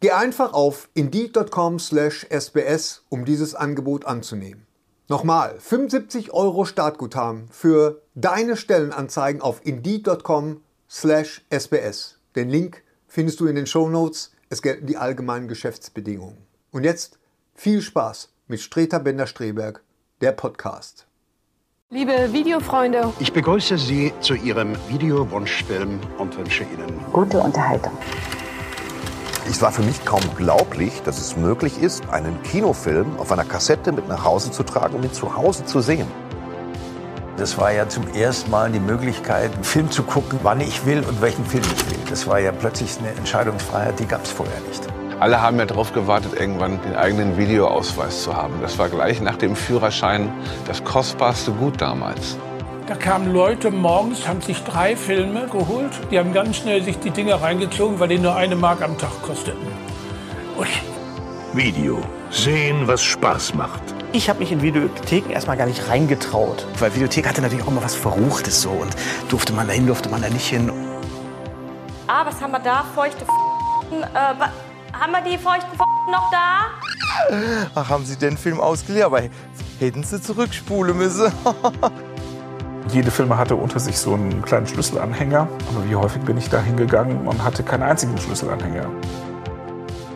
Geh einfach auf indeed.com/sbs, um dieses Angebot anzunehmen. Nochmal, 75 Euro Startguthaben für deine Stellenanzeigen auf indeed.com/sbs. Den Link findest du in den Show Notes. Es gelten die allgemeinen Geschäftsbedingungen. Und jetzt viel Spaß mit Streter Bender-Streberg, der Podcast. Liebe Videofreunde, Ich begrüße Sie zu Ihrem Videowunschfilm und wünsche Ihnen Gute Unterhaltung. Es war für mich kaum glaublich, dass es möglich ist, einen Kinofilm auf einer Kassette mit nach Hause zu tragen und ihn zu Hause zu sehen. Das war ja zum ersten Mal die Möglichkeit, einen Film zu gucken, wann ich will und welchen Film ich will. Das war ja plötzlich eine Entscheidungsfreiheit, die gab es vorher nicht. Alle haben ja darauf gewartet, irgendwann den eigenen Videoausweis zu haben. Das war gleich nach dem Führerschein das kostbarste Gut damals. Da kamen Leute morgens, haben sich drei Filme geholt. Die haben ganz schnell sich die Dinger reingezogen, weil die nur eine Mark am Tag kosteten. Ui. Video. Sehen, was Spaß macht. Ich habe mich in Videotheken erstmal gar nicht reingetraut. Weil Videothek hatte natürlich auch immer was Verruchtes so. Und durfte man da hin, durfte man da nicht hin. Ah, was haben wir da? Feuchte F äh, Haben wir die feuchten F noch da? Ach, haben Sie den Film ausgeliehen? Aber hätten Sie zurückspulen müssen. Jede Filme hatte unter sich so einen kleinen Schlüsselanhänger. Aber wie häufig bin ich da hingegangen und hatte keinen einzigen Schlüsselanhänger.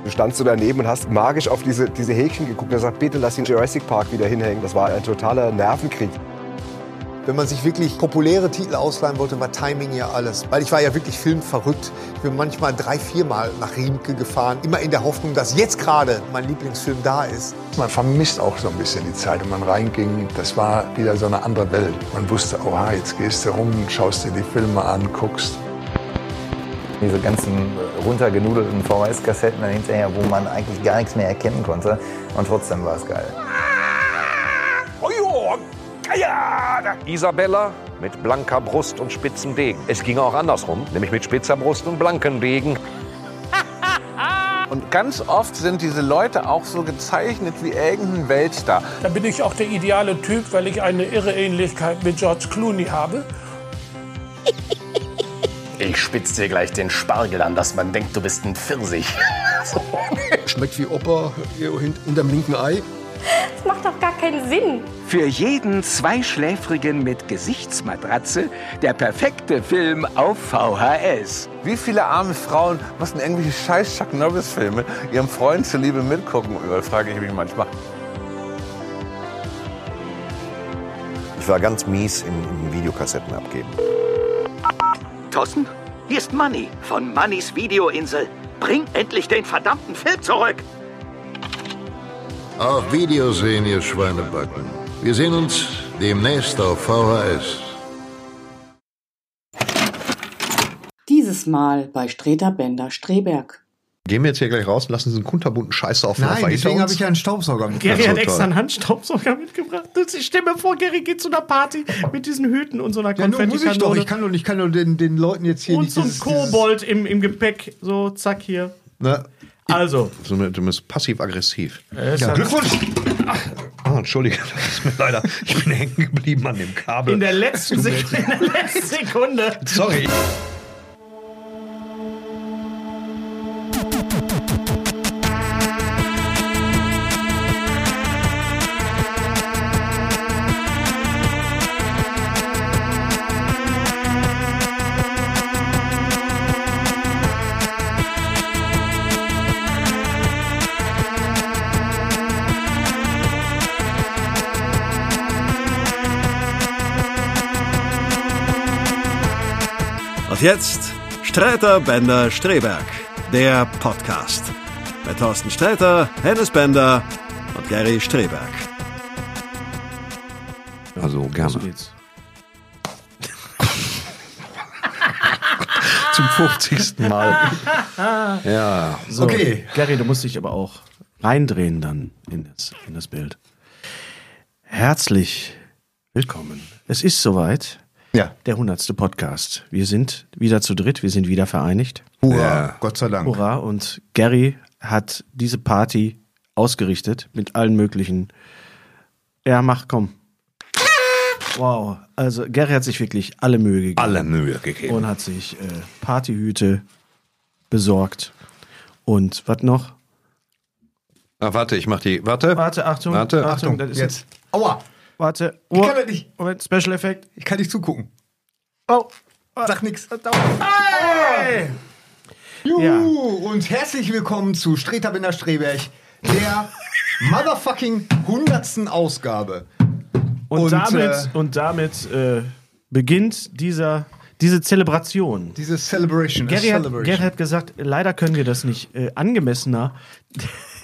Du standst so daneben und hast magisch auf diese, diese Häkchen geguckt. Er sagt, bitte lass den Jurassic Park wieder hinhängen. Das war ein totaler Nervenkrieg. Wenn man sich wirklich populäre Titel ausleihen wollte, war Timing ja alles. Weil ich war ja wirklich filmverrückt. Ich bin manchmal drei, viermal nach Riemke gefahren. Immer in der Hoffnung, dass jetzt gerade mein Lieblingsfilm da ist. Man vermisst auch so ein bisschen die Zeit, wenn man reinging. Das war wieder so eine andere Welt. Man wusste, oha, jetzt gehst du rum, schaust dir die Filme an, guckst. Diese ganzen runtergenudelten VHS-Kassetten dann hinterher, wo man eigentlich gar nichts mehr erkennen konnte. Und trotzdem war es geil. Isabella mit blanker Brust und spitzem Degen. Es ging auch andersrum, nämlich mit spitzer Brust und blankem Degen. Und ganz oft sind diese Leute auch so gezeichnet wie irgendein Weltstar. Da bin ich auch der ideale Typ, weil ich eine irre Ähnlichkeit mit George Clooney habe. Ich spitz dir gleich den Spargel an, dass man denkt, du bist ein Pfirsich. Schmeckt wie Opa hier hinterm linken Ei. Das macht doch gar keinen Sinn. Für jeden Zweischläfrigen mit Gesichtsmatratze der perfekte Film auf VHS. Wie viele arme Frauen mussten irgendwelche scheiß Chuck Norris-Filme ihrem Freund zuliebe mitgucken, frage ich mich manchmal. Ich war ganz mies im, im Videokassetten abgeben. Thorsten, hier ist Manny von Mannys Videoinsel. Bring endlich den verdammten Film zurück. Auf Video sehen, ihr Schweinebacken. Wir sehen uns demnächst auf VHS. Dieses Mal bei Streter Bender Streberg. Gehen wir jetzt hier gleich raus und lassen diesen kunterbunten Scheiß auf Nein, deswegen habe ich ja einen Staubsauger Gary mitgebracht. hat extra einen Handstaubsauger mitgebracht. Ich stell mir vor, Gary geht zu einer Party mit diesen Hüten und so einer Ja, nur muss ich doch. Ich kann doch, ich kann doch den, den Leuten jetzt hier und nicht so ein dieses- Kobold im, im Gepäck. So, zack, hier. Ne? Also. Du bist passiv-aggressiv. Äh, ja- Glückwunsch! Entschuldige, das ist mir leider. Ich bin hängen geblieben an dem Kabel. In der letzten Sekunde. In der letzten Sekunde. Sorry. Und jetzt Streiter Bender Streberg, der Podcast. Bei Thorsten Streiter, Hennes Bender und Gary Streberg. Also gerne. So geht's. Zum 50. Mal. Ja. So, okay. Gary, du musst dich aber auch reindrehen dann in das, in das Bild. Herzlich willkommen. Es ist soweit. Ja. Der hundertste Podcast. Wir sind wieder zu dritt, wir sind wieder vereinigt. Hurra, ja. Gott sei Dank. Hurra. Und Gary hat diese Party ausgerichtet mit allen möglichen. Ja, mach, komm. Wow. Also Gary hat sich wirklich alle Mühe gegeben. Alle Mühe gegeben. Und hat sich äh, Partyhüte besorgt. Und was noch? Ah, warte, ich mach die. Warte. Warte, Achtung. Warte. Achtung, das ist Jetzt. Aua. Warte. Ich kann das nicht. Moment, Special Effekt. Ich kann nicht zugucken. Oh. Sag nix. Hey! Juhu. Ja. Und herzlich willkommen zu Streter Binder Streberg, der motherfucking hundertsten Ausgabe. Und, Und, damit, äh, und damit äh, beginnt dieser, diese Zelebration. Diese Celebration. Gary hat, celebration. Gary hat gesagt, leider können wir das nicht äh, angemessener.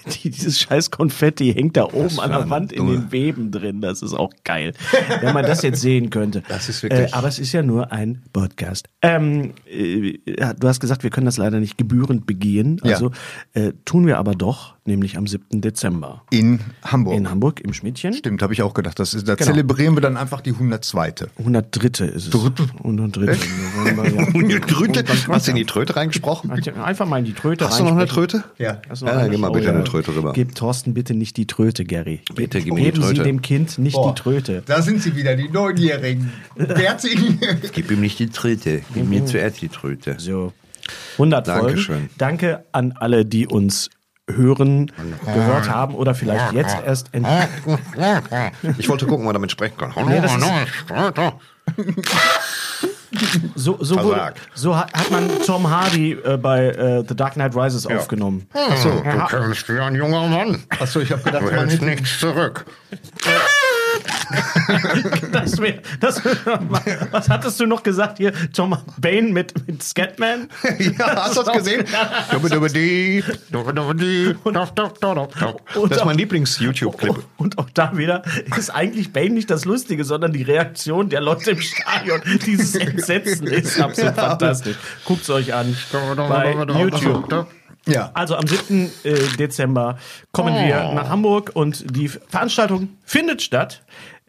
Die, dieses scheiß Konfetti hängt da oben an der Wand in Dumme. den Weben drin. Das ist auch geil. Wenn man das jetzt sehen könnte. Das ist wirklich- Äh, aber es ist ja nur ein Podcast. Ähm, äh, ja, du hast gesagt, wir können das leider nicht gebührend begehen. Ja. Also äh, tun wir aber doch, nämlich am 7. Dezember. In Hamburg. In Hamburg im Schmidtchen. Stimmt, habe ich auch gedacht. Das ist, da Genau. zelebrieren wir dann einfach die 102. 103. ist es. 103. Ja. Und die Tröte? Hast du in die Tröte reingesprochen? Einfach mal in die Tröte Hast du noch eine. Tröte? Ja. Ja, eine? gib mal bitte eine Tröte rüber. Gib Thorsten bitte nicht die Tröte, Gary. Bitte, gib mir die Geben Sie Tröte. dem Kind nicht Boah. die Tröte. Da sind sie wieder, die Neunjährigen. Bärtigen. Gib ihm nicht die Tröte. Gib mir zuerst die Tröte. So. 100 Dankeschön. Folgen. Danke an alle, die uns hören, gehört haben oder vielleicht jetzt erst ent Ich wollte gucken, ob man damit sprechen kann. Nee, das ist- so, so, Versagt. so hat, man Tom Hardy äh, bei äh, The Dark Knight Rises aufgenommen. Achso, du kennst wie ein junger Mann. Achso, ich habe gedacht, Du man hältst nichts zurück. Das wär, das, was hattest du noch gesagt hier? Tom Bane mit, mit Scatman? Ja, hast du das gesehen? Das ist mein Lieblings-YouTube-Clip. Und auch da wieder ist eigentlich Bane nicht das Lustige, sondern die Reaktion der Leute im Stadion. Dieses Entsetzen ist absolut fantastisch. Guckt es euch an bei YouTube. Ja. Also am 7. äh, Dezember kommen wir nach Hamburg und die Veranstaltung findet statt.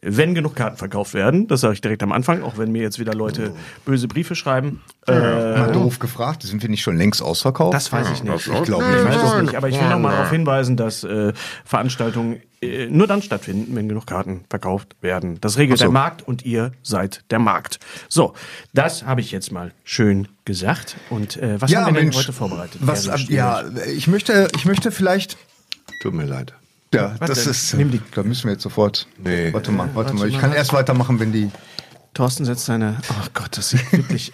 Wenn genug Karten verkauft werden, das sage ich direkt am Anfang, auch wenn mir jetzt wieder Leute böse Briefe schreiben. Mal Äh, doof gefragt, sind wir nicht schon längst ausverkauft? das weiß ich nicht. Ich glaube Ich weiß nicht. es nicht, aber ich will noch mal darauf hinweisen, dass äh, Veranstaltungen äh, nur dann stattfinden, wenn genug Karten verkauft werden. Das regelt so. der Markt und ihr seid der Markt. So, das habe ich jetzt mal schön gesagt. Und äh, was haben wir denn heute vorbereitet? Was, ja, ich möchte, ich möchte vielleicht. Tut mir leid. Ja, Was das denn? ist. Nimm die- Da müssen wir jetzt sofort. Nee. Warte mal, warte warte mal. Ich kann erst weitermachen, wenn die. Thorsten setzt seine. Oh Gott, das sieht wirklich.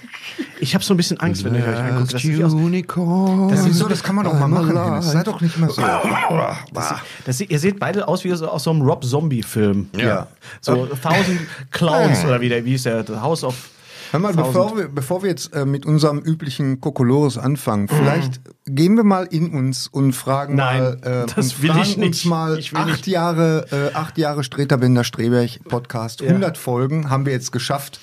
Ich habe so ein bisschen Angst, wenn ihr euch anguckt. Das sieht Unicorn. Das wieso? Das kann man doch mal machen. Hennes. Sei doch nicht immer so. das, das, sieht- ihr seht beide aus wie aus, aus so einem Rob Zombie-Film. Ja. So Thousand Clowns oder wie, der, wie hieß der? The House of. Hör mal, bevor wir, bevor wir jetzt äh, mit unserem üblichen Kokolores anfangen, vielleicht gehen wir mal in uns und fragen Nein, mal, äh, das und will fragen ich uns nicht. mal Ich will acht nicht. Jahre, äh, acht Jahre Streterbender Streberg Podcast, 100 Folgen haben wir jetzt geschafft.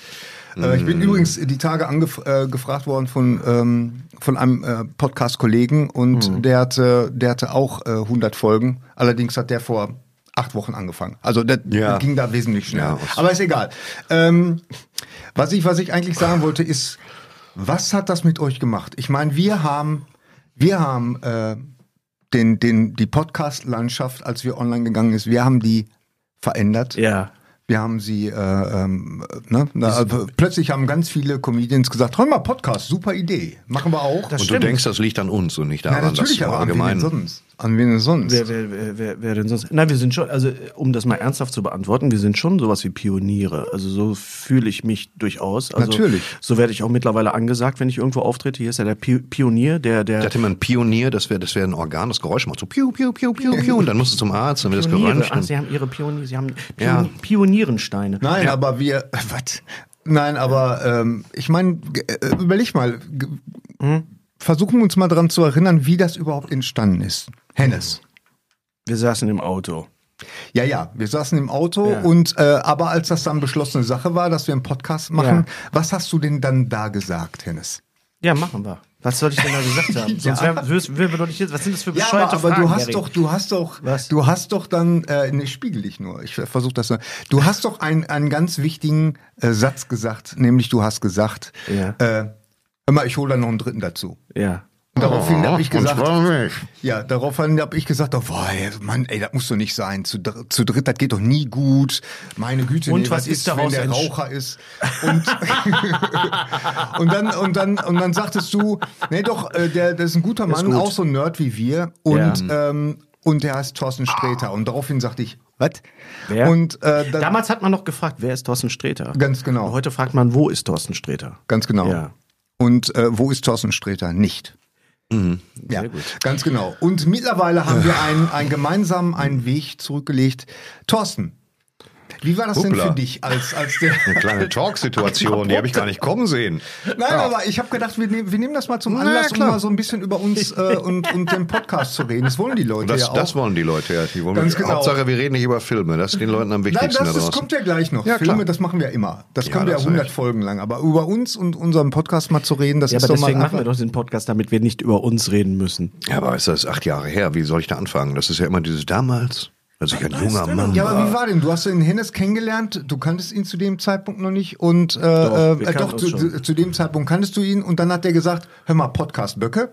Äh, ich bin übrigens die Tage angef äh, gefragt worden von ähm, von einem äh, Podcast-Kollegen und der hatte der hatte auch äh, 100 Folgen. Allerdings hat der vor acht Wochen angefangen. Also das Ja. ging da wesentlich schneller. Ja, Aber ist egal. Ähm, was ich, was ich eigentlich sagen wollte, ist, was hat das mit euch gemacht? Ich meine, wir haben, wir haben äh, den, den, die Podcast-Landschaft, als wir online gegangen ist, wir haben die verändert. Ja. Wir haben sie, äh, ähm, ne? Na, also plötzlich haben ganz viele Comedians gesagt, hör mal, Podcast, super Idee, machen wir auch. und du denkst, das liegt an uns und nicht ja, daran, dass an wen denn allgemein. sonst? An wen denn sonst? Wer, wer, wer, wer, wer denn sonst? Nein, wir sind schon, also äh, um das mal ernsthaft zu beantworten, wir sind schon sowas wie Pioniere. Also so fühle ich mich durchaus. Also, Natürlich. So werde ich auch mittlerweile angesagt, wenn ich irgendwo auftrete. Hier ist ja der Pi Pionier, der, der. Ich dachte immer, ein Pionier, das wäre das wär ein Organ, das Geräusch macht so piu, piu, piu, piu, piu. Und dann musst du zum Arzt, dann wird das geröntgt. Ach, sie haben ihre Pioniere, sie haben Pion Ja. Pionierensteine. Nein, ja. aber wir, was? Nein, aber ähm, ich meine, äh, überleg mal, g- versuchen wir uns mal daran zu erinnern, wie das überhaupt entstanden ist. Hennes. Wir saßen im Auto. Ja, ja, wir saßen im Auto Ja. und äh, aber als das dann beschlossene Sache war, dass wir einen Podcast machen, was hast du denn dann da gesagt, Hennes? Ja, machen wir. Was soll ich denn da gesagt haben? Sonst Ja. würden wir doch nicht jetzt. Was sind das für Ja, bescheuerte aber, aber Fragen? du hast Gary? doch, du hast doch, du hast doch dann, äh, ne, spiegel dich nur. Ich versuche das. nur. Du hast doch einen, einen ganz wichtigen äh, Satz gesagt, nämlich du hast gesagt, Ja. äh, mal, ich hole da noch einen dritten dazu. Ja. Und daraufhin Oh, habe ich und gesagt, ja, daraufhin habe ich gesagt, oh, boah, ey, Mann, ey, das muss doch nicht sein. Zu, zu dritt, das geht doch nie gut. Meine Güte, Und nee, was ist wenn daraus der entsch- Raucher ist? Und, und dann und dann und dann sagtest du, nee, doch, äh, der, der ist ein guter Der Mann, gut. auch so ein Nerd wie wir. Und ähm, und der heißt Thorsten Sträter. Und daraufhin sagte ich, was? Wer? Und äh, dann, Damals hat man noch gefragt, wer ist Thorsten Sträter? Ganz genau. Heute fragt man, wo ist Thorsten Sträter? Ganz genau. Ja. Und äh, wo ist Thorsten Sträter? Nicht. Ja, ganz genau. Und mittlerweile haben wir einen, einen gemeinsamen einen Weg zurückgelegt. Thorsten, wie war das denn Hoppla. für dich als, als der... Eine kleine Talksituation, die habe ich gar nicht kommen sehen. Nein, Ja. aber ich habe gedacht, wir, nehmen- wir nehmen das mal zum Na, Anlass, um klar. mal so ein bisschen über uns äh, und, und den Podcast zu reden. Das wollen die Leute das, ja auch. das wollen die Leute ja. Die wollen Ganz genau. Hauptsache, wir reden nicht über Filme. Das ist den Leuten am Nein, wichtigsten das, da das draußen. kommt ja gleich noch. Ja, Filme, klar. das machen wir immer. Das Ja, können wir das ja hast 100 recht. Folgen lang. Aber über uns und unseren Podcast mal zu reden, das Ja, ist aber doch mal deswegen machen wir doch den Podcast, damit wir nicht über uns reden müssen. Ja, aber ist das acht Jahre her? Wie soll ich da anfangen? Das ist ja immer dieses damals, als ich ein junger Mann Ja, aber wie war. denn? Du hast den Hennes kennengelernt, du kanntest ihn zu dem Zeitpunkt noch nicht und äh, Doch, äh, doch zu, zu dem Zeitpunkt kanntest du ihn und dann hat er gesagt, hör mal, Podcast Böcke.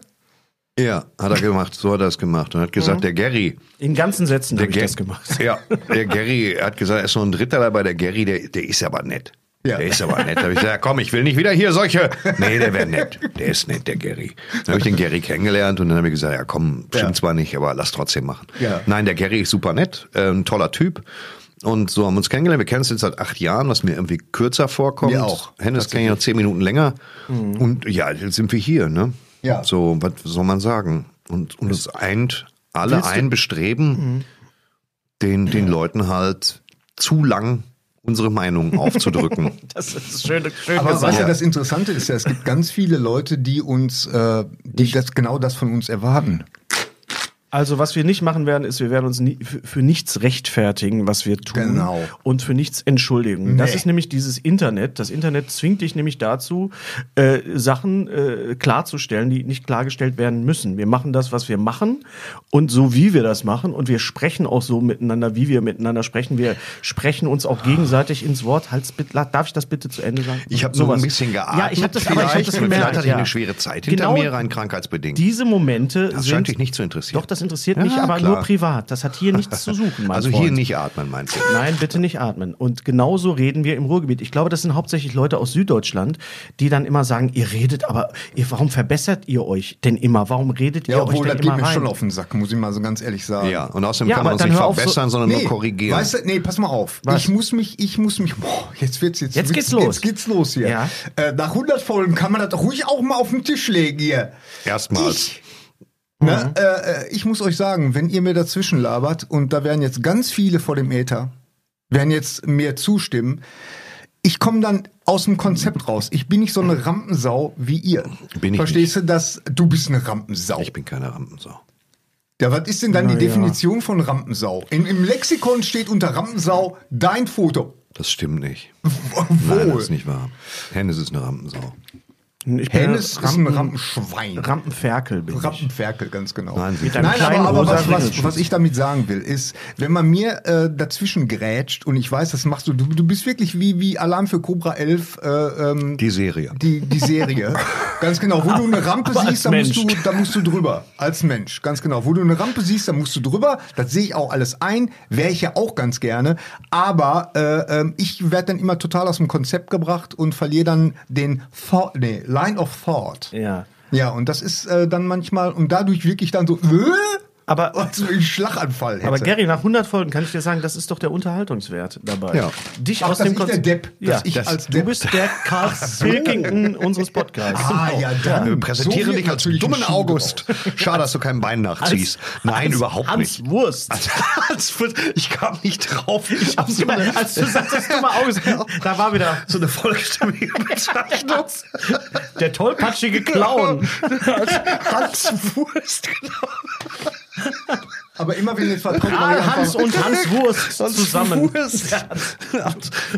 Ja, hat er gemacht. So hat er es gemacht. Und hat gesagt, Mhm. der Gary. In ganzen Sätzen Der habe ich Ga- das gemacht. Ja, der Gary er hat gesagt, er ist noch ein Dritter dabei. Der Gary, der, der ist aber nett. Ja. Der ist aber nett. Da habe ich gesagt, ja, komm, ich will nicht wieder hier solche. Nee, der wäre nett. Der ist nett, der Gary. Dann habe ich den Gary kennengelernt und dann habe ich gesagt, ja komm, stimmt Ja. zwar nicht, aber lass trotzdem machen. Ja. Nein, der Gary ist super nett, äh, ein toller Typ. Und so haben wir uns kennengelernt. Wir kennen uns jetzt seit acht Jahren, was mir irgendwie kürzer vorkommt. Mir auch, Hennes kenne ich noch zehn Minuten länger. Mhm. Und ja, jetzt sind wir hier, ne? Ja. So, was soll man sagen? Und, und es eint alle ein Bestreben, den, den Leuten halt zu lang unsere Meinung aufzudrücken. Das ist schön, schön Aber gesagt. weißt du, das Interessante ist ja, es gibt ganz viele Leute, die uns, äh, die das genau das von uns erwarten. Also was wir nicht machen werden, ist, wir werden uns nie, für, für nichts rechtfertigen, was wir tun Genau. und für nichts entschuldigen. Das Nee. ist nämlich dieses Internet. Das Internet zwingt dich nämlich dazu, äh, Sachen äh, klarzustellen, die nicht klargestellt werden müssen. Wir machen das, was wir machen und so wie wir das machen und wir sprechen auch so miteinander, wie wir miteinander sprechen. Wir sprechen uns auch gegenseitig ins Wort. Halt's bitte, darf ich das bitte zu Ende sagen? Ich habe so ein bisschen geatmet. Ja, ich habe das, aber ich hab vielleicht. das gemerkt. Vielleicht hatte ich eine schwere Zeit hinter Genau mir, rein krankheitsbedingt. Diese Momente das sind scheint dich nicht zu interessieren. doch, das interessiert Ja, mich, aber klar. nur privat. Das hat hier nichts zu suchen, mein Also Freund. hier nicht atmen, meinst du? Nein, bitte nicht atmen. Und genauso reden wir im Ruhrgebiet. Ich glaube, das sind hauptsächlich Leute aus Süddeutschland, die dann immer sagen, ihr redet, aber ihr, warum verbessert ihr euch denn immer? Warum redet Ja, ihr euch obwohl, denn das geht immer mir rein? schon auf den Sack, muss ich mal so ganz ehrlich sagen. Ja, und außerdem Ja, kann man uns nicht auf so- verbessern, sondern nur korrigieren. Weißt du, nee, pass mal auf. Was? Ich muss mich, ich muss mich, boah, jetzt wird's jetzt. Jetzt geht's los. Jetzt geht's los hier. Ja. Äh, nach 100 Folgen kann man das doch ruhig auch mal auf den Tisch legen hier. Erstmals. Ne, äh, äh, ich muss euch sagen, wenn ihr mir dazwischen labert, und da werden jetzt ganz viele vor dem Äther, werden jetzt mir zustimmen, ich komme dann aus dem Konzept raus. Ich bin nicht so eine Rampensau wie ihr. Bin ich Verstehst du das? Du bist eine Rampensau. Ich bin keine Rampensau. Ja, was ist denn dann Na die ja. Definition von Rampensau? In, Im Lexikon steht unter Rampensau dein Foto. Das stimmt nicht. Wo? Nein, das ist nicht wahr. Hennes ist eine Rampensau. Ich bin Hennes ist ein Rampen- Rampenschwein. Rampenferkel bin ich. Rampenferkel, ganz genau. Nein, Nein, aber, aber was, was, was ich damit sagen will, ist, wenn man mir äh, dazwischen grätscht und ich weiß, das machst du, du, du bist wirklich wie, wie Alarm für Cobra 11, äh, ähm, Die Serie. die, die Serie. ganz genau. Wo du eine Rampe siehst, da musst, du, Mensch. da musst du drüber. Als Mensch, ganz genau. Wo du eine Rampe siehst, da musst du drüber. Das sehe ich auch alles ein. Wäre ich ja auch ganz gerne. Aber äh, ähm, ich werde dann immer total aus dem Konzept gebracht und verliere dann den nee, Line of Thought. Ja. Ja, und das ist äh, dann manchmal, und dadurch wirklich dann so, äh, Aber, also einen Schlaganfall hätte. aber Gary, nach 100 Folgen kann ich dir sagen, das ist doch der Unterhaltungswert dabei. Ja. Dich Ach, aus dem Konzept- Depp, ja, ich das, als du Depp- bist der Carl Pilkington unseres Podcasts. Ah, ja, dann. Wir präsentieren So dich als dummen August. Schade, dass du kein Bein nachziehst. Nein, als- überhaupt Hans nicht. Wurst. Als, als, Wurst. ich kam nicht drauf. Ich Als du, als du sagtest, dummer August, da war wieder so eine vollstimmige Bezeichnung. der tollpatschige Clown. Hans Wurst, genau. Aber immer wenn jetzt verkommt, Karl, Hans und Hans Wurst Hans zusammen. Wurst.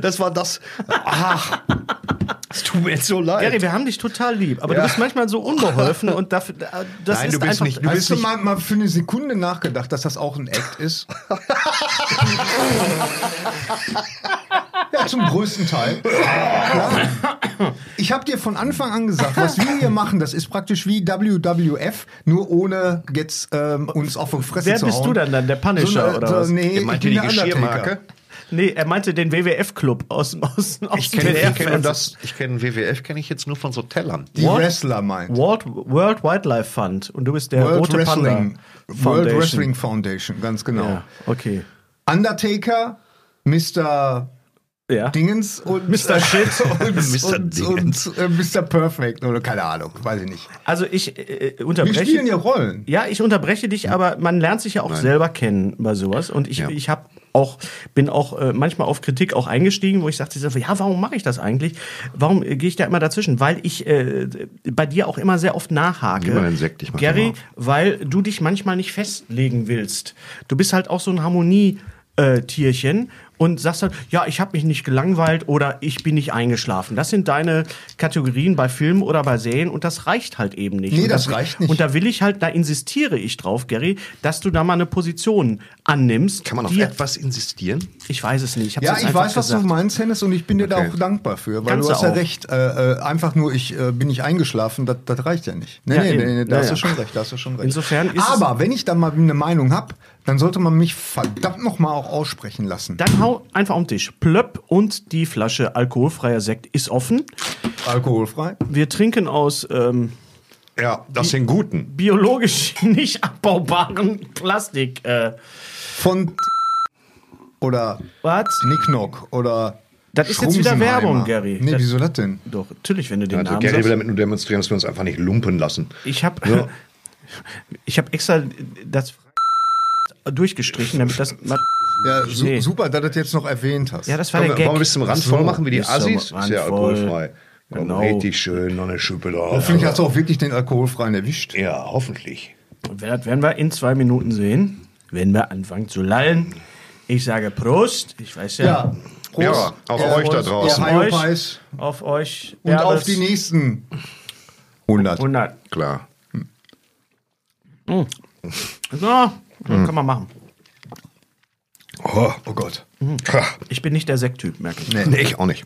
Das war das. Ach, es tut mir jetzt so leid. Gary, wir haben dich total lieb, aber Ja. du bist manchmal so unbeholfen und dafür, das Nein, ist du bist einfach, nicht- du bist Hast du mal, mal für eine Sekunde nachgedacht, dass das auch ein Act ist? ja, zum größten Teil. Klar. Ich habe dir von Anfang an gesagt, was wir hier machen, das ist praktisch wie WWF, nur ohne jetzt ähm, uns auf die Fresse Wer zu bist hauen. du dann dann, der Punisher So eine- oder so, was? Nee, Ihr ich bin die. Geschirrmarke? Nee, er meinte den WWF-Club aus, aus, aus Ich kenne dem ich kenn das. Ich kenne WWF kenne ich jetzt nur von so Tellern. Die What? Wrestler meint. World, World Wildlife Fund und du bist der World rote Wrestling, Panda World Foundation. Wrestling Foundation, ganz genau. Ja, okay. Undertaker, Mr. Ja. Dingens und Mr. Shit. und, Mr. und, und äh, Mr. Perfect oder keine Ahnung, weiß ich nicht. Also ich äh, Wir unterbreche. spielen ja Rollen. Ja, ich unterbreche dich, aber man lernt sich ja auch Nein. selber kennen bei sowas. Und ich, Ja. ich habe auch, bin auch äh, manchmal auf Kritik auch eingestiegen, wo ich sagte, so, ja, warum mache ich das eigentlich? Warum äh, gehe ich da immer dazwischen? Weil ich äh, bei dir auch immer sehr oft nachhake. Mal einen Sekt, ich mach Gary, weil du dich manchmal nicht festlegen willst. Du bist halt auch so ein Harmonie. Äh, Tierchen und sagst halt, ja, ich habe mich nicht gelangweilt oder ich bin nicht eingeschlafen. Das sind deine Kategorien bei Filmen oder bei Serien und das reicht halt eben nicht. Nee, das da- reicht nicht. Und da will ich halt, da insistiere ich drauf, Gary, dass du da mal eine Position annimmst. Kann man auf etwas insistieren? Ich weiß es nicht. Ich Ja, ich weiß, was gesagt. du meinst, Hennes, und ich bin dir da auch dankbar für, weil Kannst du hast ja auch. recht. Äh, äh, einfach nur, ich äh, bin nicht eingeschlafen, das, das reicht ja nicht. Nee, Ja, nee, nee, nee, da Ja, hast ja. du schon recht, da hast du schon recht. Insofern ist Aber wenn ich da mal eine Meinung habe, dann sollte man mich verdammt noch mal auch aussprechen lassen. Dann hau einfach um den Tisch. Plöpp und die Flasche alkoholfreier Sekt ist offen. Alkoholfrei. Wir trinken aus ähm, Ja, das sind guten. biologisch nicht abbaubaren Plastik. Äh, Von oder was? Nicknock oder Das ist jetzt wieder. Werbung, Gary. Nee, Das- wieso das denn? Doch, natürlich, wenn du den Also Namen Gary will sagst. damit nur demonstrieren, dass wir uns einfach nicht lumpen lassen. Ich habe Ja. ich hab extra das durchgestrichen, damit das. Ja, su Nee. super, dass du das jetzt noch erwähnt hast. Ja, das war Wollen der wir, Gag. wollen wir bis zum Rand So, voll machen wie die Assis? Ist ja alkoholfrei. Komm, Genau. richtig schön, noch eine Schippe drauf. Hoffentlich hast du auch wirklich den alkoholfreien erwischt. Ja, hoffentlich. Das werden wir in zwei Minuten sehen, wenn wir anfangen zu lallen. Ich sage Prost. Ich weiß ja. Ja. Prost. Ja, auf Ja, euch da draußen. Ja, Auf euch. Auf euch. Und Erbes. auf die nächsten 100. 100. Klar. So, kann man machen. Oh, Oh Gott. Ich bin nicht der Sekttyp, merke ich. nee, ich auch nicht.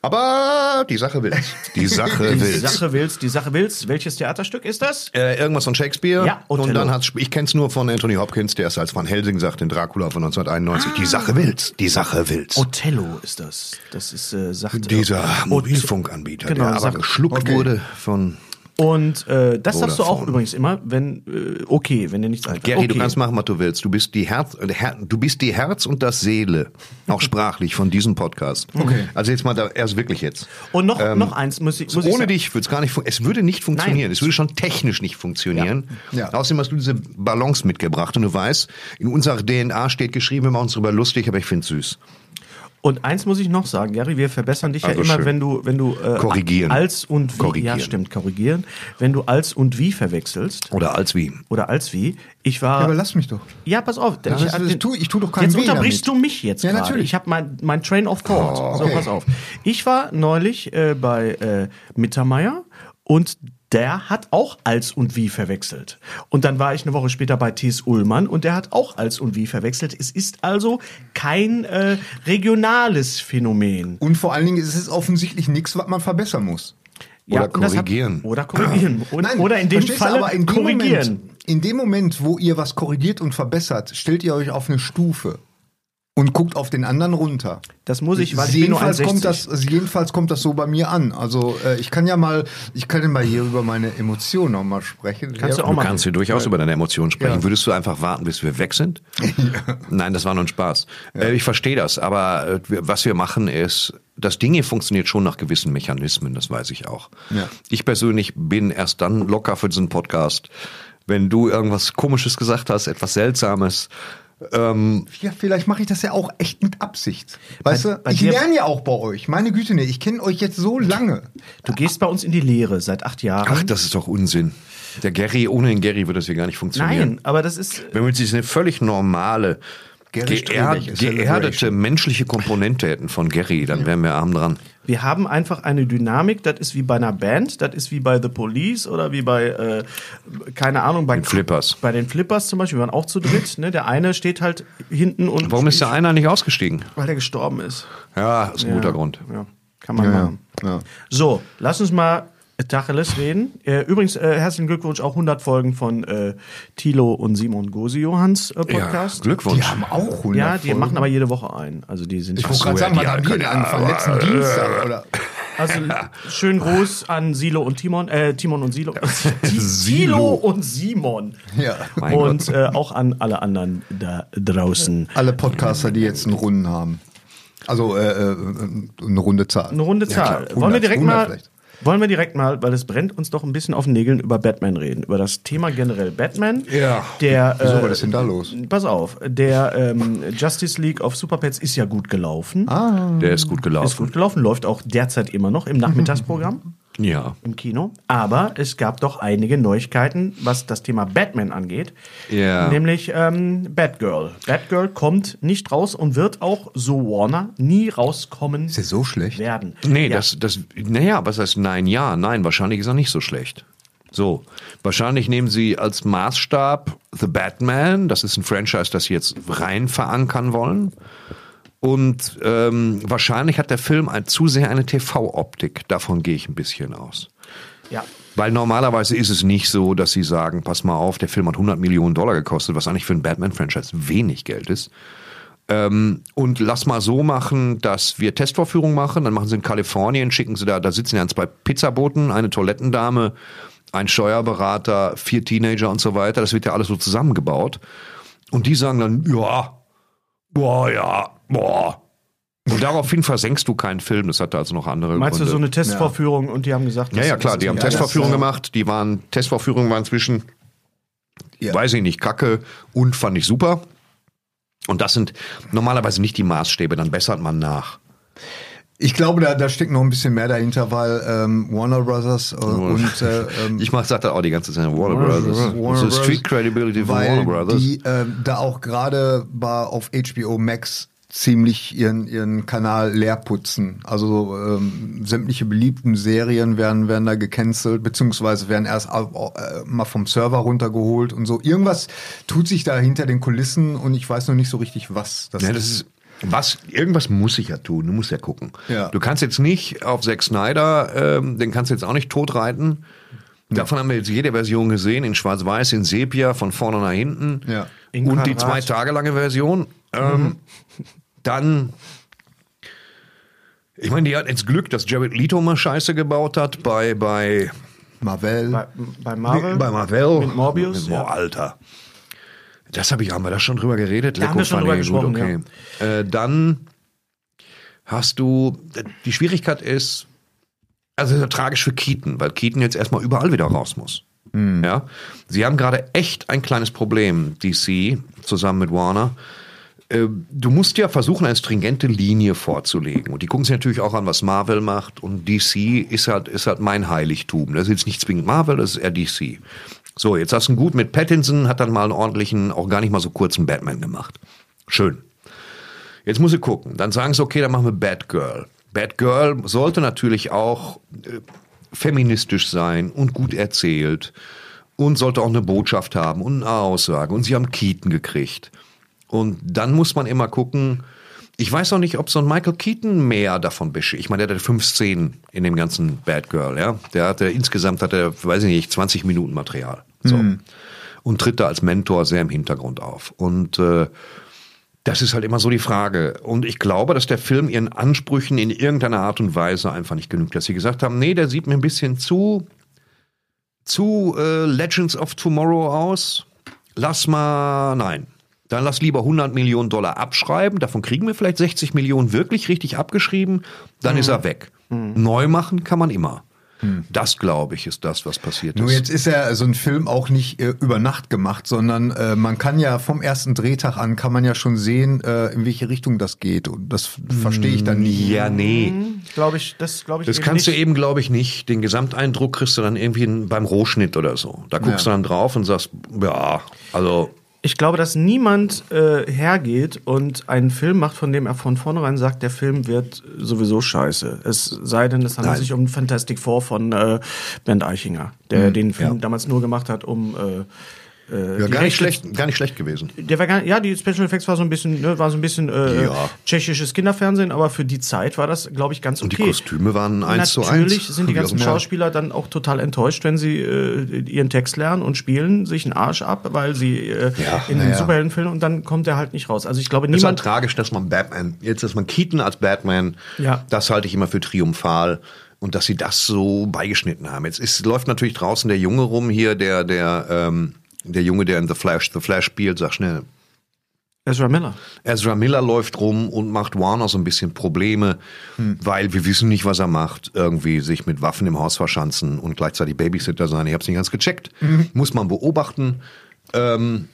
Aber die Sache will's. Die Sache Die will's. Sache willst, die Sache willst. Welches Theaterstück ist das? Äh, irgendwas von Shakespeare. Ja, Othello. Und dann hat's, ich kenn's nur von Anthony Hopkins, der es als Van Helsing sagt in Dracula von 1991. Die Sache will's. Die Sache will's. Othello ist das. Das ist, äh, sagt Dieser Mobilfunkanbieter, Genau, der aber sagt- geschluckt Okay. wurde von Und äh, das sagst du auch übrigens immer, wenn, äh, okay, wenn dir nichts einfällt. Gary, okay. du kannst machen, was du willst. Du bist die Herz, äh, Her, du bist die Herz und das Seele, auch sprachlich von diesem Podcast. Okay. Also jetzt mal da, erst wirklich jetzt. Und noch, Ähm, noch eins muss ich, muss ich Ohne sagen. dich würde es gar nicht, es würde nicht funktionieren. Nein. Es würde schon technisch nicht funktionieren. Ja. Ja. Außerdem hast du diese Balance mitgebracht und du weißt, in unserer DNA steht geschrieben, wir machen uns darüber lustig, aber ich finde es süß. Und eins muss ich noch sagen, Gary, wir verbessern dich Also ja immer, schön. wenn du, wenn du äh, Korrigieren. als und wie, Korrigieren. ja stimmt, korrigieren, wenn du als und wie verwechselst Oder als wie. oder als wie. Ich war, Ja, aber lass mich doch. Ja, pass auf. Ja, ich, das- das tu- ich tu doch keinen Jetzt unterbrichst damit. du mich jetzt Ja, gerade. natürlich. Ich habe mein, mein Train of Thought. Oh, So, okay. pass auf. Ich war neulich äh, bei äh, Mittermeier und der hat auch als und wie verwechselt. Und dann war ich eine Woche später bei Thies Ullmann und der hat auch als und wie verwechselt. Es ist also kein äh, regionales Phänomen. Und vor allen Dingen ist es offensichtlich nichts, was man verbessern muss. Ja, Oder das hat-. Oder korrigieren. Und, Nein, oder in dem Fall aber in dem korrigieren. Moment, in dem Moment, wo ihr was korrigiert und verbessert, stellt ihr euch auf eine Stufe. Und guckt auf den anderen runter. Das muss ich, weil ich bin nur jedenfalls 1,60. kommt das, jedenfalls kommt das so bei mir an. Also äh, ich kann ja mal, ich kann ja mal hier über meine Emotionen noch mal sprechen. du kannst hier durchaus über deine Emotionen sprechen. Ja. Würdest du einfach warten, bis wir weg sind? Nein, das war nur ein Spaß. Äh, ich verstehe das, aber äh, wir- was wir machen ist, das Ding hier funktioniert schon nach gewissen Mechanismen, das weiß ich auch. Ja. Ich persönlich bin erst dann locker für diesen Podcast, wenn du irgendwas Komisches gesagt hast, etwas Seltsames. Ähm, Ja, vielleicht mache ich das ja auch echt mit Absicht. Weißt Bei- du, bei ich lerne ja auch bei euch. Meine Güte, nee, ich kenne euch jetzt so lange. Du gehst bei uns in die Lehre seit acht Jahren. ach, das ist doch Unsinn. Der Gary, ohne den Gary würde das hier gar nicht funktionieren. Nein, aber das ist. Wenn wir jetzt eine völlig normale, Gary geer Strebech, geerdete menschliche Komponente hätten von Gary, dann wären wir arm dran. Wir haben einfach eine Dynamik, das ist wie bei einer Band, das ist wie bei The Police oder wie bei, äh, keine Ahnung, bei Den Flippers. Bei den Flippers zum Beispiel, wir waren auch zu dritt. Ne? Der eine steht halt hinten und. Warum ist der einer nicht ausgestiegen? Weil der gestorben ist. Ja, ist ein Ja. guter Grund. Ja, kann man Ja, ja. machen. Ja. So, lass uns mal Tacheles reden. Äh, übrigens, äh, herzlichen Glückwunsch, auch 100 Folgen von äh, Thilo und Simon Gosi-Johans äh, Podcast. Ja, Glückwunsch. Die haben auch 100 Ja, die Folgen. machen aber jede Woche ein. Also die sind Ich wollte gerade sagen, wann haben die denn angefangen? Letzten Dienstag, oder? Also schönen Gruß an Silo und Timon, äh, Timon und Silo. Silo und Simon. Ja. Mein und äh, auch an alle anderen da draußen. Alle Podcaster, die jetzt einen Runden haben. Also äh, äh, eine runde Zahl. Eine runde Ja, Zahl. klar, wollen wir 100, direkt 100 mal, vielleicht. Wollen wir direkt mal, weil es brennt uns doch ein bisschen auf den Nägeln über Batman reden, über das Thema generell Batman. Ja. Der, Wieso äh, war das denn da los? Pass auf, der ähm, Justice League of Super Pets ist ja gut gelaufen. Ah. Der ist gut gelaufen. Ist gut gelaufen, läuft auch derzeit immer noch im Nachmittagsprogramm. Ja. im Kino. Aber es gab doch einige Neuigkeiten, was das Thema Batman angeht. Ja. Nämlich ähm, Batgirl. Batgirl kommt nicht raus und wird auch, so Warner, nie rauskommen Ist ja so schlecht. werden. Nee, ja. das, das, naja, was heißt nein, ja, nein, wahrscheinlich ist er nicht so schlecht. So, wahrscheinlich nehmen sie als Maßstab The Batman, das ist ein Franchise, das sie jetzt rein verankern wollen. Und ähm, wahrscheinlich hat der Film ein, zu sehr eine TV-Optik. Davon gehe ich ein bisschen aus. ja. Weil normalerweise ist es nicht so, dass sie sagen, pass mal auf, der Film hat 100 Millionen Dollar gekostet, was eigentlich für ein Batman-Franchise wenig Geld ist. Ähm, und lass mal so machen, dass wir Testvorführungen machen, dann machen sie in Kalifornien, schicken sie da, da sitzen ja zwei Pizzaboten, eine Toilettendame, ein Steuerberater, vier Teenager und so weiter. Das wird ja alles so zusammengebaut. Und die sagen dann, ja, boah, ja, boah. Und daraufhin versenkst du keinen Film. Das hatte also noch andere Meinst du Gründe. so eine Testvorführung und die haben gesagt, Ja, das- ja, klar, das die ist haben äh, gemacht. Die waren, Testvorführungen waren zwischen, Ja. weiß ich nicht, Kacke und fand ich super. Und das sind normalerweise nicht die Maßstäbe, dann bessert man nach. Ich glaube, da, da steckt noch ein bisschen mehr dahinter, weil ähm, Warner Brothers äh, und äh, ähm, Ich mach, sag das auch die ganze Zeit, Warner, Warner Brothers. Warner Brothers, Street Credibility von Warner Brothers. die ähm, da auch gerade bei- auf HBO Max ziemlich ihren ihren Kanal leer putzen. Also ähm, sämtliche beliebten Serien werden werden da gecancelt beziehungsweise werden erst äh, mal vom Server runtergeholt und so. Irgendwas tut sich da hinter den Kulissen und ich weiß noch nicht so richtig was. ja, das ist, was, irgendwas muss ich ja tun, du musst ja gucken. Ja. Du kannst jetzt nicht auf Zack Snyder, ähm, den kannst du jetzt auch nicht totreiten. Davon haben wir jetzt jede Version gesehen, in Schwarz-Weiß, in Sepia, von vorne nach hinten. Ja. Und die zwei Tage lange Version. Ähm, Dann, ich meine, die hat jetzt Glück, dass Jared Leto mal Scheiße gebaut hat bei, bei, Marvel. Bei, bei Marvel? bei Marvel. Mit Morbius, Mit, ja. Boah, Alter. Das habe ich, haben wir da schon drüber geredet? Da haben wir schon drüber fand ich gut, gesprochen, Äh, dann hast du, die Schwierigkeit ist, also es ist ja tragisch für Keaton, weil Keaton jetzt erstmal überall wieder raus muss. Ja, sie haben gerade echt ein kleines Problem, DC, zusammen mit Warner. Äh, Du musst ja versuchen, eine stringente Linie vorzulegen. Und die gucken sich natürlich auch an, was Marvel macht. Und DC ist halt, ist halt mein Heiligtum. Das ist jetzt nicht zwingend Marvel, das ist eher DC. So, jetzt hast du gut mit Pattinson, hat dann mal einen ordentlichen, auch gar nicht mal so kurzen Batman gemacht. Schön. Jetzt muss ich gucken. Dann sagen sie, okay, dann machen wir Batgirl. Batgirl sollte natürlich auch äh, feministisch sein und gut erzählt und sollte auch eine Botschaft haben und eine Aussage. Und sie haben Keaton gekriegt. Und dann muss man immer gucken, ich weiß auch nicht, ob so ein Michael Keaton mehr davon beschädigt. Ich meine, der hatte fünf Szenen in dem ganzen Batgirl, ja. Der hatte, insgesamt hat er, weiß ich nicht, 20 Minuten Material. So. Und tritt da als Mentor sehr im Hintergrund auf. Und äh, Das ist halt immer so die Frage. Und ich glaube, dass der Film ihren Ansprüchen in irgendeiner Art und Weise einfach nicht genügt. Dass sie gesagt haben, nee, der sieht mir ein bisschen zu, zu äh, Legends of Tomorrow aus. Lass mal, nein. Dann lass lieber 100 Millionen Dollar abschreiben. Davon kriegen wir vielleicht 60 Millionen wirklich richtig abgeschrieben. Dann Mhm. ist er weg. Neu machen kann man immer. Das, glaube ich, ist das, was passiert ist. Nur jetzt ist ja so ein Film auch nicht äh, über Nacht gemacht, sondern äh, man kann ja vom ersten Drehtag an kann man ja schon sehen, äh, in welche Richtung das geht. Und das verstehe ich dann nie. Ja, nee. Glaube ich, das glaube ich Das eben kannst nicht. du eben, glaube ich, nicht. Den Gesamteindruck kriegst du dann irgendwie in- beim Rohschnitt oder so. Da guckst Ja. du dann drauf und sagst, ja, also Ich glaube, dass niemand äh, hergeht und einen Film macht, von dem er von vornherein sagt, der Film wird sowieso scheiße. Es sei denn, es handelt Nein. sich um Fantastic Four von äh, Bernd Eichinger, der Mhm, den Film ja. damals nur gemacht hat, um äh, äh, ja, gar, nicht schlecht, gar nicht schlecht gewesen. Der war gar, ja, die Special Effects war so ein bisschen, ne, war so ein bisschen äh, Ja. tschechisches Kinderfernsehen, aber für die Zeit war das, glaube ich, ganz okay. Und die Kostüme waren eins zu eins. Natürlich sind die ganzen. Schauspieler dann auch total enttäuscht, wenn sie äh, ihren Text lernen und spielen sich einen Arsch ab, weil sie äh, in na einem ja. Superheldenfilm und dann kommt er halt nicht raus. Also ich glaube, Es ist halt niemand. tragisch, dass man Batman, jetzt dass man Keaton als Batman, Ja. das halte ich immer für triumphal. Und dass sie das so beigeschnitten haben. Jetzt ist, läuft natürlich draußen der Junge rum hier, der, der, ähm, der Junge, der in The Flash, The Flash spielt, sag schnell. Ezra Miller. Ezra Miller läuft rum und macht Warner so ein bisschen Probleme, weil wir wissen nicht, was er macht. Irgendwie sich mit Waffen im Haus verschanzen und gleichzeitig Babysitter sein. Ich habe es nicht ganz gecheckt. Muss man beobachten. Ähm,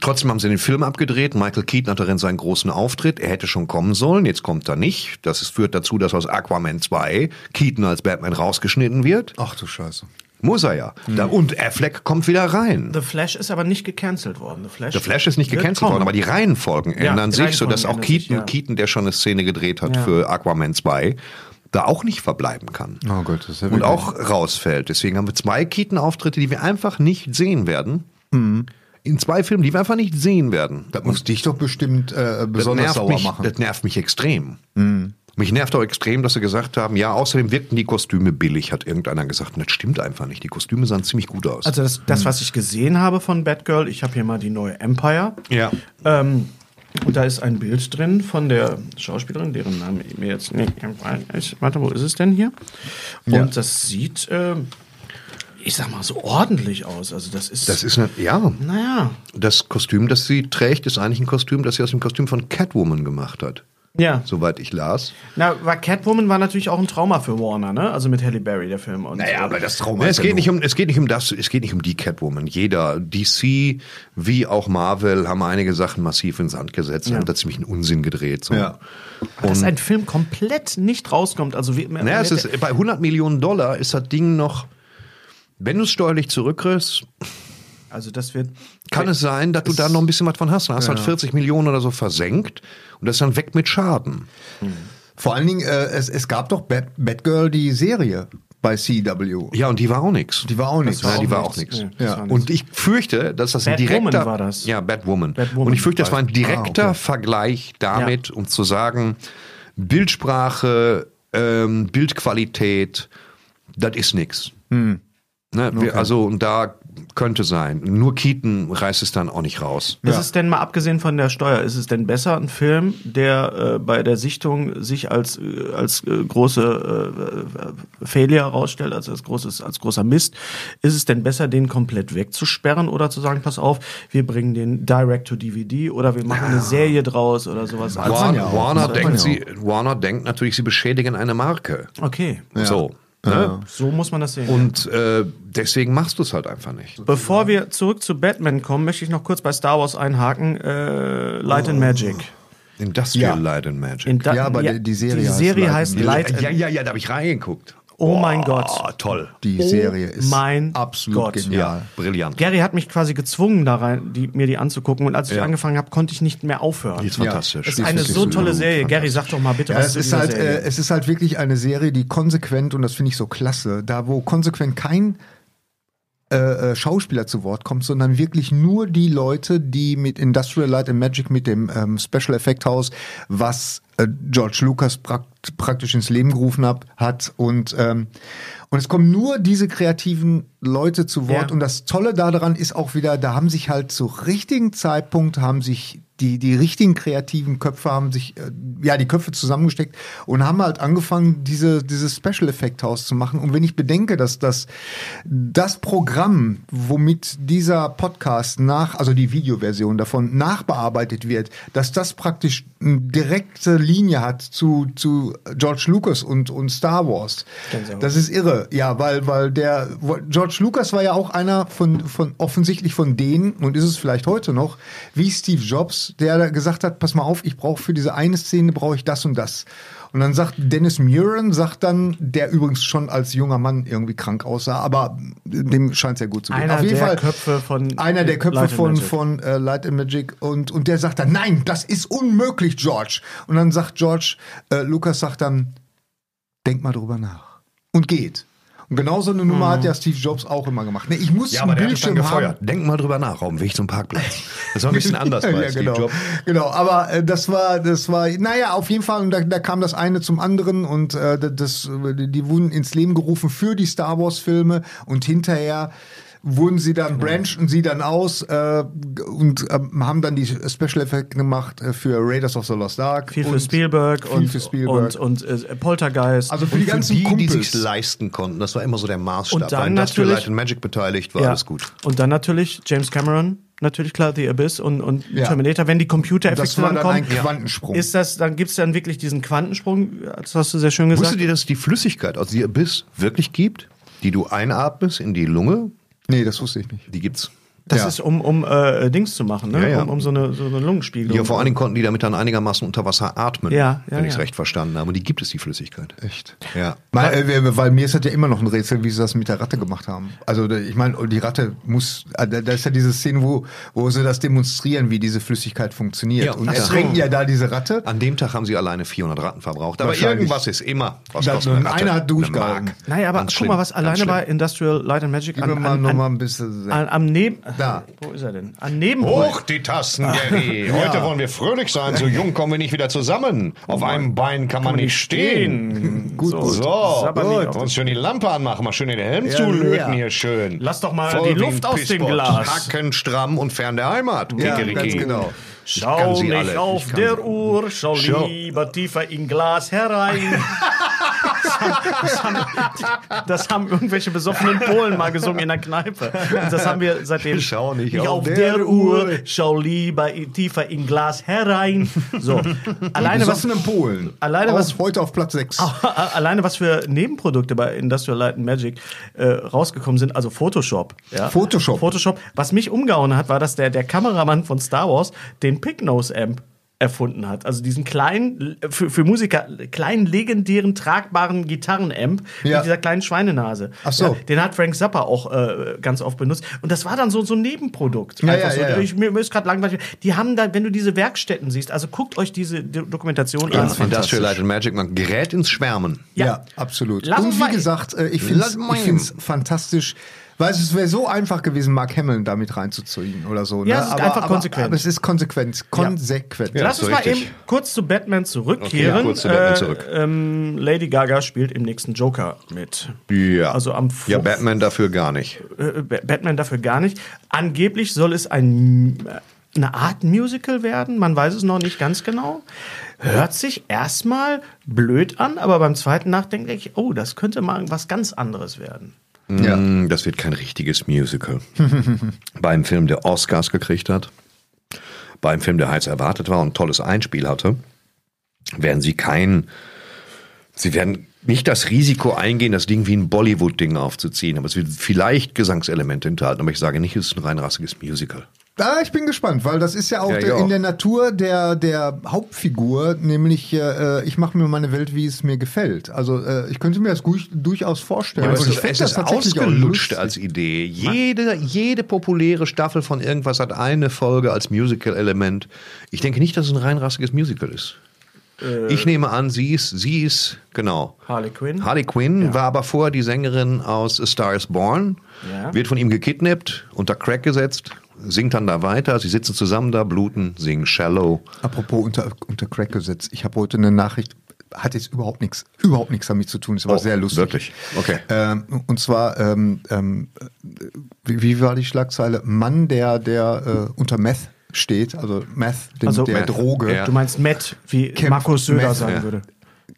trotzdem haben sie den Film abgedreht. Michael Keaton hat darin seinen großen Auftritt. Er hätte schon kommen sollen. Jetzt kommt er nicht. Das führt dazu, dass aus Aquaman 2 Keaton als Batman rausgeschnitten wird. Ach du Scheiße. Muss er ja. Da, und Affleck kommt wieder rein. The Flash ist aber nicht gecancelt worden. The Flash, Der Flash ist nicht gecancelt kommen. worden, aber die Reihenfolgen Ja, ändern die sich, sodass auch ändern sich, Keaton, ja. Keaton, der schon eine Szene gedreht hat Ja. für Aquaman 2, da auch nicht verbleiben kann. Oh Gott, das ist ja Und auch rausfällt. Deswegen haben wir zwei Keaton-Auftritte, die wir einfach nicht sehen werden. In zwei Filmen, die wir einfach nicht sehen werden. Das muss dich doch bestimmt äh, besonders sauer mich, machen. Das nervt mich extrem. Mich nervt auch extrem, dass sie gesagt haben, ja, außerdem wirkten die Kostüme billig, hat irgendeiner gesagt. Und das stimmt einfach nicht. Die Kostüme sahen ziemlich gut aus. Also das, das, was ich gesehen habe von Batgirl, ich habe hier mal die neue Empire. ja. Ähm, und da ist ein Bild drin von der Schauspielerin, deren Name mir jetzt nicht ist. Warte, wo ist es denn hier? Und Ja. das sieht, ähm, ich sag mal, so ordentlich aus. Also das ist. Das ist eine, ja. Naja. Das Kostüm, das sie trägt, ist eigentlich ein Kostüm, das sie aus dem Kostüm von Catwoman gemacht hat. Ja. Soweit ich las. Na, war Catwoman war natürlich auch ein Trauma für Warner, ne? Also mit Halle Berry, der Film. Und, Naja, äh, aber das Trauma es geht nicht um, es geht nicht um das, es geht nicht um die Catwoman. Jeder, DC wie auch Marvel, haben einige Sachen massiv ins Sand gesetzt und Ja. haben da ziemlich einen Unsinn gedreht. So. Ja. Dass ein Film komplett nicht rauskommt. Also wie, Naja, es ist, bei 100 Millionen Dollar ist das Ding noch, wenn du es steuerlich zurückkriegst, also das wird. Kann es sein, dass du da noch ein bisschen was von hast. Dann hast du Ja. halt 40 Millionen oder so versenkt und das ist dann weg mit Schaden. Vor allen Dingen, äh, es, es gab doch Bat Batgirl, die Serie bei CW. Ja, und die war auch nix. Die war auch nichts. Nein, die war auch nichts. Nee, das Ja. nichts. Und ich fürchte, dass das ein Batwoman direkter war das. Ja, Batwoman. Batwoman. Und ich fürchte, das war ein direkter Ah, okay. Vergleich damit, um zu sagen, Bildsprache, ähm, Bildqualität, das ist nix. Hm. Ne, wir, also und da könnte sein. Nur Keaton reißt es dann auch nicht raus. Ist es denn mal abgesehen von der Steuer, ist es denn besser ein Film, der äh, bei der Sichtung sich als äh, als äh, große äh, Failure herausstellt, also als großes als großer Mist, ist es denn besser, den komplett wegzusperren oder zu sagen, pass auf, wir bringen den direct to DVD oder wir machen eine Serie draus oder sowas? Warner, ja auch. Warner, denkt ja sie, Warner denkt natürlich, sie beschädigen eine Marke. Okay, So. Ne? so muss man das sehen. Und äh, deswegen machst du es halt einfach nicht. Bevor wir zurück zu Batman kommen, möchte ich noch kurz bei Star Wars einhaken. Äh, Light and Magic. Industrial Ja. Light and Magic. In Ja, aber die- die Serie die heißt Serie Light heißt and Light and ja, ja, ja, da habe ich reingeguckt. Oh mein Gott. Oh, toll. Die Oh Serie ist mein absolut Gott. genial. Brillant. Gary hat mich quasi gezwungen, da rein, die, mir die anzugucken. Und als ich Ja. angefangen habe, konnte ich nicht mehr aufhören. Die ist Ja. fantastisch. Es Die ist eine so tolle Serie. Gary, sag doch mal bitte Ja, was es ist dieser halt, Serie. äh, es ist halt wirklich eine Serie, die konsequent, und das finde ich so klasse, da wo konsequent kein äh, äh, Schauspieler zu Wort kommt, sondern wirklich nur die Leute, die mit Industrial Light and Magic, mit dem ähm, Special Effect Haus, was äh, George Lucas prakt praktisch ins Leben gerufen hab, hat und ähm, und es kommen nur diese kreativen Leute zu Wort Ja. und das Tolle daran ist auch wieder, da haben sich halt zu richtigen Zeitpunkt haben sich die, die richtigen kreativen Köpfe haben sich, äh, ja, die Köpfe zusammengesteckt und haben halt angefangen, diese, dieses Special Effect Haus zu machen. Und wenn ich bedenke, dass das, das Programm, womit dieser Podcast nach, also die Videoversion davon nachbearbeitet wird, dass das praktisch eine direkte Linie hat zu, zu George Lucas und, und Star Wars. Das ist irre. Ja, weil, weil der, George Lucas war ja auch einer von, von, offensichtlich von denen, und ist es vielleicht heute noch, wie Steve Jobs, der gesagt hat, pass mal auf, ich brauche für diese eine Szene brauche ich das und das. Und dann sagt Dennis Muren, sagt dann, der übrigens schon als junger Mann irgendwie krank aussah, aber dem scheint es ja gut zu gehen. Einer Auf jeden der Fall Köpfe von einer der Köpfe Light von Magic. von äh, Light and Magic und und der sagt dann, nein, das ist unmöglich, George. Und dann sagt George, äh, Lukas sagt dann, denk mal drüber nach und geht. Und genau so eine Nummer hat ja Steve Jobs auch immer gemacht. Ne, ich muss Ja, einen aber der hat Bildschirm haben. gefeuert. Denk mal drüber nach, auf dem Weg zum Parkplatz. Das war ein bisschen anders bei ja, Steve genau. Jobs. Genau, aber äh, das war, das war, naja, auf jeden Fall, und da, da kam das eine zum anderen und äh, das, die wurden ins Leben gerufen für die Star Wars Filme und hinterher wurden sie dann Genau. branchten sie dann aus äh, und ähm, haben dann die Special Effekte gemacht äh, für Raiders of the Lost Ark. Viel für und Spielberg viel und, für Spielberg. und, und äh, Poltergeist. Also für die Und ganzen die, die Kumpels. sich leisten konnten, das war immer so der Maßstab. Und dann Industrial natürlich- Light and Magic beteiligt, war Ja. alles gut. Und dann natürlich James Cameron, natürlich klar, The Abyss und, und Ja. Terminator, wenn die Computereffekte Das war dann dann kommen, ein Quantensprung. ist das, dann gibt's dann wirklich diesen Quantensprung, das hast du sehr schön gesagt. Wusstet ihr, dass es die Flüssigkeit aus The Abyss wirklich gibt, die du einatmest in die Lunge? Nee, das wusste ich nicht. Die gibt's. Das ist um, um äh, Dings zu machen, ne? Ja, ja. Um, um so eine, so eine Lungenspiegelung. Ja, vor allen Dingen konnten die damit dann einigermaßen unter Wasser atmen, Ja, ja, wenn ich es ja. recht verstanden habe. Und die gibt es, die Flüssigkeit. Echt? Ja. Weil, äh, weil mir ist das ja immer noch ein Rätsel, wie sie das mit der Ratte gemacht haben. Also ich meine, die Ratte muss, äh, da da ist ja diese Szene, wo, wo sie das demonstrieren, wie diese Flüssigkeit funktioniert. Ja, und ach so. ertränken ja da diese Ratte. An dem Tag haben sie alleine 400 Ratten verbraucht. Aber irgendwas ist immer. Was eine einer hat. Mark. Naja, aber Ganz guck schlimm, mal, was alleine bei Industrial Light and Magic mal ein bisschen. an, am Neben... Da. Wo ist er denn? An Neben... Hoch die Tasten, Gary. Heute Ja. wollen wir fröhlich sein. So jung kommen wir nicht wieder zusammen. Auf einem Bein kann man nicht stehen. Gut, So, gut. Nicht auf uns schön die Lampe anmachen, mal schön den Helm Ja, zulöten ja. hier schön. Lass doch mal Voll die Luft aus dem. Glas. Hacken stramm und fern der Heimat. Ja, Kikeriki. ganz genau. Kann Schau nicht alle. auf kann der. Uhr, schau Schau. lieber tiefer in Glas herein. Das haben, das, haben, das haben irgendwelche besoffenen Polen mal gesungen in der Kneipe. Und das haben wir seitdem. Schau nicht auf, auf der, der Uhr, Uhr. schau lieber in, tiefer in Glas herein. So, alleine was, Besoffenen Polen. Alleine Auch was- heute auf Platz 6. alleine was für Nebenprodukte bei Industrial Light and Magic äh, rausgekommen sind, also Photoshop. Ja? Photoshop. Photoshop. Was mich umgehauen hat, war, dass der, der Kameramann von Star Wars den Picknose Amp erfunden hat. Also diesen kleinen, für, für Musiker, kleinen, legendären, tragbaren Gitarrenamp Ja. mit dieser kleinen Schweinenase. Ach so. Ja, den hat Frank Zappa auch äh, ganz oft benutzt. Und das war dann so, so ein Nebenprodukt. Ja, Einfach ja, so, ja, ja. Ich, mir, mir ist gerade langweilig. Die haben da, wenn du diese Werkstätten siehst, also guckt euch diese Do- Dokumentation Ja, an. Industrial Light and Magic, man gerät ins Schwärmen. Ja, Ja. absolut. Lass und uns wie gesagt, äh, ich finde es fantastisch. Weil es wäre so einfach gewesen, Mark Hamill damit reinzuziehen oder so. Ja, ne? es ist aber, einfach aber, konsequent. Aber es ist konsequent. Konsequent. Ja, Lass uns mal eben kurz zu Batman zurückkehren. Okay, kurz zu Batman Äh, zurück. ähm, Lady Gaga spielt im nächsten Joker mit. Ja. Also am ja, Fu- Batman dafür gar nicht. Äh, Ba- Batman dafür gar nicht. Angeblich soll es ein, äh, eine Art Musical werden. Man weiß es noch nicht ganz genau. Hört sich erstmal blöd an, aber beim zweiten Nachdenken denke ich, oh, das könnte mal was ganz anderes werden. Ja. Mm, Das wird kein richtiges Musical. Beim Film, der Oscars gekriegt hat, beim Film, der heiß erwartet war und ein tolles Einspiel hatte, werden sie kein, sie werden nicht das Risiko eingehen, das Ding wie ein Bollywood-Ding aufzuziehen, aber es wird vielleicht Gesangselemente enthalten, aber ich sage nicht, es ist ein rein rassiges Musical. Ah, ich bin gespannt, weil das ist ja auch Ja, der, auch. in der Natur der, der Hauptfigur, nämlich äh, ich mache mir meine Welt, wie es mir gefällt. Also äh, ich könnte mir das gu- durchaus vorstellen. Ja, aber es ich es das ist ausgelutscht als Idee. Jede, jede populäre Staffel von irgendwas hat eine Folge als Musical-Element. Ich denke nicht, dass es ein rein rassiges Musical ist. ich nehme an, sie ist, sie ist, genau. Harley Quinn. Harley Quinn war aber vorher die Sängerin aus A Star is Born, Ja. wird von ihm gekidnappt, unter Crack gesetzt, singt dann da weiter, sie sitzen zusammen da, bluten, singen Shallow. Apropos unter, unter Crack gesetzt. Ich habe heute eine Nachricht, hat jetzt überhaupt nichts, überhaupt nichts damit zu tun. Es war Oh, sehr lustig. wirklich? Okay. Ähm, und zwar, ähm, ähm, wie, wie war die Schlagzeile? Mann, der, der äh, unter Meth steht, also Meth, dem, Also der Meth, Droge. ja. Du meinst Matt, wie Markus Söder sagen würde.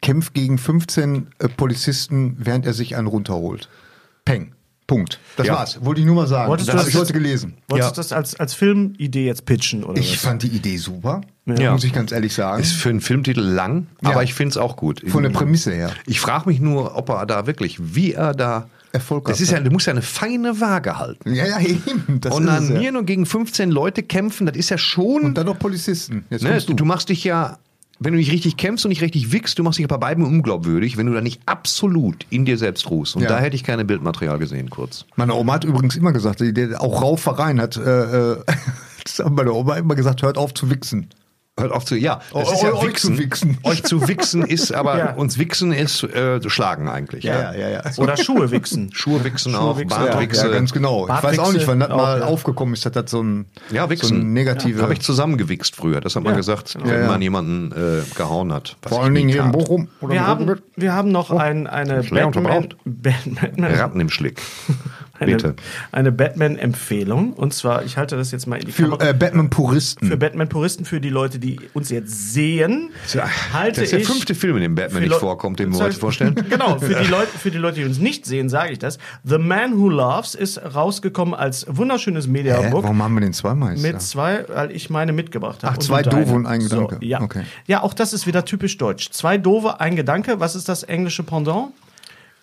Kämpft gegen 15 äh, Polizisten, während er sich einen runterholt. Peng. Punkt. Das Ja. war's. Wollte ich nur mal sagen. Wolltest das du habe das ich heute gelesen. Wolltest du das als, als Filmidee jetzt pitchen? Oder Ich was? fand die Idee super, Ja. muss ich ganz ehrlich sagen. Ist für einen Filmtitel lang, Ja. aber ich finde es auch gut. Von der Prämisse her. Ich frage mich nur, ob er da wirklich, wie er da. Erfolg Das ist ja, hat. du musst ja eine feine Waage halten. Ja, ja, eben. Das und ist dann es ja. hier nur gegen 15 Leute kämpfen, das ist ja schon. Und dann noch Polizisten. Jetzt ne, du. du. machst dich ja, wenn du nicht richtig kämpfst und nicht richtig wickst, du machst dich bei beiden unglaubwürdig, wenn du da nicht absolut in dir selbst ruhst. Und Ja. da hätte ich keine Bildmaterial gesehen, kurz. Meine Oma hat übrigens immer gesagt, auch Raufereien hat, äh, äh, das hat meine Oma immer gesagt, hört auf zu wichsen. Hört auf zu, ja, das Oh, ist ja euch wichsen. zu wichsen. Euch zu wichsen ist, aber Ja. uns wichsen ist äh, schlagen eigentlich. Ja, ja, ja. Oder Schuhe wichsen. Schuhe wichsen Schuhe auch, wichsen, Bartwichse. Ja, ganz genau. Ich weiß auch nicht, wann das auch, mal ja. aufgekommen ist, dass das so ein, Ja, so wichsen. ein negative. Habe ich zusammengewichst früher. Das hat man Ja. gesagt, Ja, wenn ja. man jemanden äh, gehauen hat. was Vor allen Dingen hier in. Bochum. Oder Wir haben, wir haben noch ein, eine Batman. Batman, Ratten im Schlick. eine, eine Batman-Empfehlung. Und zwar, ich halte das jetzt mal in die Für äh, Batman-Puristen. Für Batman-Puristen, für die Leute, die uns jetzt sehen, halte Das ist der ich. fünfte Film, in dem Batman nicht vorkommt, den wir heute vorstellen. Genau, für die, Leute, für die Leute, die uns nicht sehen, sage ich das. The Man Who Loves ist rausgekommen als wunderschönes? Mediabook. Warum haben wir den zweimal? Mit zwei, weil ich meine mitgebracht habe. Ach, zwei doofe und ein Gedanke. So, ja. Okay. ja, auch das ist wieder typisch deutsch. Zwei doofe, ein Gedanke. Was ist das englische Pendant?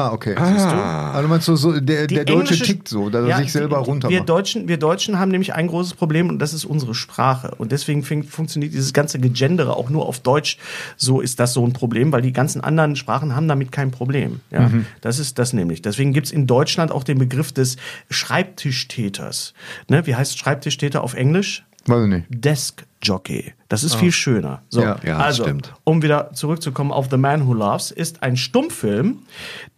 Ah, okay. Ah. Siehst du? Also meinst du, so, der, der Deutsche tickt so, dass er Ja, sich selber runter wir. Deutschen, wir Deutschen haben nämlich ein großes Problem und das ist unsere Sprache. Und deswegen fing, funktioniert dieses ganze Gegendere auch nur auf Deutsch. So ist das so ein Problem, weil die ganzen anderen Sprachen haben damit kein Problem. Ja, Mhm. Das ist das nämlich. Deswegen gibt's in Deutschland auch den Begriff des Schreibtischtäters. Ne? Wie heißt Schreibtischtäter auf Englisch? Weiß ich nicht. Desk Jockey. Das ist Ah. viel schöner. So, Ja. Ja, also, stimmt. um wieder zurückzukommen auf The Man Who Loves, ist ein Stummfilm,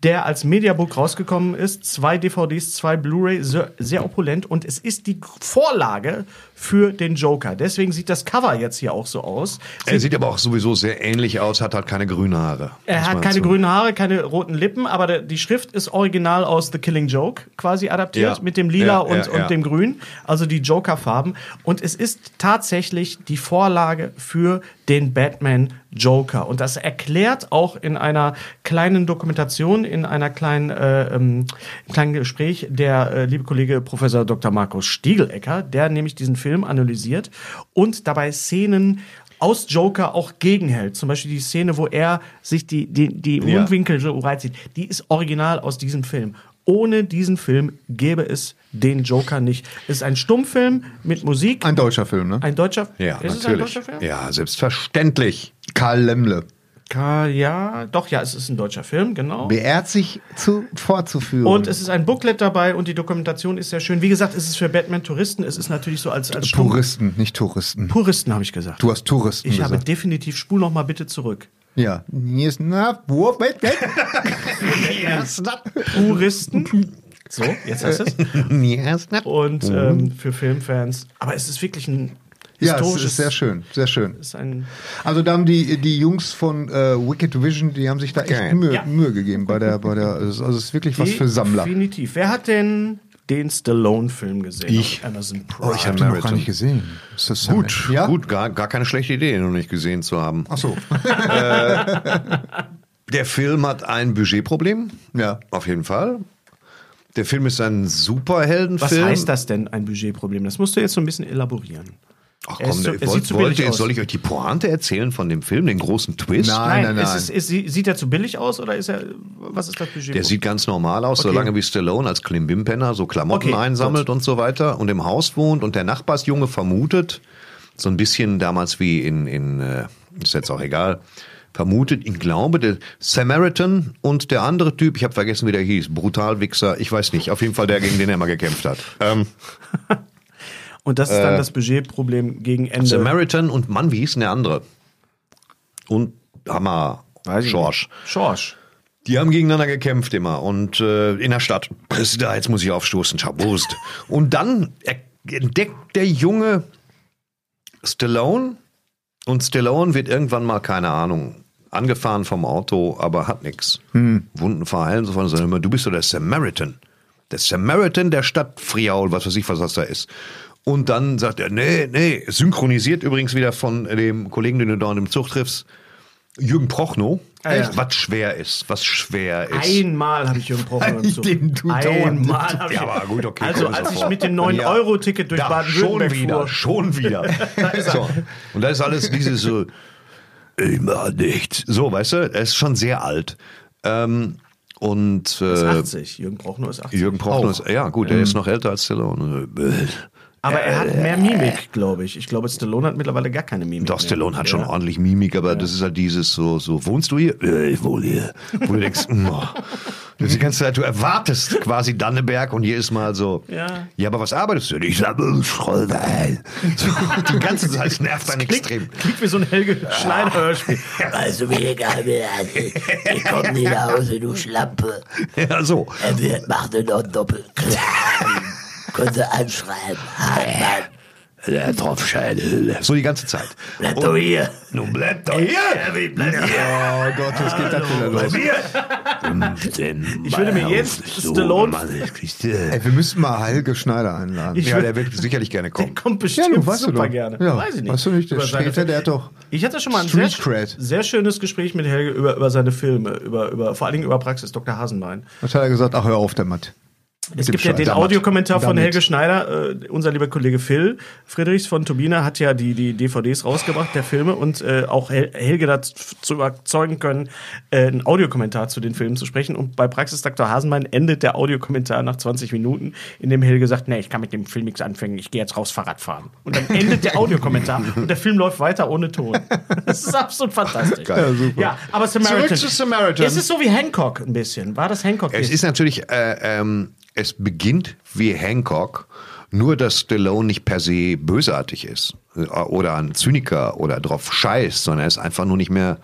der als Mediabook rausgekommen ist. Zwei DVDs, zwei Blu-ray, sehr, sehr opulent. Und es ist die Vorlage für den Joker. Deswegen sieht das Cover jetzt hier auch so aus. Er sieht aber auch sowieso sehr ähnlich aus, hat halt keine grünen Haare. Er hat keine zu- grünen Haare, keine roten Lippen, aber der, die Schrift ist original aus The Killing Joke quasi adaptiert Ja. mit dem Lila und, und dem Grün, also die Joker-Farben. Und es ist tatsächlich die Vorlage für den Batman Joker. Und das erklärt auch in einer kleinen Dokumentation, in einer kleinen, äh, ähm, kleinen Gespräch der äh, liebe Kollege Professor Dr. Markus Stiegelecker, der nämlich diesen Film analysiert und dabei Szenen aus Joker auch gegenhält. Zum Beispiel die Szene, wo er sich die, die, die Ja. Mundwinkel so reinzieht, die ist original aus diesem Film. Ohne diesen Film gäbe es den Joker nicht. Es ist ein Stummfilm mit Musik. Ein deutscher Film, ne? Ein deutscher Ja, ist es ein natürlich. deutscher Film? Ja, selbstverständlich. Karl Lemmle. Ka- Ja, doch, ja, es ist ein deutscher Film, genau. Beehrt sich zu, vorzuführen. Und es ist ein Booklet dabei und die Dokumentation ist sehr schön. Wie gesagt, es ist für Batman-Touristen. Es ist natürlich so als, als Puristen, nicht Touristen. Puristen, habe ich gesagt. Du hast Touristen Ich habe gesagt. definitiv, spul noch mal bitte zurück. Ja. Hier ist na, Wurf, wait, wait. Puristen. So, jetzt hast du es. Und Mhm. ähm, für Filmfans. Aber es ist wirklich ein. Ja, es historisches. ist sehr schön, sehr schön. Ist ein Also da haben die, die Jungs von äh, Wicked Vision, die haben sich da echt. Mühe, Ja. Mühe gegeben bei der, bei der, also es ist wirklich was für Sammler. Definitiv. Wer hat denn den Stallone-Film gesehen? Ich. Amazon Prime. Oh, ich habe den noch gar nicht gesehen. Ist das Gut, ja? gut, gar, gar keine schlechte Idee, den noch nicht gesehen zu haben. Ach so. Der Film hat ein Budgetproblem. Ja. Auf jeden Fall. Der Film ist ein Superheldenfilm. Was heißt das denn, ein Budgetproblem? Das musst du jetzt so ein bisschen elaborieren. Ach ist komm, er wollt, sieht zu wollt billig aus. soll ich euch die Pointe erzählen von dem Film, den großen Twist? Es ist, ist, sieht er zu billig aus oder ist er, was ist das Budget? Der sieht ganz normal aus, Okay. solange wie Stallone als Klimbim-Penner so Klamotten Okay, einsammelt und so weiter und im Haus wohnt und der Nachbarsjunge vermutet, so ein bisschen damals wie in, in äh, ist jetzt auch egal, vermutet, ich glaube, der Samaritan und der andere Typ, ich habe vergessen, wie der hieß, Brutalwichser, ich weiß nicht, auf jeden Fall der, gegen den er mal gekämpft hat. Ähm, Und das ist dann Äh, das Budgetproblem gegen Ende. Samaritan und Mann, wie hieß denn der andere? Und Hammer, Schorsch. Schorsch. Die haben gegeneinander gekämpft immer und äh, in der Stadt. Da, jetzt muss ich aufstoßen, Schabust. Und dann entdeckt der Junge Stallone und Stallone wird irgendwann mal, keine Ahnung, angefahren vom Auto, aber hat nichts. Hm. Wunden verheilen, so von sagen immer, du bist doch der Samaritan. Der Samaritan der Stadt Friaul, was weiß ich, was das da ist. Und dann sagt er, nee, nee, synchronisiert übrigens wieder von dem Kollegen, den du da im Zug triffst, Jürgen Prochnow. Ah, ja. Was schwer ist, was schwer ist. Einmal habe ich Jürgen Prochnow im Zug. Den du Einmal habe ich. Ja, aber gut, okay, Also als ich mit dem Ja. 9-Euro-Ticket durch Baden-Württemberg schon wieder, fuhr. schon wieder. Er. so. Und da ist alles dieses so, ich mach nichts. So, weißt du, er ist schon sehr alt. Ähm, und äh, Ist 80. Jürgen Prochnow ist 80. Jürgen Prochnow Auch. ist, ja gut, er Mhm. ist noch älter als Stallone. Aber er hat Äh, mehr Mimik, glaube ich. Ich glaube, Stallone hat mittlerweile gar keine Mimik. Doch, mehr. Stallone hat schon Ja. ordentlich Mimik, aber das ist halt dieses so, so, wohnst du hier? Ja, ich wohne hier. Wo du denkst, oh, das ist die ganze Zeit, du erwartest quasi Danneberg und jedes Mal so, Ja. ja, aber was arbeitest du? Ich sage, Schrollwein. So, die ganze Zeit das nervt einen extrem. Klingt wie so ein Helge Schneider-Hörspiel. Also mir egal, wer Ich komm nicht nach Hause, du Schlampe. Ja, so. Er wird, macht nur noch doppelt. Können Sie anschreiben. Hartmann. Der Tropfscheinhülle. So die ganze Zeit. Bleib doch hier. Nun bleib doch hier. Erwin, bleib hier. Oh Gott, was geht das wieder los? Ich würde mir jetzt Stallone. Ey, wir müssten mal Helge Schneider einladen. Ich Ja, der wird sicherlich gerne kommen. Kommt bestimmt Ja, du weißt super du doch. gerne. Ja, Weiß ich nicht. weißt du nicht, der Sträter, der hat doch Ich hatte schon mal ein sehr, sehr schönes Gespräch mit Helge über, über seine Filme, über, über, vor allen Dingen über Praxis Dr. Hasenbein. Was hat er gesagt? Ach, hör auf damit. Es gibt ja den Audiokommentar von Helge Schneider. Äh, unser lieber Kollege Phil Friedrichs von Turbina hat ja die, die DVDs rausgebracht, der Filme, und äh, auch Hel Helge dazu überzeugen können, äh, einen Audiokommentar zu den Filmen zu sprechen. Und bei Praxis Dr. Hasenbein endet der Audiokommentar nach 20 Minuten, in dem Helge sagt, nee, ich kann mit dem Film nichts anfangen, ich gehe jetzt raus Fahrrad fahren. Und dann endet der Audiokommentar und der Film läuft weiter ohne Ton. Das ist absolut fantastisch. Geil. Ja, super. Ja, aber Samaritan. Zurück zu Samaritan. Es ist so wie Hancock ein bisschen. War das Hancock? Es ist natürlich, äh, ähm, es beginnt wie Hancock, nur dass Stallone nicht per se bösartig ist äh, oder ein Zyniker oder drauf scheißt, sondern er ist einfach nur nicht mehr,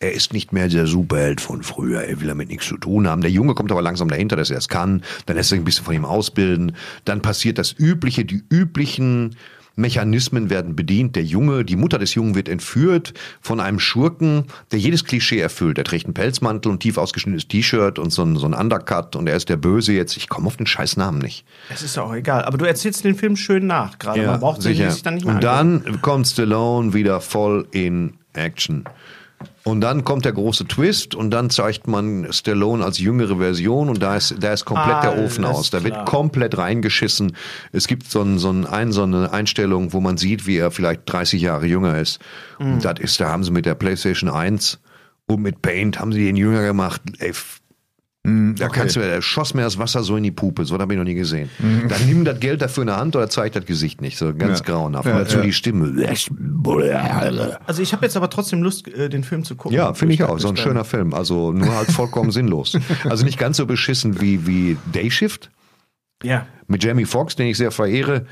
er ist nicht mehr der Superheld von früher, er will damit nichts zu tun haben. Der Junge kommt aber langsam dahinter, dass er es kann, dann lässt er sich ein bisschen von ihm ausbilden, dann passiert das Übliche, die üblichen Mechanismen werden bedient. Der Junge, die Mutter des Jungen wird entführt von einem Schurken, der jedes Klischee erfüllt. Er trägt einen Pelzmantel und tief ausgeschnittenes T-Shirt und so ein, so ein Undercut und er ist der Böse jetzt. Ich komme auf den scheiß Namen nicht. Es ist ja auch egal. Aber du erzählst den Film schön nach gerade. Man braucht den sicher. sich dann nicht mehr Und angucken. dann kommt Stallone wieder voll in Action. Und dann kommt der große Twist und dann zeigt man Stallone als jüngere Version und da ist, da ist komplett der Ofen aus. Da wird klar. komplett reingeschissen. Es gibt so, ein, so, ein, so eine Einstellung, wo man sieht, wie er vielleicht 30 Jahre jünger ist. Mhm. Und das ist, da haben sie mit der PlayStation 1 und mit Paint haben sie den jünger gemacht. Ey, da okay. kannst du, er schoss mir das Wasser so in die Puppe, so habe ich noch nie gesehen. Mhm. Dann nimm das Geld dafür in der Hand oder zeig das Gesicht nicht, so ganz Ja. grauenhaft. Ja, Mal zu ja. die Stimme. Also ich habe jetzt aber trotzdem Lust, äh, den Film zu gucken. Ja, finde ich auch. So ein schöner Film. Also nur halt vollkommen sinnlos. Also nicht ganz so beschissen wie, wie Day Shift Ja. mit Jamie Foxx, den ich sehr verehre,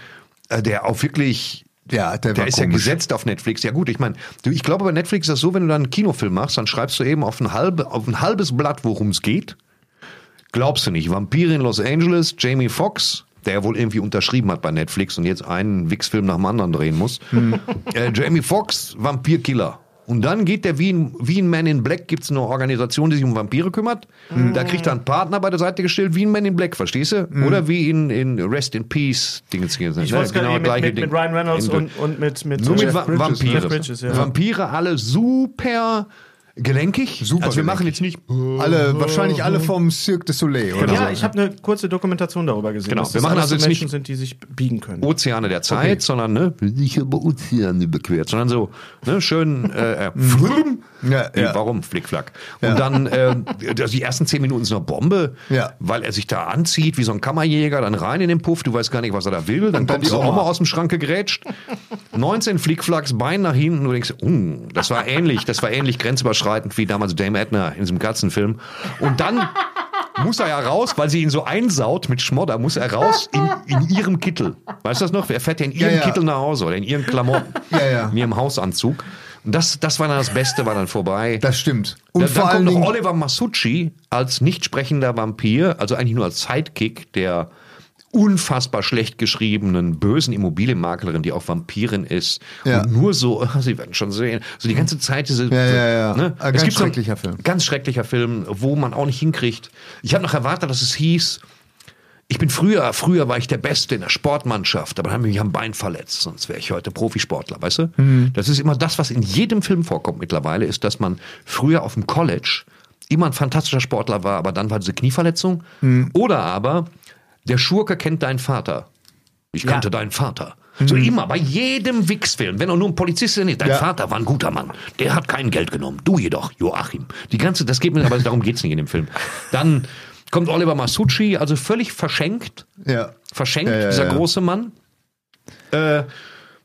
äh, der auch wirklich. Ja, der, Der ist ja komisch. gesetzt auf Netflix. Ja gut, ich meine, ich glaube bei Netflix ist das so, wenn du dann einen Kinofilm machst, dann schreibst du eben auf ein, halbe, auf ein halbes Blatt, worum es geht. Glaubst du nicht. Vampir in Los Angeles, Jamie Foxx, der wohl irgendwie unterschrieben hat bei Netflix und jetzt einen Wix-Film nach dem anderen drehen muss. Äh, Jamie Foxx, Vampirkiller. Und dann geht der wie ein, wie ein Man in Black, gibt es eine Organisation, die sich um Vampire kümmert. Da kriegt er einen Partner bei der Seite gestellt, wie ein Man in Black, verstehst du? Oder wie in, in Rest in Peace. Dingens, Ich wollte es gerade eben mit, mit, mit Ryan Reynolds und, und mit, mit Nur mit Jeff Bridges, Vampire. Jeff Bridges, ja. Vampire alle super gelenkig. Super also wir gelenkig. machen jetzt nicht. Alle, wahrscheinlich alle vom Cirque du Soleil, oder? Ja, so. ich habe eine kurze Dokumentation darüber gesehen. Genau, dass wir das machen also so jetzt Menschen nicht- sind, die sich biegen können. Ozeane der Zeit, Okay. sondern ne, nicht über Ozeane überquert, sondern so ne, schön äh, äh, Ja, Nee, ja. Warum? Flickflack. Und dann äh, also die ersten zehn Minuten ist eine Bombe, Ja. weil er sich da anzieht wie so ein Kammerjäger, dann rein in den Puff, du weißt gar nicht, was er da will, dann dann kommt die. Oma aus dem Schrank gegrätscht, 19 Flickflacks, Bein nach hinten, du denkst, uh, das war ähnlich, das war ähnlich grenzüberschreitend wie damals Dame Edna in diesem Katzenfilm. Und dann muss er ja raus, weil sie ihn so einsaut mit Schmodder, muss er raus in, in ihrem Kittel. Weißt du das noch? Er fährt ja in ihrem Ja, ja. Kittel nach Hause oder in ihren Klamotten, Ja, ja. in ihrem Hausanzug. Und das, das war dann das Beste, war dann vorbei. Das stimmt. Und Und vor dann kommt noch Oliver Masucci als nicht sprechender Vampir, also eigentlich nur als Sidekick der unfassbar schlecht geschriebenen bösen Immobilienmaklerin, die auch Vampirin ist Ja. und nur so, Sie werden schon sehen, so die ganze Zeit diese, Ja, ja, ja. Ne? Ein Es ganz schrecklicher Film. ganz schrecklicher Film, wo man auch nicht hinkriegt. Ich habe noch erwartet, dass es hieß, ich bin früher, früher war ich der Beste in der Sportmannschaft, aber dann habe ich mich am Bein verletzt, sonst wäre ich heute Profisportler, weißt du? Mhm. Das ist immer das, was in jedem Film vorkommt mittlerweile, ist, dass man früher auf dem College immer ein fantastischer Sportler war, aber dann war diese Knieverletzung. Mhm. Oder aber, der Schurke kennt deinen Vater. Ich kannte deinen Vater. So immer, bei jedem Wix-Film, wenn auch nur ein Polizist ist, dein Mhm. Ja. Vater war ein guter Mann. Der hat kein Geld genommen. Du jedoch, Joachim. Die ganze, das geht mir, aber darum geht's nicht in dem Film. Dann kommt Oliver Masucci, also völlig verschenkt. ja. Verschenkt, Ja, ja, dieser ja. große Mann. Äh,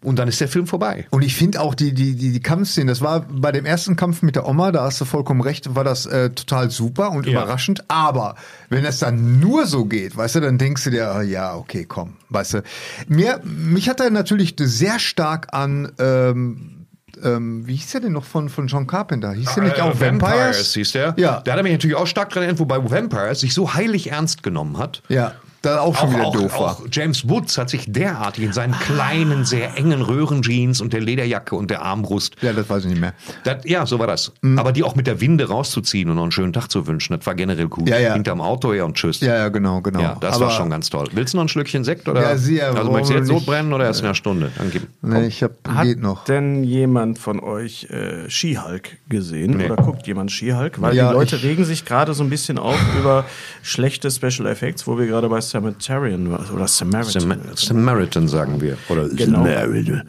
und dann ist der Film vorbei. Und ich finde auch die, die, die, die Kampfszenen, das war bei dem ersten Kampf mit der Oma, da hast du vollkommen recht, war das äh, total super und Ja. überraschend. Aber wenn es dann nur so geht, weißt du, dann denkst du dir, ah, ja, okay, komm, weißt du. Mir, mich hat er natürlich sehr stark an, ähm, ähm, wie hieß der denn noch von, von John Carpenter? Hieß der nicht Äh, auch Vampires? hieß der. Ja. Da hat er mich natürlich auch stark dran erinnert, wobei Vampires sich so heilig ernst genommen hat. Ja, da auch schon wieder auch, doof war. auch James Woods hat sich derartig in seinen kleinen, sehr engen Röhrenjeans und der Lederjacke und der Armbrust. Ja, das weiß ich nicht mehr. Das, ja, so war das. Mhm. Aber die auch mit der Winde rauszuziehen und noch einen schönen Tag zu wünschen, das war generell gut. Ja, ja. Hinterm Auto her und tschüss. Ja, ja, genau, genau. Ja, das Aber- war schon ganz toll. Willst du noch ein Schlückchen Sekt oder? Ja, sehr, also wollen möchtest du jetzt so nicht- brennen oder erst in einer Stunde? Dann gib. Nee, ich hab, Hat geht noch. denn jemand von euch äh, She-Hulk gesehen? Nee. Oder guckt jemand She-Hulk? Weil Ja, die Leute ich- regen sich gerade so ein bisschen auf über schlechte Special Effects, wo wir gerade bei Samaritan. Oder Samaritan. Sam Samaritan sagen wir. Oder Genau. Samaritan.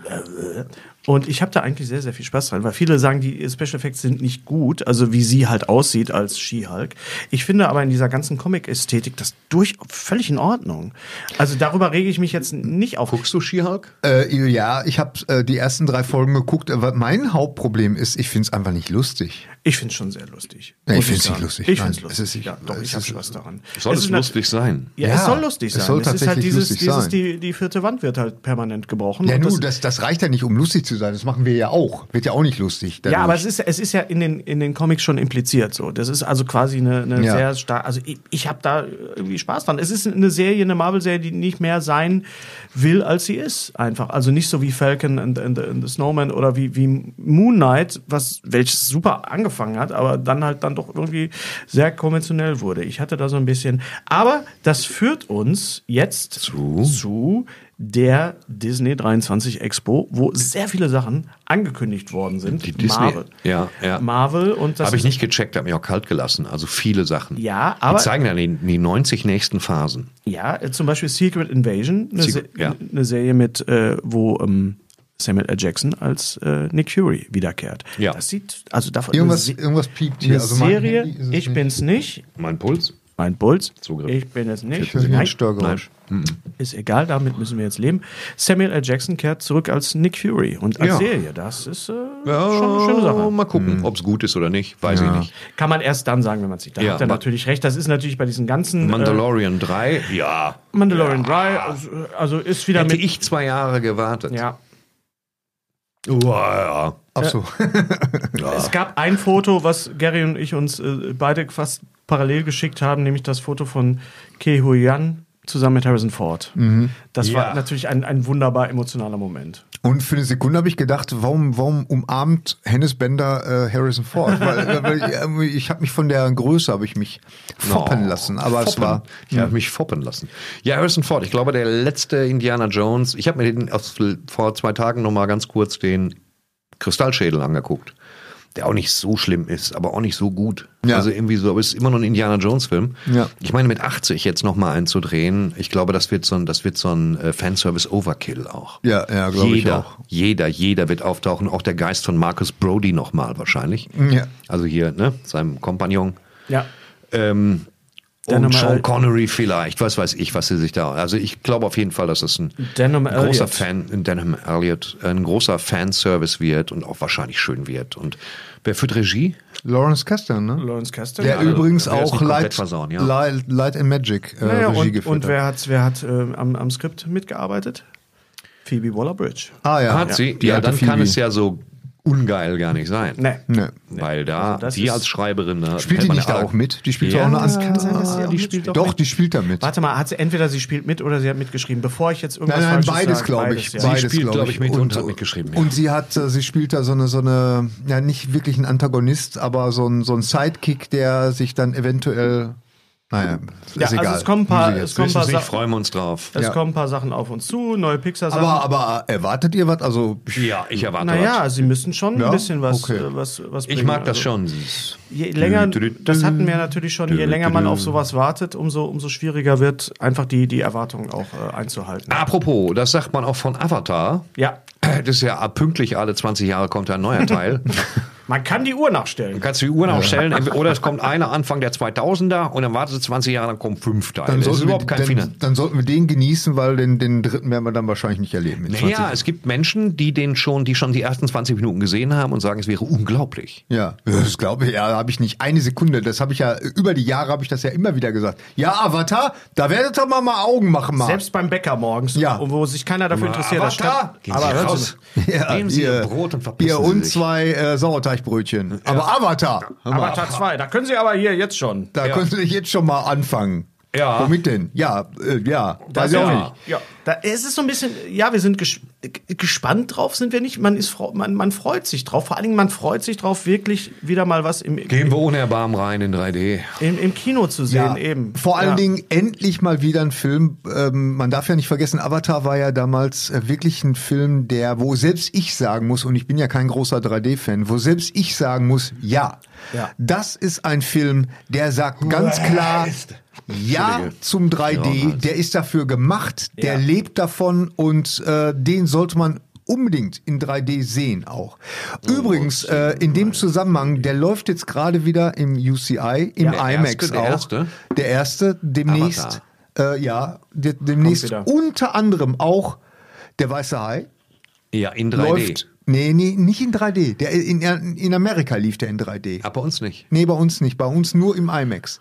Und ich habe da eigentlich sehr, sehr viel Spaß dran, weil viele sagen, die Special Effects sind nicht gut, also wie sie halt aussieht als She-Hulk. Ich finde aber in dieser ganzen Comic-Ästhetik das durch völlig in Ordnung. Also darüber rege ich mich jetzt nicht auf. Guckst du She-Hulk? Äh, ja, ich habe äh, die ersten drei Folgen geguckt, aber mein Hauptproblem ist, ich finde es einfach nicht lustig. Ich finde es schon sehr lustig. Nee, ich finde es nicht lustig. Ich finde es es lustig. ist- ja, doch, es ich habe Spaß daran. Soll es nat- lustig sein? Ja, Ja, es soll lustig es sein. soll es ist halt dieses, lustig dieses sein. die, die vierte Wand wird halt permanent gebrochen. Ja, Und nu, das- das, das reicht ja nicht, um lustig zu sein. Das machen wir ja auch. Wird ja auch nicht lustig. Ja, dadurch. aber es ist, es ist ja in den, in den Comics schon impliziert so. Das ist also quasi eine, eine Ja. sehr stark. Also ich, ich habe da irgendwie Spaß dran. Es ist eine Serie, eine Marvel-Serie, die nicht mehr sein will, als sie ist. Einfach. Also nicht so wie Falcon and, and, and the Snowman oder wie, wie Moon Knight, was, welches super angefangen hat, aber dann halt dann doch irgendwie sehr konventionell wurde. Ich hatte da so ein bisschen. Aber das führt uns jetzt zu, zu der Disney 23 Expo, wo sehr viele Sachen angekündigt worden sind. Die Disney. Marvel. Ja, ja. Marvel und das Habe ich nicht gecheckt, habe mich auch kalt gelassen. Also viele Sachen. Ja, aber- Die zeigen dann die, die 90 nächsten Phasen. Ja, zum Beispiel Secret Invasion, eine, Secret, Se ja. eine Serie mit, äh, wo ähm, Samuel L. Jackson als äh, Nick Fury wiederkehrt. Ja. Das sieht, also davon Irgendwas, eine, Se- irgendwas piept eine hier. Also mein Serie, Handy ist es ich nicht. bin's nicht, Mein Puls? mein Puls, Zugriff. ich bin es nicht. Ich Nein, ein Störgeräusch. ist egal, damit müssen wir jetzt leben. Samuel L. Jackson kehrt zurück als Nick Fury und als Ja. Serie, das ist äh, Ja, schon eine schöne Sache. Mal gucken, ob es gut ist oder nicht. Weiß ich nicht. Kann man erst dann sagen, wenn man sieht. Da Ja, hat er ma- natürlich recht. Das ist natürlich bei diesen ganzen Mandalorian 3, ja. Äh, Mandalorian 3, also, also ist wieder Hätte mit. ich zwei Jahre gewartet. Ja. Uah, Ach so. ja. Es gab ein Foto, was Gary und ich uns äh, beide fast parallel geschickt haben, nämlich das Foto von Ke Huy Yan, zusammen mit Harrison Ford. Mhm. Das Ja. war natürlich ein, ein wunderbar emotionaler Moment. Und für eine Sekunde habe ich gedacht, warum, warum umarmt Hennes Bender äh, Harrison Ford? weil, äh, weil irgendwie, ich habe mich von der Größe habe ich mich foppen No, lassen, aber es foppen. war Ich habe mich foppen lassen. Ja, Harrison Ford, ich glaube, der letzte Indiana Jones, ich habe mir den aus, vor zwei Tagen noch mal ganz kurz den Kristallschädel angeguckt. Der auch nicht so schlimm ist, aber auch nicht so gut. Ja. Also irgendwie so, aber es ist immer noch ein Indiana Jones Film. Ja. Ich meine, mit 80 jetzt noch mal einzudrehen, ich glaube, das wird so ein, das wird so ein äh, Fanservice Overkill auch. Ja, ja, glaube ich jeder, auch. Jeder, jeder wird auftauchen, auch der Geist von Marcus Brody noch mal wahrscheinlich. Ja. Also hier, ne, seinem Kompagnon. Ja. Ähm, Denham und Sean. Connery vielleicht, was weiß ich, was sie sich da. Also ich glaube auf jeden Fall, dass es ein Denham großer. Fan, Denham Elliott, ein großer Fanservice wird und auch wahrscheinlich schön wird. Und wer führt Regie? Lawrence Kasdan, ne? Lawrence Kasdan. Der Ja, übrigens der auch Light, versauen, ja. Light, Light and Magic äh, Naja, Regie und, geführt und hat. wer hat, wer hat äh, am, am Skript mitgearbeitet? Phoebe Waller-Bridge. Ah ja. Hat sie? Die Ja, alte dann kann Phoebe. es ja so ungeil gar nicht sein. Nee. Nee. Weil da, Also die als Schreiberin, da Spielt hält die man nicht da auch mit? Die spielt Ja. auch eine andere. kann sein, dass sie auch die spielt Doch, mit. die spielt da mit. Warte mal, hat sie entweder sie spielt mit oder sie hat mitgeschrieben. Bevor ich jetzt irgendwas Nein, nein, Falsches beides glaube ich. beides, ja. Beides, spielt, glaub glaub ich, mit und hat mitgeschrieben, ja. Und sie hat, äh, sie spielt da so eine, so eine, ja nicht wirklich ein Antagonist, aber so ein, so ein Sidekick, der sich dann eventuell, naja, ist Ja, also egal. es kommen ein paar- ich es kommen nicht. paar Ich Sachen- freuen wir uns drauf. Es Ja. kommen ein paar Sachen auf uns zu, neue Pixar-Sachen. Aber, aber erwartet ihr was? Also, Ja, ich erwarte naja, was. sie müssen schon Ja? ein bisschen was, Okay. äh, was, was Ich bringen. mag das Also, schon. Je länger, Dü- dü- dü- das hatten wir natürlich schon, je dü- länger man auf sowas wartet, umso, umso schwieriger wird, einfach die, die Erwartungen auch äh, einzuhalten. Apropos, das sagt man auch von Avatar. Ja. Das ist ja pünktlich alle 20 Jahre kommt ein neuer Teil. Man kann die Uhr nachstellen. Du kannst die Uhr nachstellen, oder es kommt einer Anfang der 2000er und dann wartest du 20 Jahre, dann kommen fünf Teile. dann das ist sollten, wir, überhaupt kein dann, dann sollten wir den genießen, weil den, den dritten werden wir dann wahrscheinlich nicht erleben. Naja, 20. es gibt Menschen, die den schon, die schon die ersten 20 Minuten gesehen haben und sagen, es wäre unglaublich. Ja, das glaube ich, ja, habe ich nicht eine Sekunde. Das habe ich ja, über die Jahre habe ich das ja immer wieder gesagt. Ja, Avatar, da werdet ihr mal, mal Augen machen mal. Selbst beim Bäcker morgens, Ja. wo sich keiner dafür interessiert. da Avatar, aber raus. Ja, Nehmen Sie Ihr ihr- Brot und verpissen Ihr Sie und sich. zwei äh, Sauerteigbrötchen. Aber Avatar, Avatar 2, da können Sie aber hier jetzt schon. da Ja. könnt ihr jetzt schon mal anfangen. Ja. Womit denn? Ja, äh, ja, weiß ich auch ja. nicht. Ja, da, es ist so ein bisschen, ja, wir sind gespannt drauf, sind wir nicht. Man, ist, man, man freut sich drauf. Vor allen Dingen, man freut sich drauf, wirklich wieder mal was im, Gehen wir ohne Erbarmen rein in 3D. im, im Kino zu sehen. eben. Vor allen ja. Dingen endlich mal wieder ein Film. Ähm, man darf ja nicht vergessen, Avatar war ja damals äh, wirklich ein Film, der, wo selbst ich sagen muss, und ich bin ja kein großer 3D-Fan, wo selbst ich sagen muss, ja, Ja. das ist ein Film, der sagt ganz klar, ja zum 3D, Ja, der ist dafür gemacht, der Ja. lebt davon und äh, den sollte man unbedingt in 3D sehen auch. Übrigens, äh, in dem Zusammenhang, der läuft jetzt gerade wieder im UCI, im Der IMAX erste, der auch. erste? Der erste, demnächst, äh, ja, de demnächst unter anderem auch der Weiße Hai. Ja, in 3D. Läuft, nee, nee, nicht in 3D. Der, in, in Amerika lief der in 3D. Aber bei uns nicht. Nee, bei uns nicht. Bei uns nur im IMAX.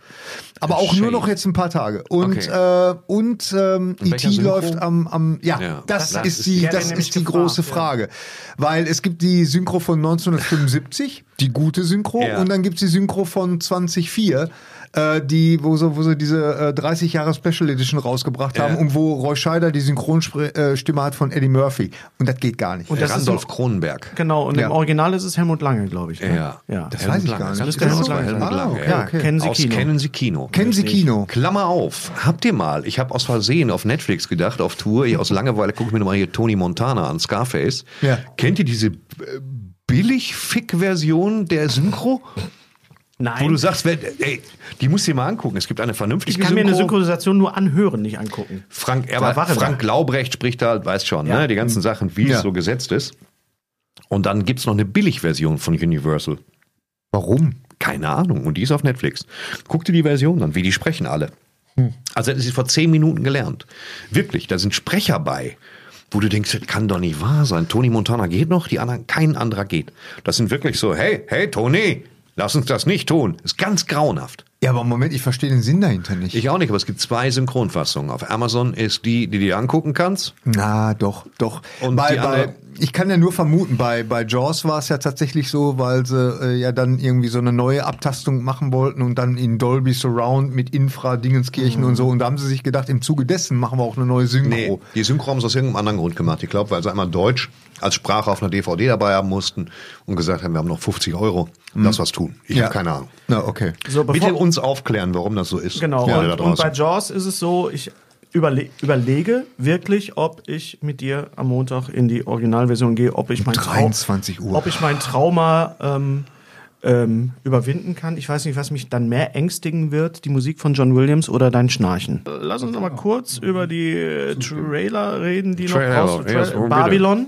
Aber auch nur Shame. noch jetzt ein paar Tage. Und, Okay. äh, und ähm, E.T. Synchro? läuft am, am ja, Ja, das, das ist die, das ist die große. Frage. Weil es gibt die Synchro von 1975, die gute Synchro, Ja. und dann gibt es die Synchro von 2004, äh, die, wo sie, wo sie diese äh, 30 Jahre Special Edition rausgebracht haben und wo Roy Scheider die Synchronstimme hat von Eddie Murphy. Und das geht gar nicht. Und das ist Randolph im- Kronenberg. Genau, und Ja. im Original ist es Helmut Lange, glaube ich. ne? Ja. ja. Das weiß ich gar nicht. Das Ist ist das Helmut so? Lange. Helmut Ah, Lange. okay, ja. okay. Kennen Sie Aus Kino. Kennen Sie Kino. Kennen Sie Kino? Klammer auf, habt ihr mal, ich habe aus Versehen auf Netflix gedacht, auf Tour, ich aus Langeweile gucke ich mir nochmal hier Tony Montana an, Scarface. Ja. Kennt ihr diese äh, Billig-Fick-Version der Synchro? Nein. Wo du sagst, ey, die musst du dir mal angucken. Es gibt eine vernünftige ich kann mir eine Synchro. Synchronisation nur anhören, nicht angucken. Frank, aber war er Frank. Laubrecht spricht da, halt, weißt schon, Ja. ne, die ganzen Sachen, wie Ja. es so gesetzt ist. Und dann gibt's noch eine Billig-Version von Universal. Warum? Keine Ahnung. Und die ist auf Netflix. Guck dir die Version an, wie die sprechen alle. Also das ist vor zehn Minuten gelernt. Wirklich, da sind Sprecher bei, wo du denkst, das kann doch nicht wahr sein. Tony Montana geht noch, die anderen, kein anderer geht. Das sind wirklich so, hey, hey Tony, lass uns das nicht tun. Ist ganz grauenhaft. Ja, aber Moment, ich verstehe den Sinn dahinter nicht. Ich auch nicht, aber es gibt zwei Synchronfassungen. Auf Amazon ist die, die du dir angucken kannst. Na, doch, doch. Und bei, bei, ich kann ja nur vermuten, bei, bei Jaws war es ja tatsächlich so, weil sie äh, ja dann irgendwie so eine neue Abtastung machen wollten und dann in Dolby Surround mit Infra-Dingenskirchen Mhm. und so. Und da haben sie sich gedacht, im Zuge dessen machen wir auch eine neue Synchro. Nee, die Synchro haben sie aus irgendeinem anderen Grund gemacht. Ich glaube, weil sie einmal Deutsch als Sprache auf einer DVD dabei haben mussten und gesagt haben, wir haben noch 50 Euro. Lass was tun. Ich Ja. habe keine Ahnung. Na, okay. So, bevor- Bitte uns aufklären, warum das so ist. Genau, Ja, und, und bei Jaws ist es so, ich überle überlege wirklich, ob ich mit dir am Montag in die Originalversion gehe, ob ich mein, Trau 23 Uhr. ob ich mein Trauma ähm, ähm, überwinden kann. Ich weiß nicht, was mich dann mehr ängstigen wird, die Musik von John Williams oder dein Schnarchen. Lass uns noch mal kurz über die äh, Trailer reden, die Trailer, noch raus... yes, bitte. Babylon.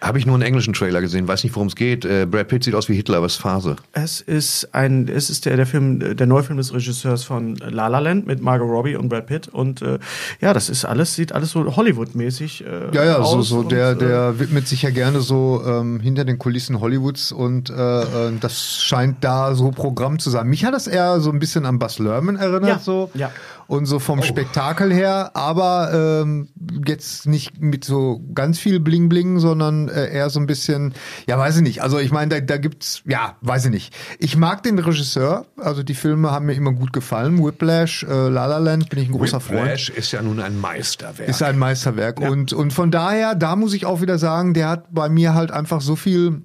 Habe ich nur einen englischen Trailer gesehen, weiß nicht, worum es geht. Äh, Brad Pitt sieht aus wie Hitler, was ist Phase? Es ist ein, es ist der, der Film, der Neufilm des Regisseurs von La La Land mit Margot Robbie und Brad Pitt und äh, ja, das ist alles, sieht alles so Hollywood-mäßig äh, Ja, ja, so, aus so und, der, äh, der widmet sich ja gerne so ähm, hinter den Kulissen Hollywoods und äh, äh, das scheint da so Programm zu sein. Mich hat das eher so ein bisschen an Buzz Lerman erinnert, Ja, so. ja. Und so vom Spektakel her, aber ähm, jetzt nicht mit so ganz viel Bling Bling, sondern äh, eher so ein bisschen, ja, weiß ich nicht. Also ich meine, da, da gibt's, ja, weiß ich nicht. Ich mag den Regisseur, also die Filme haben mir immer gut gefallen. Whiplash, äh, La La Land, bin ich ein großer Freund. Whiplash ist ja nun ein Meisterwerk. Ist ein Meisterwerk. Und, und von daher, da muss ich auch wieder sagen, der hat bei mir halt einfach so viel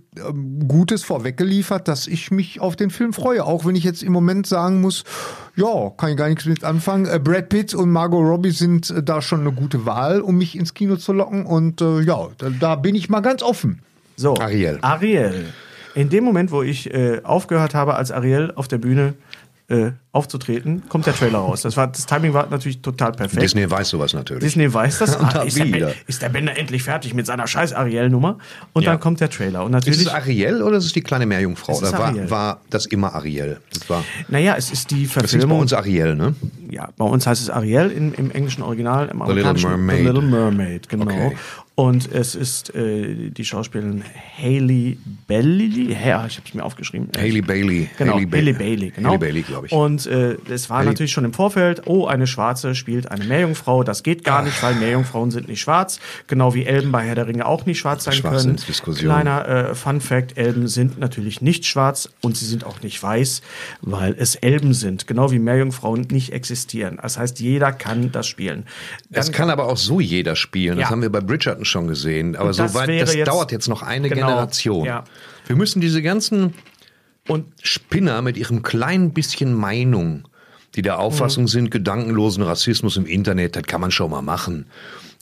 Gutes vorweggeliefert, dass ich mich auf den Film freue. Auch wenn ich jetzt im Moment sagen muss, ja, kann ich gar nichts mit anfangen. Äh, Brad Pitt und Margot Robbie sind äh, da schon eine gute Wahl, um mich ins Kino zu locken. Und äh, ja, da, da bin ich mal ganz offen. So, Ariel. Ariel. In dem Moment, wo ich äh, aufgehört habe, als Ariel auf der Bühne äh, aufzutreten, kommt der Trailer raus. Das, war, das Timing war natürlich total perfekt. Disney weiß sowas natürlich. Disney weiß das. Und Ah, ist, der, ist der Bender endlich fertig mit seiner scheiß Ariel-Nummer? Und Ja. dann kommt der Trailer. Und Ist natürlich. es Ariel oder ist es die kleine Meerjungfrau? Ist Oder war, war das immer Ariel? Das war, naja, es ist die das hieß bei Verfilmung. uns Ariel, ne? ja, bei uns heißt es Ariel im, im englischen Original, im The Little Mermaid. The Little Mermaid, genau. Okay. Und es ist äh, die Schauspielerin Haley Bailey. Ja, ich habe es mir aufgeschrieben. Haley Bailey. Genau, Haley Haley, Ba- Bailey, genau. Haley Bailey, glaube ich. Und äh, es war Haley- natürlich schon im Vorfeld, oh, eine Schwarze spielt eine Meerjungfrau. Das geht gar nicht, weil Meerjungfrauen sind nicht schwarz. Genau wie Elben bei Herr der Ringe auch nicht schwarz sein können. Kleiner äh, Fun Fact, Elben sind natürlich nicht schwarz und sie sind auch nicht weiß, weil es Elben sind. Genau wie Meerjungfrauen nicht existieren. Das heißt, jeder kann das spielen. Das kann aber auch so jeder spielen. Das Ja. haben wir bei Bridgerton schon gesehen. Aber das so weit, das jetzt- dauert jetzt noch eine Genau, Generation. ja. Wir müssen diese ganzen und Spinner mit ihrem kleinen bisschen Meinung, die der Auffassung Mhm. sind, gedankenlosen Rassismus im Internet, das kann man schon mal machen.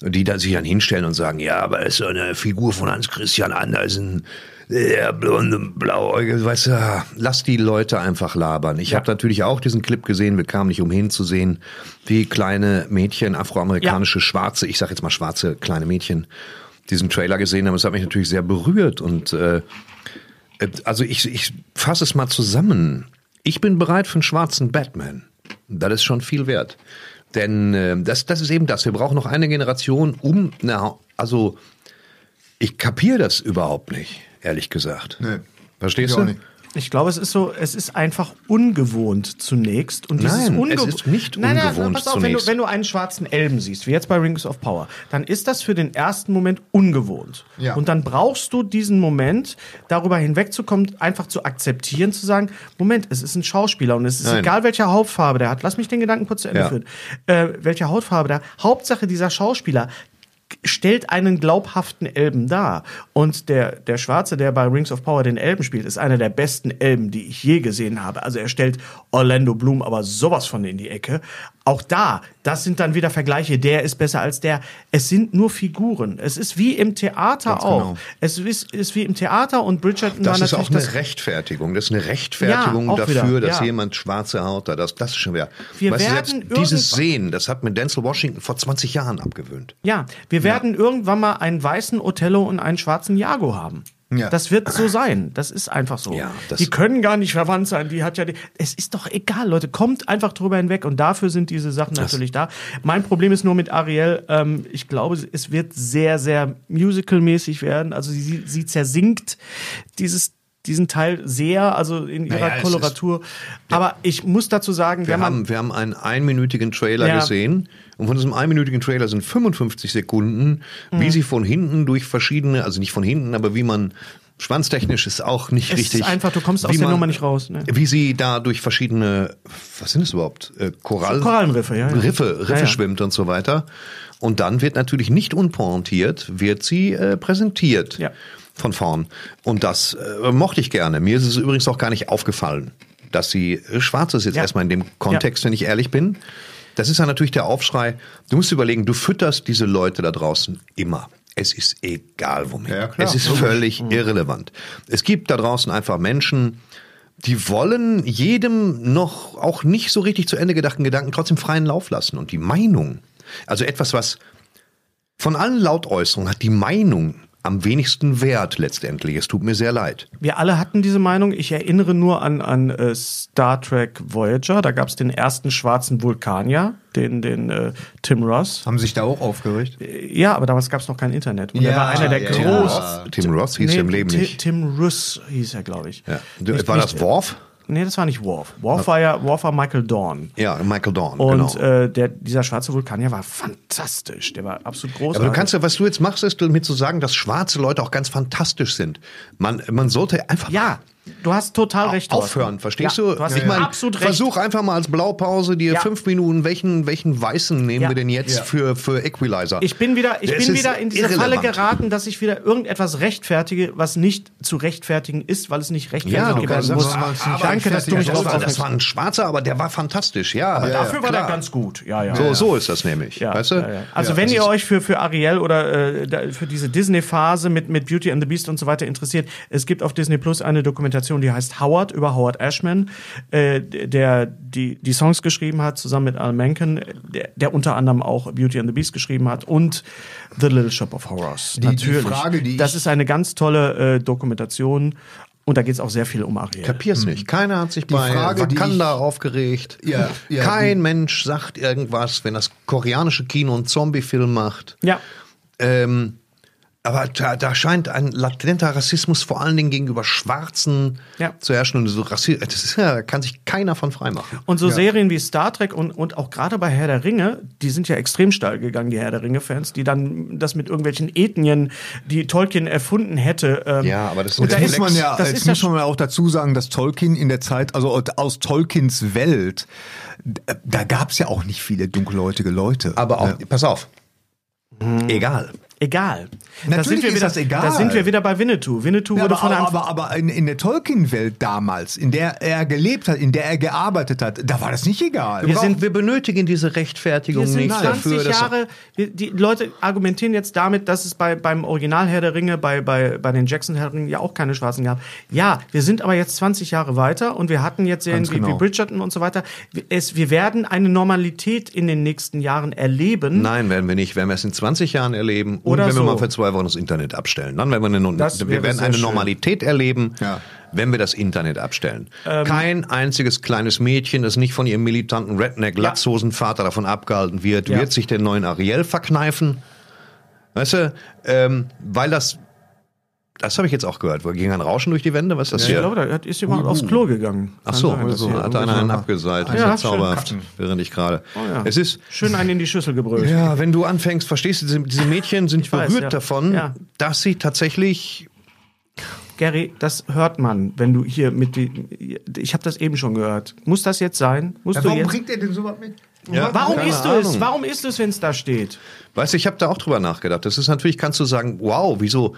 Die da sich dann hinstellen und sagen, ja, aber es ist so eine Figur von Hans Christian Andersen, der blonde, blauäugige, weißt du, lass die Leute einfach labern. Ich Ja. habe natürlich auch diesen Clip gesehen, wir kamen nicht umhin zu sehen, wie kleine Mädchen, afroamerikanische Schwarze, ich sag jetzt mal schwarze kleine Mädchen, diesen Trailer gesehen haben. Es hat mich natürlich sehr berührt und äh, äh, also ich, ich fasse es mal zusammen. Ich bin bereit für einen schwarzen Batman. Das ist schon viel wert. Denn äh, das, das ist eben das. Wir brauchen noch eine Generation, um, na, also ich kapiere das überhaupt nicht, ehrlich gesagt. Nee. Verstehst Ich du? Ich glaube, es ist so, es ist einfach ungewohnt zunächst. Und dieses Nein, es ist nicht nein, nein, ungewohnt pass auf, wenn du, zunächst. wenn du einen schwarzen Elben siehst, wie jetzt bei Rings of Power, dann ist das für den ersten Moment ungewohnt. Ja. Und dann brauchst du diesen Moment, darüber hinwegzukommen, einfach zu akzeptieren, zu sagen, Moment, es ist ein Schauspieler und es ist Nein. egal, welche Hautfarbe der hat. Lass mich den Gedanken kurz zu Ende Ja. führen. Äh, welche Hautfarbe der Hauptsache dieser Schauspieler stellt einen glaubhaften Elben dar. Und der, der Schwarze, der bei Rings of Power den Elben spielt, ist einer der besten Elben, die ich je gesehen habe. Also er stellt Orlando Bloom aber sowas von in die Ecke. Auch da, das sind dann wieder Vergleiche, der ist besser als der. Es sind nur Figuren. Es ist wie im Theater Ganz auch. genau. Es ist, ist wie im Theater und Bridgerton Das war ist natürlich auch eine das Rechtfertigung. Das ist eine Rechtfertigung Ja, dafür, wieder, dass ja. jemand schwarze Haut hat. Das, das ist schon wieder. Wir weißt du, werden selbst dieses Sehen, das hat mir Denzel Washington vor 20 Jahren abgewöhnt. Ja, wir werden irgendwann mal einen weißen Othello und einen schwarzen Jago haben. Ja. Das wird so sein. Das ist einfach so. Ja, das- die können gar nicht verwandt sein. Die hat ja die, es ist doch egal, Leute. Kommt einfach drüber hinweg und dafür sind diese Sachen natürlich da. Mein Problem ist nur mit Ariel. Ähm, ich glaube, es wird sehr, sehr musical-mäßig werden. Also sie, sie zersinkt dieses diesen Teil sehr, also in ihrer Naja, es Koloratur. Aber ich muss dazu sagen, Wir haben, wir haben einen einminütigen Trailer Ja. gesehen und von diesem einminütigen Trailer sind 55 Sekunden, wie Mhm. sie von hinten durch verschiedene, also nicht von hinten, aber wie man schwanztechnisch ist auch nicht es richtig. ist einfach, du kommst aus wie der Nummer nicht raus. Ne? Wie sie da durch verschiedene, was sind es überhaupt? Äh, Korall Korallenriffe, ja, ja. Riffe, Riffe Ja, ja. schwimmt und so weiter. Und dann wird natürlich nicht unpointiert, wird sie äh, präsentiert von vorn. Und das äh, mochte ich gerne. Mir ist es übrigens auch gar nicht aufgefallen, dass sie äh, schwarz ist jetzt erstmal in dem Kontext, wenn ich ehrlich bin. Das ist ja natürlich der Aufschrei. Du musst überlegen, du fütterst diese Leute da draußen immer. Es ist egal womit. klar, es ist völlig irrelevant. Es gibt da draußen einfach Menschen, die wollen jedem noch auch nicht so richtig zu Ende gedachten Gedanken trotzdem freien Lauf lassen. Und die Meinung, also etwas, was von allen Lautäußerungen hat die Meinung am wenigsten Wert letztendlich. Es tut mir sehr leid. Wir alle hatten diese Meinung. Ich erinnere nur an, an äh, Star Trek Voyager. Da gab es den ersten schwarzen Vulkanier, den, den äh, Tim Ross. Haben sich da auch aufgeregt? Ja, aber damals gab es noch kein Internet. Und er Ja, war einer der ja, großen. Tim Ross hieß er im Leben Ti- nicht. Tim Russ hieß er, glaube ich. Ja. Nicht- War nicht- das Worf? Nee, das war nicht Worf. Worf war ja Worf war Michael Dorn. Ja, Michael Dorn, Und genau. äh, der, dieser schwarze Vulkanier war fantastisch. Der war absolut großartig. Aber du kannst ja, was du jetzt machst, ist damit zu sagen, dass schwarze Leute auch ganz fantastisch sind. Man, man sollte einfach ja, du hast total recht. Aufhören, verstehst Ja, du? du hast ich meine, absolut recht. versuch einfach mal als Blaupause dir Ja. fünf Minuten, welchen, welchen Weißen nehmen Ja. wir denn jetzt Ja. für, für Equalizer? Ich bin wieder, ich bin wieder in diese Falle irrelevant. geraten, dass ich wieder irgendetwas rechtfertige, was nicht zu rechtfertigen ist, weil es nicht Ja, rechtfertigt werden kannst muss. aber- aber Danke, dass du mich das, war, das war ein Schwarzer, aber der war fantastisch, ja. Aber ja, dafür war der ganz gut. Ja, ja. So, so ist das nämlich. Ja, weißt du? ja, ja. Also Ja, wenn das ihr euch für, für Ariel oder äh, für diese Disney-Phase mit, mit Beauty and the Beast und so weiter interessiert, es gibt auf Disney Plus eine Dokumentation, die heißt Howard über Howard Ashman, äh, der die, die Songs geschrieben hat, zusammen mit Al Menken, der, der unter anderem auch Beauty and the Beast geschrieben hat und The Little Shop of Horrors. Die- die Natürlich. Frage, die das ich- ist eine ganz tolle äh, Dokumentation und da geht es auch sehr viel um Ariel. Kapier's nicht. Keiner hat sich Die bei Frage, die Wakanda aufgeregt. Ja, ja, Kein die- Mensch sagt irgendwas, wenn das koreanische Kino einen Zombie-Film macht. Ja. Ähm, aber da, da scheint ein latenter Rassismus vor allen Dingen gegenüber Schwarzen Ja. zu herrschen. Und so Rassi das ist ja, da kann sich keiner von freimachen. Und so Serien wie Star Trek und, und auch gerade bei Herr der Ringe, die sind ja extrem steil gegangen, die Herr der Ringe-Fans, die dann das mit irgendwelchen Ethnien, die Tolkien erfunden hätte. Ähm, Ja, aber das und da Jetzt ist muss man ja, das jetzt ist ja muss man ja auch dazu sagen, dass Tolkien in der Zeit, also aus Tolkiens Welt, da gab es ja auch nicht viele dunkelhäutige Leute. Aber auch, pass auf, egal. Egal. Natürlich da sind wir ist wieder, das egal. Da sind wir wieder bei Winnetou. Winnetou Ja, wurde aber, von einem aber, aber in, in der Tolkien-Welt damals, in der er gelebt hat, in der er gearbeitet hat, da war das nicht egal. Wir, brauchen, wir benötigen diese Rechtfertigung Wir sind nicht 20 dafür. Jahre, wir, die Leute argumentieren jetzt damit, dass es bei, beim Original Herr der Ringe, bei, bei, bei den Jackson Herr der Ringe ja auch keine Schwarzen gab. Ja, wir sind aber jetzt 20 Jahre weiter und wir hatten jetzt Serien Ganz wie, wie genau. Bridgerton und so weiter. Es, wir werden eine Normalität in den nächsten Jahren erleben. Nein, werden wir nicht. Werden wir es in 20 Jahren erleben und Oder wenn wir so. mal für zwei Wochen das Internet abstellen. Dann werden wir eine, Das wir werden eine schön. Normalität erleben, Ja. wenn wir das Internet abstellen. Ähm, Kein einziges kleines Mädchen, das nicht von ihrem militanten Redneck-Latzhosenvater davon abgehalten wird, Ja. wird sich den neuen Ariel verkneifen. Weißt du, ähm, weil das, das habe ich jetzt auch gehört. Wo ging ein Rauschen durch die Wände? Was ist das ich hier? glaube, da ist jemand aufs Klo gegangen. Ach so, sein, so hier hat einer einen abgeseilt. Das Ja, ist ja zauberhaft, während ich gerade. Oh ja. Es ist, Schön einen in die Schüssel gebrüllt. ja, wenn du anfängst, verstehst du, diese, Mädchen sind weiß, berührt ja. davon, Ja. dass sie tatsächlich Gary, das hört man, wenn du hier mit die, ich habe das eben schon gehört. Muss das jetzt sein? Musst Ja, du warum jetzt? bringt er denn sowas mit? Ja, Warum keine isst du es? Warum isst du es, wenn es da steht? Weißt du, ich habe da auch drüber nachgedacht. Das ist natürlich, kannst du sagen, wow, wieso,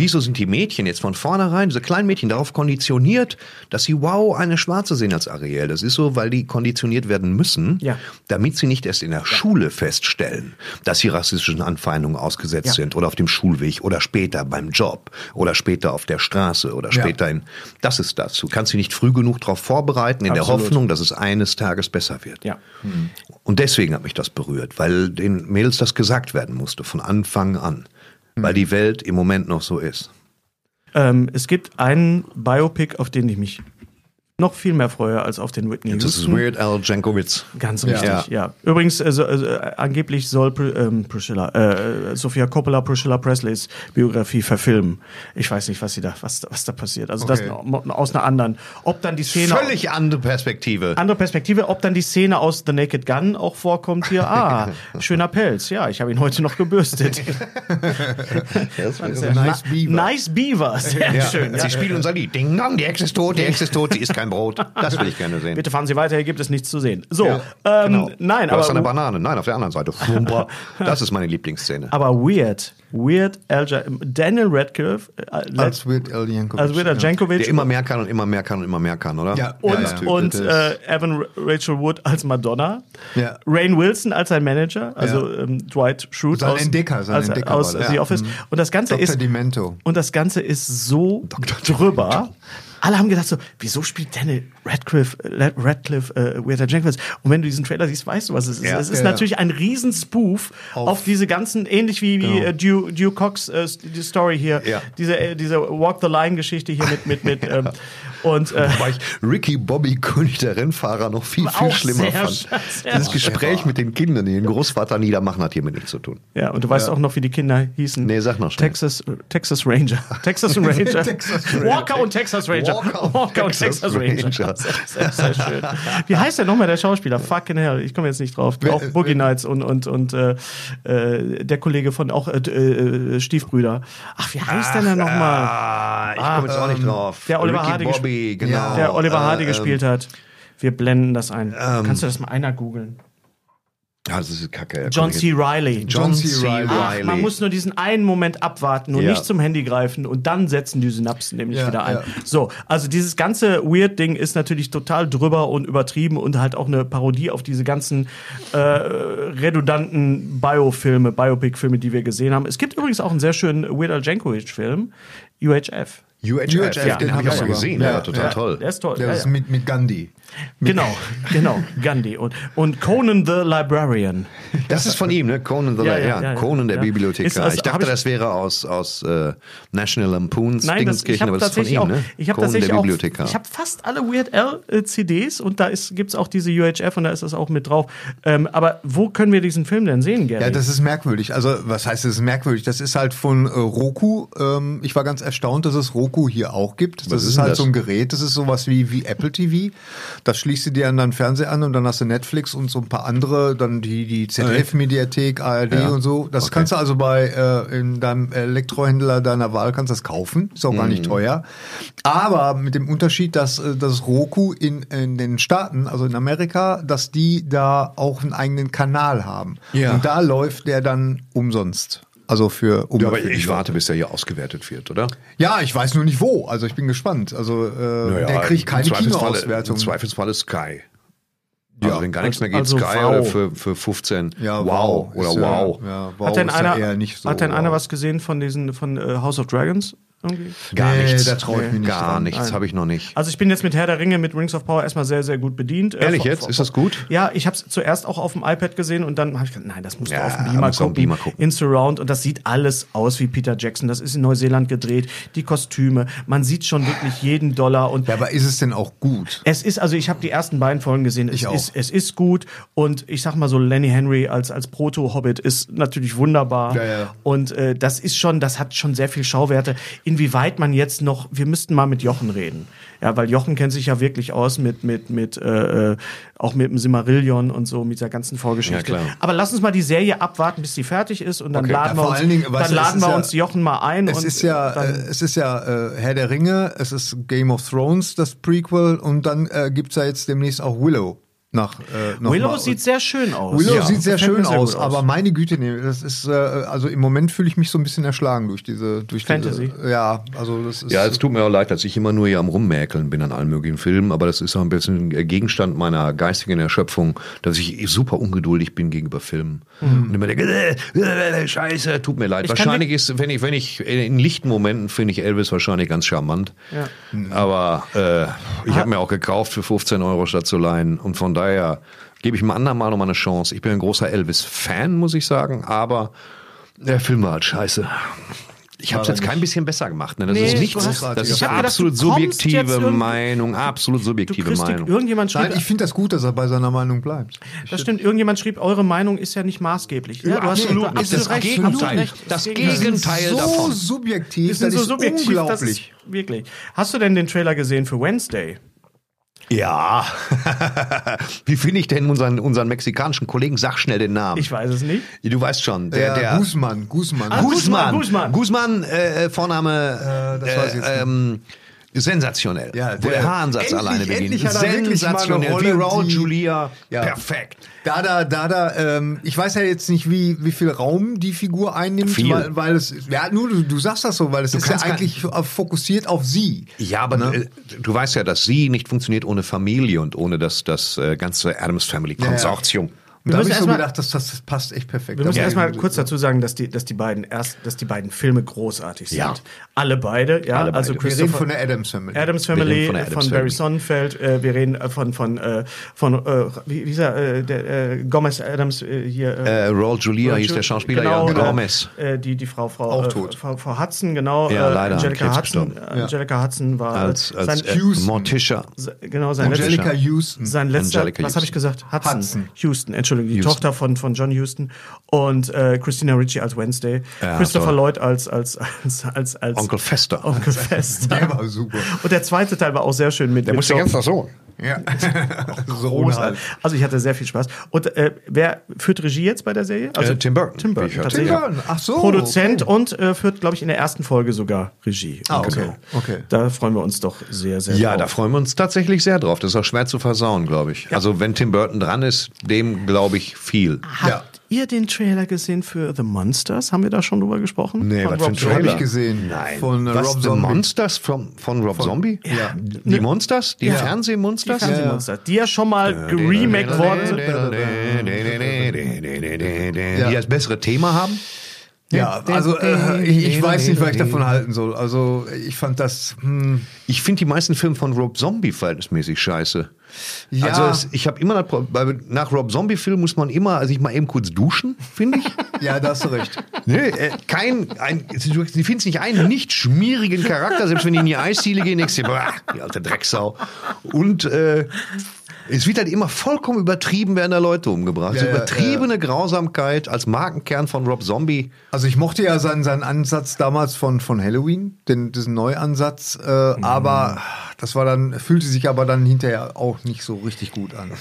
wieso sind die Mädchen jetzt von vornherein, diese kleinen Mädchen, darauf konditioniert, dass sie wow eine Schwarze sehen als Ariel? Das ist so, weil die konditioniert werden müssen, Ja. damit sie nicht erst in der Schule feststellen, dass sie rassistischen Anfeindungen ausgesetzt Ja. sind oder auf dem Schulweg oder später beim Job oder später auf der Straße oder Ja. später in. Das ist das. Du kannst sie nicht früh genug darauf vorbereiten, in der Absolut. Hoffnung, dass es eines Tages besser wird. Ja. Und deswegen hat mich das berührt, weil den Mädels das gesagt werden musste, von Anfang an. Weil die Welt im Moment noch so ist. Ähm, es gibt einen Biopic, auf den ich mich noch viel mehr freue als auf den Whitney Das ist. Weird Al Jankovic. Ganz richtig, ja. Übrigens, also, also, äh, angeblich soll Pr ähm, Priscilla, äh, Sophia Coppola Priscilla Presleys Biografie verfilmen. Ich weiß nicht, was sie da, was, was da passiert. Also das Okay. no- aus einer anderen. Ob dann die Szene. Völlig andere Perspektive. Andere Perspektive, ob dann die Szene aus The Naked Gun auch vorkommt hier. Ah, schöner Pelz. Ja, ich habe ihn heute noch gebürstet. Das wäre Na- nice Beaver. Nice Beaver, sehr ja. schön. Sie spielen unser Lied. Ding dong, die Hexe ist tot, die Hexe ist tot, sie isst kein Brot. Das will ich gerne sehen. Bitte fahren Sie weiter, hier gibt es nichts zu sehen. So, Ja, ähm, genau. nein, Du aber hast eine Banane. Nein, auf der anderen Seite. Das ist meine Lieblingsszene. Aber weird, weird Al Daniel Radcliffe äh, Als Weird Al Yankovic. Als Weird Al Jankovic. Der immer mehr kann und immer mehr kann und immer mehr kann, oder? Ja. und, Ja, ja. und äh, Evan Ra- Rachel Wood als Madonna. Ja. Rain Wilson als sein Manager, also Ja. ähm, Dwight Schrute Sein aus, Entdecker, sein aus, Entdecker aus das. The Ja. Office. Und das Ganze Dr. ist Demento. und das Ganze ist so drüber. Alle haben gedacht so, wieso spielt Daniel Radcliffe, äh, Radcliffe äh, Weird Al Jankovic? Und wenn du diesen Trailer siehst, weißt du, was es ist. Ja. es ist Ja, natürlich ein riesen Spoof auf, Auf- diese ganzen, ähnlich wie, wie Genau. äh, Duke, Duke Cox, äh, die Story hier, Ja. diese, äh, diese Walk the Line Geschichte hier mit, mit, mit, ähm, und, äh, Wobei ich Ricky Bobby, König der Rennfahrer, noch viel, viel schlimmer sehr fand. sehr Dieses Gespräch mit den Kindern, die den Großvater niedermachen, hat hiermit nichts zu tun. Ja, und du weißt Ja. auch noch, wie die Kinder hießen. Nee, sag noch schnell. Texas, Texas Ranger. Texas Ranger. Texas Ranger. Walker und Texas Ranger. Walker und und Texas, Texas Ranger. Ranger. Sehr, sehr schön. Wie heißt der nochmal, der Schauspieler? Fucking hell, ich komme jetzt nicht drauf. Auch Boogie Nights und, und, und äh, äh, der Kollege von auch äh, äh, Stiefbrüder. Ach, wie heißt der denn nochmal? Ah, ich komme jetzt auch nicht drauf. Der Oliver Ricky Hardy, Bobby, gesp- genau. der Oliver Hardy Äh, gespielt hat. Wir blenden das ein. Ähm, Kannst du das mal einer googeln? Ja, das ist kacke. John C. Riley. John C. Riley. Ach, man muss nur diesen einen Moment abwarten und Ja. nicht zum Handy greifen und dann setzen die Synapsen nämlich Ja, wieder ein. ja. So, also dieses ganze Weird-Ding ist natürlich total drüber und übertrieben und halt auch eine Parodie auf diese ganzen äh, redundanten Biofilme, Biopic-Filme, die wir gesehen haben. Es gibt übrigens auch einen sehr schönen Weird Al Jankovic-Film, UHF. UHF, UHF, den habe ich auch mal gesehen. Ja, total Ja, toll. Der ist toll. Der ja, ist ja. mit, mit Gandhi. Genau, genau, Gandhi und, und Conan the Librarian. Das ist von ihm, ne? Conan the Ja, ja, ja, ja. Conan der Ja. Bibliothekar. Ist das- ich dachte, ich- das wäre aus, aus äh, National Lampoons Nein, Dingenskirchen, aber das ist von ihm, auch, ne? ich habe Conan tatsächlich der auch, Bibliothekar. ich habe fast alle Weird Al äh, CDs und da ist, gibt's auch diese UHF und da ist das auch mit drauf. Ähm, aber wo können wir diesen Film denn sehen, Gary? Ja, das ist merkwürdig. Also, was heißt das ist merkwürdig? Das ist halt von äh, Roku. Ähm, ich war ganz erstaunt, dass es Roku hier auch gibt. Das Was ist, ist halt das? so ein Gerät. Das ist sowas wie, wie Apple TV. Das schließt du dir an deinen Fernseher an und dann hast du Netflix und so ein paar andere, dann die, die ZDF-Mediathek, ARD Ja. und so. Das Okay. kannst du also bei äh, in deinem Elektrohändler deiner Wahl kannst das kaufen. Ist auch gar Mhm. nicht teuer. Aber mit dem Unterschied, dass äh, das Roku in, in den Staaten, also in Amerika, dass die da auch einen eigenen Kanal haben. Ja. Und da läuft der dann umsonst. Also für um ja, aber ich warte, bis er hier ausgewertet wird, oder? Ja, ich weiß nur nicht wo. Also ich bin gespannt. Also äh, Naja, der kriegt keine Kinoauswertung. Im Zweifelsfalle Sky. Also Ja. wenn gar nichts mehr geht, Also Sky wow. oder für, für 15. Ja, wow. wow. Oder wow. ja, wow hat denn einer, eher nicht so hat denn einer wow. was gesehen von diesen von äh, House of Dragons? Irgendwie? Gar Nee, nichts. da trau ich mich nicht Gar dran. nichts habe ich noch nicht. Also ich bin jetzt mit Herr der Ringe, mit Rings of Power erstmal sehr, sehr gut bedient. Äh, Ehrlich vor- jetzt? vor- Ist das gut? Ja, ich habe es zuerst auch auf dem iPad gesehen und dann habe ich gedacht, nein, das musst du Ja, auf dem Beamer musst du auf gucken, dem Beamer gucken. in Surround und das sieht alles aus wie Peter Jackson. Das ist in Neuseeland gedreht, die Kostüme, man sieht schon wirklich jeden Dollar und Ja, aber ist es denn auch gut? es ist, also ich habe die ersten beiden Folgen gesehen. Es Ich auch. ist, es ist gut und ich sag mal so, Lenny Henry als als Proto-Hobbit ist natürlich wunderbar. Ja, ja. Und äh, das ist schon, das hat schon sehr viel Schauwerte. Inwieweit man jetzt noch, wir müssten mal mit Jochen reden, ja, weil Jochen kennt sich ja wirklich aus mit mit mit äh, äh, auch mit dem Simmerillion und so mit der ganzen Vorgeschichte. Ja, klar. Aber lass uns mal die Serie abwarten, bis sie fertig ist und dann Okay. laden Ja, wir vor uns, allen Dingen, weißt dann du, es laden wir ja- uns Jochen mal ein. Es und ist ja, dann, äh, es ist ja äh, Herr der Ringe, es ist Game of Thrones, das Prequel, und dann äh, gibt's ja jetzt demnächst auch Willow. Nach, äh, noch Willow mal. sieht sehr schön aus. Willow Ja. sieht sehr schön sehr aus, gut aber meine Güte, nee, das ist äh, also im Moment fühle ich mich so ein bisschen erschlagen durch diese durch Fantasy. Diese, ja, also das ist Ja, es tut mir auch leid, dass ich immer nur hier am Rummäkeln bin an allen möglichen Filmen, aber das ist auch ein bisschen Gegenstand meiner geistigen Erschöpfung, dass ich super ungeduldig bin gegenüber Filmen. Mhm. Und immer denke, äh, äh, scheiße, tut mir leid. Ich wahrscheinlich ist, wenn ich, wenn ich, in lichten Momenten finde ich Elvis wahrscheinlich ganz charmant. Ja. Aber äh, ich habe mir auch gekauft für 15 Euro statt zu leihen und von daher gebe ich einem anderen Mal nochmal eine Chance. Ich bin ein großer Elvis-Fan, muss ich sagen, aber der Film war halt scheiße. Ich habe es jetzt er kein bisschen besser gemacht. Ne? Das Nee, ist nichts. hast- Das ich ist gedacht, absolut subjektive Meinung. Absolut subjektive Meinung. Irgendjemand schrieb, Nein, ich finde das gut, dass er bei seiner Meinung bleibt. das stimmt, irgendjemand schrieb, eure Meinung ist ja nicht maßgeblich. Ja, du hast absolut du nicht. Das recht, Gegenteil. absolut recht. Das Gegenteil. Gegenteil so davon. subjektiv, das so ist subjektiv, unglaublich. Das ist wirklich. Hast du denn den Trailer gesehen für Wednesday? Ja. Wie finde ich denn unseren, unseren mexikanischen Kollegen? Sag schnell den Namen. Ich weiß es nicht. Du weißt schon. Der, Der, der Guzman, Guzman. Ah, Guzman. Guzman. Guzman, äh, Vorname. das weiß ich jetzt nicht. ähm, Sensationell. Ja, Wo der der- Haaransatz alleine beginnt. Sensationell. Rolle, Wie Raul die- Julia. Ja. Perfekt. Dada, Dada, ähm, ich weiß ja jetzt nicht, wie, wie viel Raum die Figur einnimmt, Viel. weil, weil es, ja, nur du, du sagst das so, weil es ist ja eigentlich fokussiert auf sie. Ja, aber Ne? äh, du weißt ja, dass sie nicht funktioniert ohne Familie und ohne das, das äh, ganze Adams Family Konsortium. Und da habe müssen ich so erst mal- gedacht, das, das passt echt perfekt. Wir müssen Da- erstmal kurz dazu sagen, dass die, dass die beiden erst, dass die beiden Filme großartig sind. Ja. Alle beide, ja. Alle also beide. Wir reden von der Adams Family. Adams Wir Family, von von, der Addams Barry Family. Sonnenfeld, äh, wir reden äh, von von äh, von äh, wie, wie ist er, äh, der äh, Gomez Adams äh, hier. Äh, Raul Julia hieß der Schauspieler, genau, ja. Gomez. Äh, die die Frau Frau Auch äh, tot. Frau, Frau Hudson, genau. Ja, leider, an Angelica Hudson. Angelica Hudson war Als, als sein, äh, Houston. Morticia. Genau, sein Angelica letzter, Houston. sein letzter, Angelica was habe ich gesagt? Hudson. Hudson. Houston, Entschuldigung, die Houston. Tochter von, von John Houston und äh, Christina Ricci als Wednesday, Ja, Christopher toll. Lloyd als als als als, als Onkel Fester. Onkel Fester. Der war super. Und der zweite Teil war auch sehr schön mit. Der mit musste ganz nach so. Ja. so Großartig. Also ich hatte sehr viel Spaß. Und äh, wer führt Regie jetzt bei der Serie? Also Äh, Tim Burton. Tim Burton, tatsächlich. Tim Burton, ach so, Produzent und äh, führt, glaube ich, in der ersten Folge sogar Regie. Ah, okay, okay. Da freuen wir uns doch sehr, sehr Ja, da drauf. freuen wir uns tatsächlich sehr drauf. Das ist auch schwer zu versauen, glaube ich. Also wenn Tim Burton dran ist, dem glaube ich viel. Habt ihr den Trailer gesehen für The Monsters? Haben wir da schon drüber gesprochen? Nee, Von was für ein Rob Trailer? Habe ich gesehen. Nein. Von äh, Was, Rob The Zombie. Monsters von, von Rob Zombie? Ja. Die Monsters? Die Ja. Fernsehmonsters? Die Fernsehmonster, die ja schon mal geremaked worden sind. Die das bessere Thema haben? Ja, also äh, ich, ich weiß nicht, was ich davon halten soll. Also ich fand das. Hm, Ich finde die meisten Filme von Rob Zombie verhältnismäßig scheiße. Ja. Also es, ich habe immer das nach Rob Zombie Film muss man immer also ich mal eben kurz duschen, finde ich. ja, da hast du recht. Nee, äh, kein, ein, du sie findest nicht einen nicht schmierigen Charakter, selbst wenn die in die Eisdiele gehen, denkst du, die alte Drecksau. Und äh, es wird halt immer vollkommen übertrieben, werden da Leute umgebracht. Ja, so ja, übertriebene Grausamkeit als Markenkern von Rob Zombie. Also ich mochte ja seinen, seinen Ansatz damals von, von Halloween, den, diesen Neuansatz, äh, aber das war dann, fühlte sich aber dann hinterher auch nicht so richtig gut an.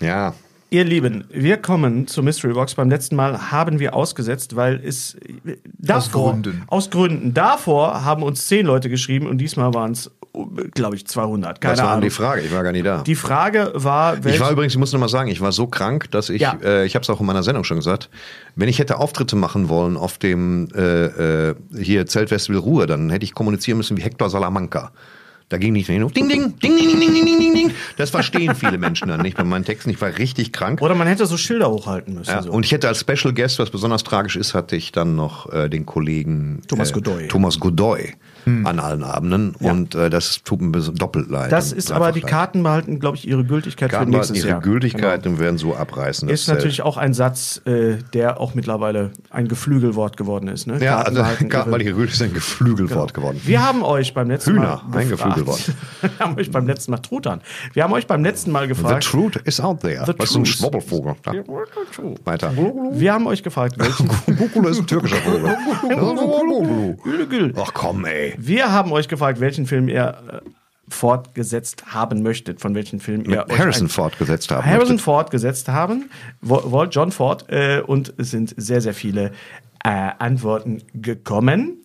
Ja. Ihr Lieben, wir kommen zur Mystery Box. Beim letzten Mal haben wir ausgesetzt, weil es davor, Gründen. Aus Gründen. Davor haben uns zehn Leute geschrieben und diesmal waren es, glaube ich, 200. Keine Was war Ahnung. die Frage? Ich war gar nicht da. Die Frage war, Ich welch- war übrigens, ich muss noch mal sagen, ich war so krank, dass ich, Ja. äh, ich habe es auch in meiner Sendung schon gesagt, wenn ich hätte Auftritte machen wollen auf dem äh, äh, hier Zeltfestival Ruhe, dann hätte ich kommunizieren müssen wie Hector Salamanca. Da ging nicht mehr hin. Ding, ding, ding, ding, ding, ding, ding, ding, ding. Das verstehen viele Menschen dann nicht bei meinen Texten. Ich war richtig krank. Oder man hätte so Schilder hochhalten müssen. Ja, so. Und ich hätte als Special Guest, was besonders tragisch ist, hatte ich dann noch äh, den Kollegen Thomas äh, Godoy. Thomas Godoy an allen Abenden. Und äh, das tut mir doppelt leid. das ist aber, die leid. Karten behalten, glaube ich, ihre Gültigkeit Karten für nächstes ihre Jahr. Gültigkeit Genau. und werden so abreißen. das Ist natürlich auch ein Satz, äh, der auch mittlerweile ein Geflügelwort geworden ist. Ne? Ja, Karten also Karten ihre- Gültigkeit ist ein Geflügelwort Genau. geworden. Wir haben euch beim letzten Hühner, Mal ein gefragt- Geflügelwort. Wir haben euch beim letzten Mal Truthahn. Wir haben euch beim letzten Mal The gefragt. truth is out there. The Was ist ein. Schwobbelvogel? Ja. Weiter. Wir haben euch gefragt, welchen. Bukulu ist ein türkischer Vogel. Ach komm, ey. Wir haben euch gefragt, welchen Film ihr äh, fortgesetzt haben möchtet, von welchem Film ihr Mit euch Harrison fortgesetzt haben. Harrison möchtet. Ford gesetzt haben, Wo- Walt John Ford, äh, und es sind sehr, sehr viele äh, Antworten gekommen.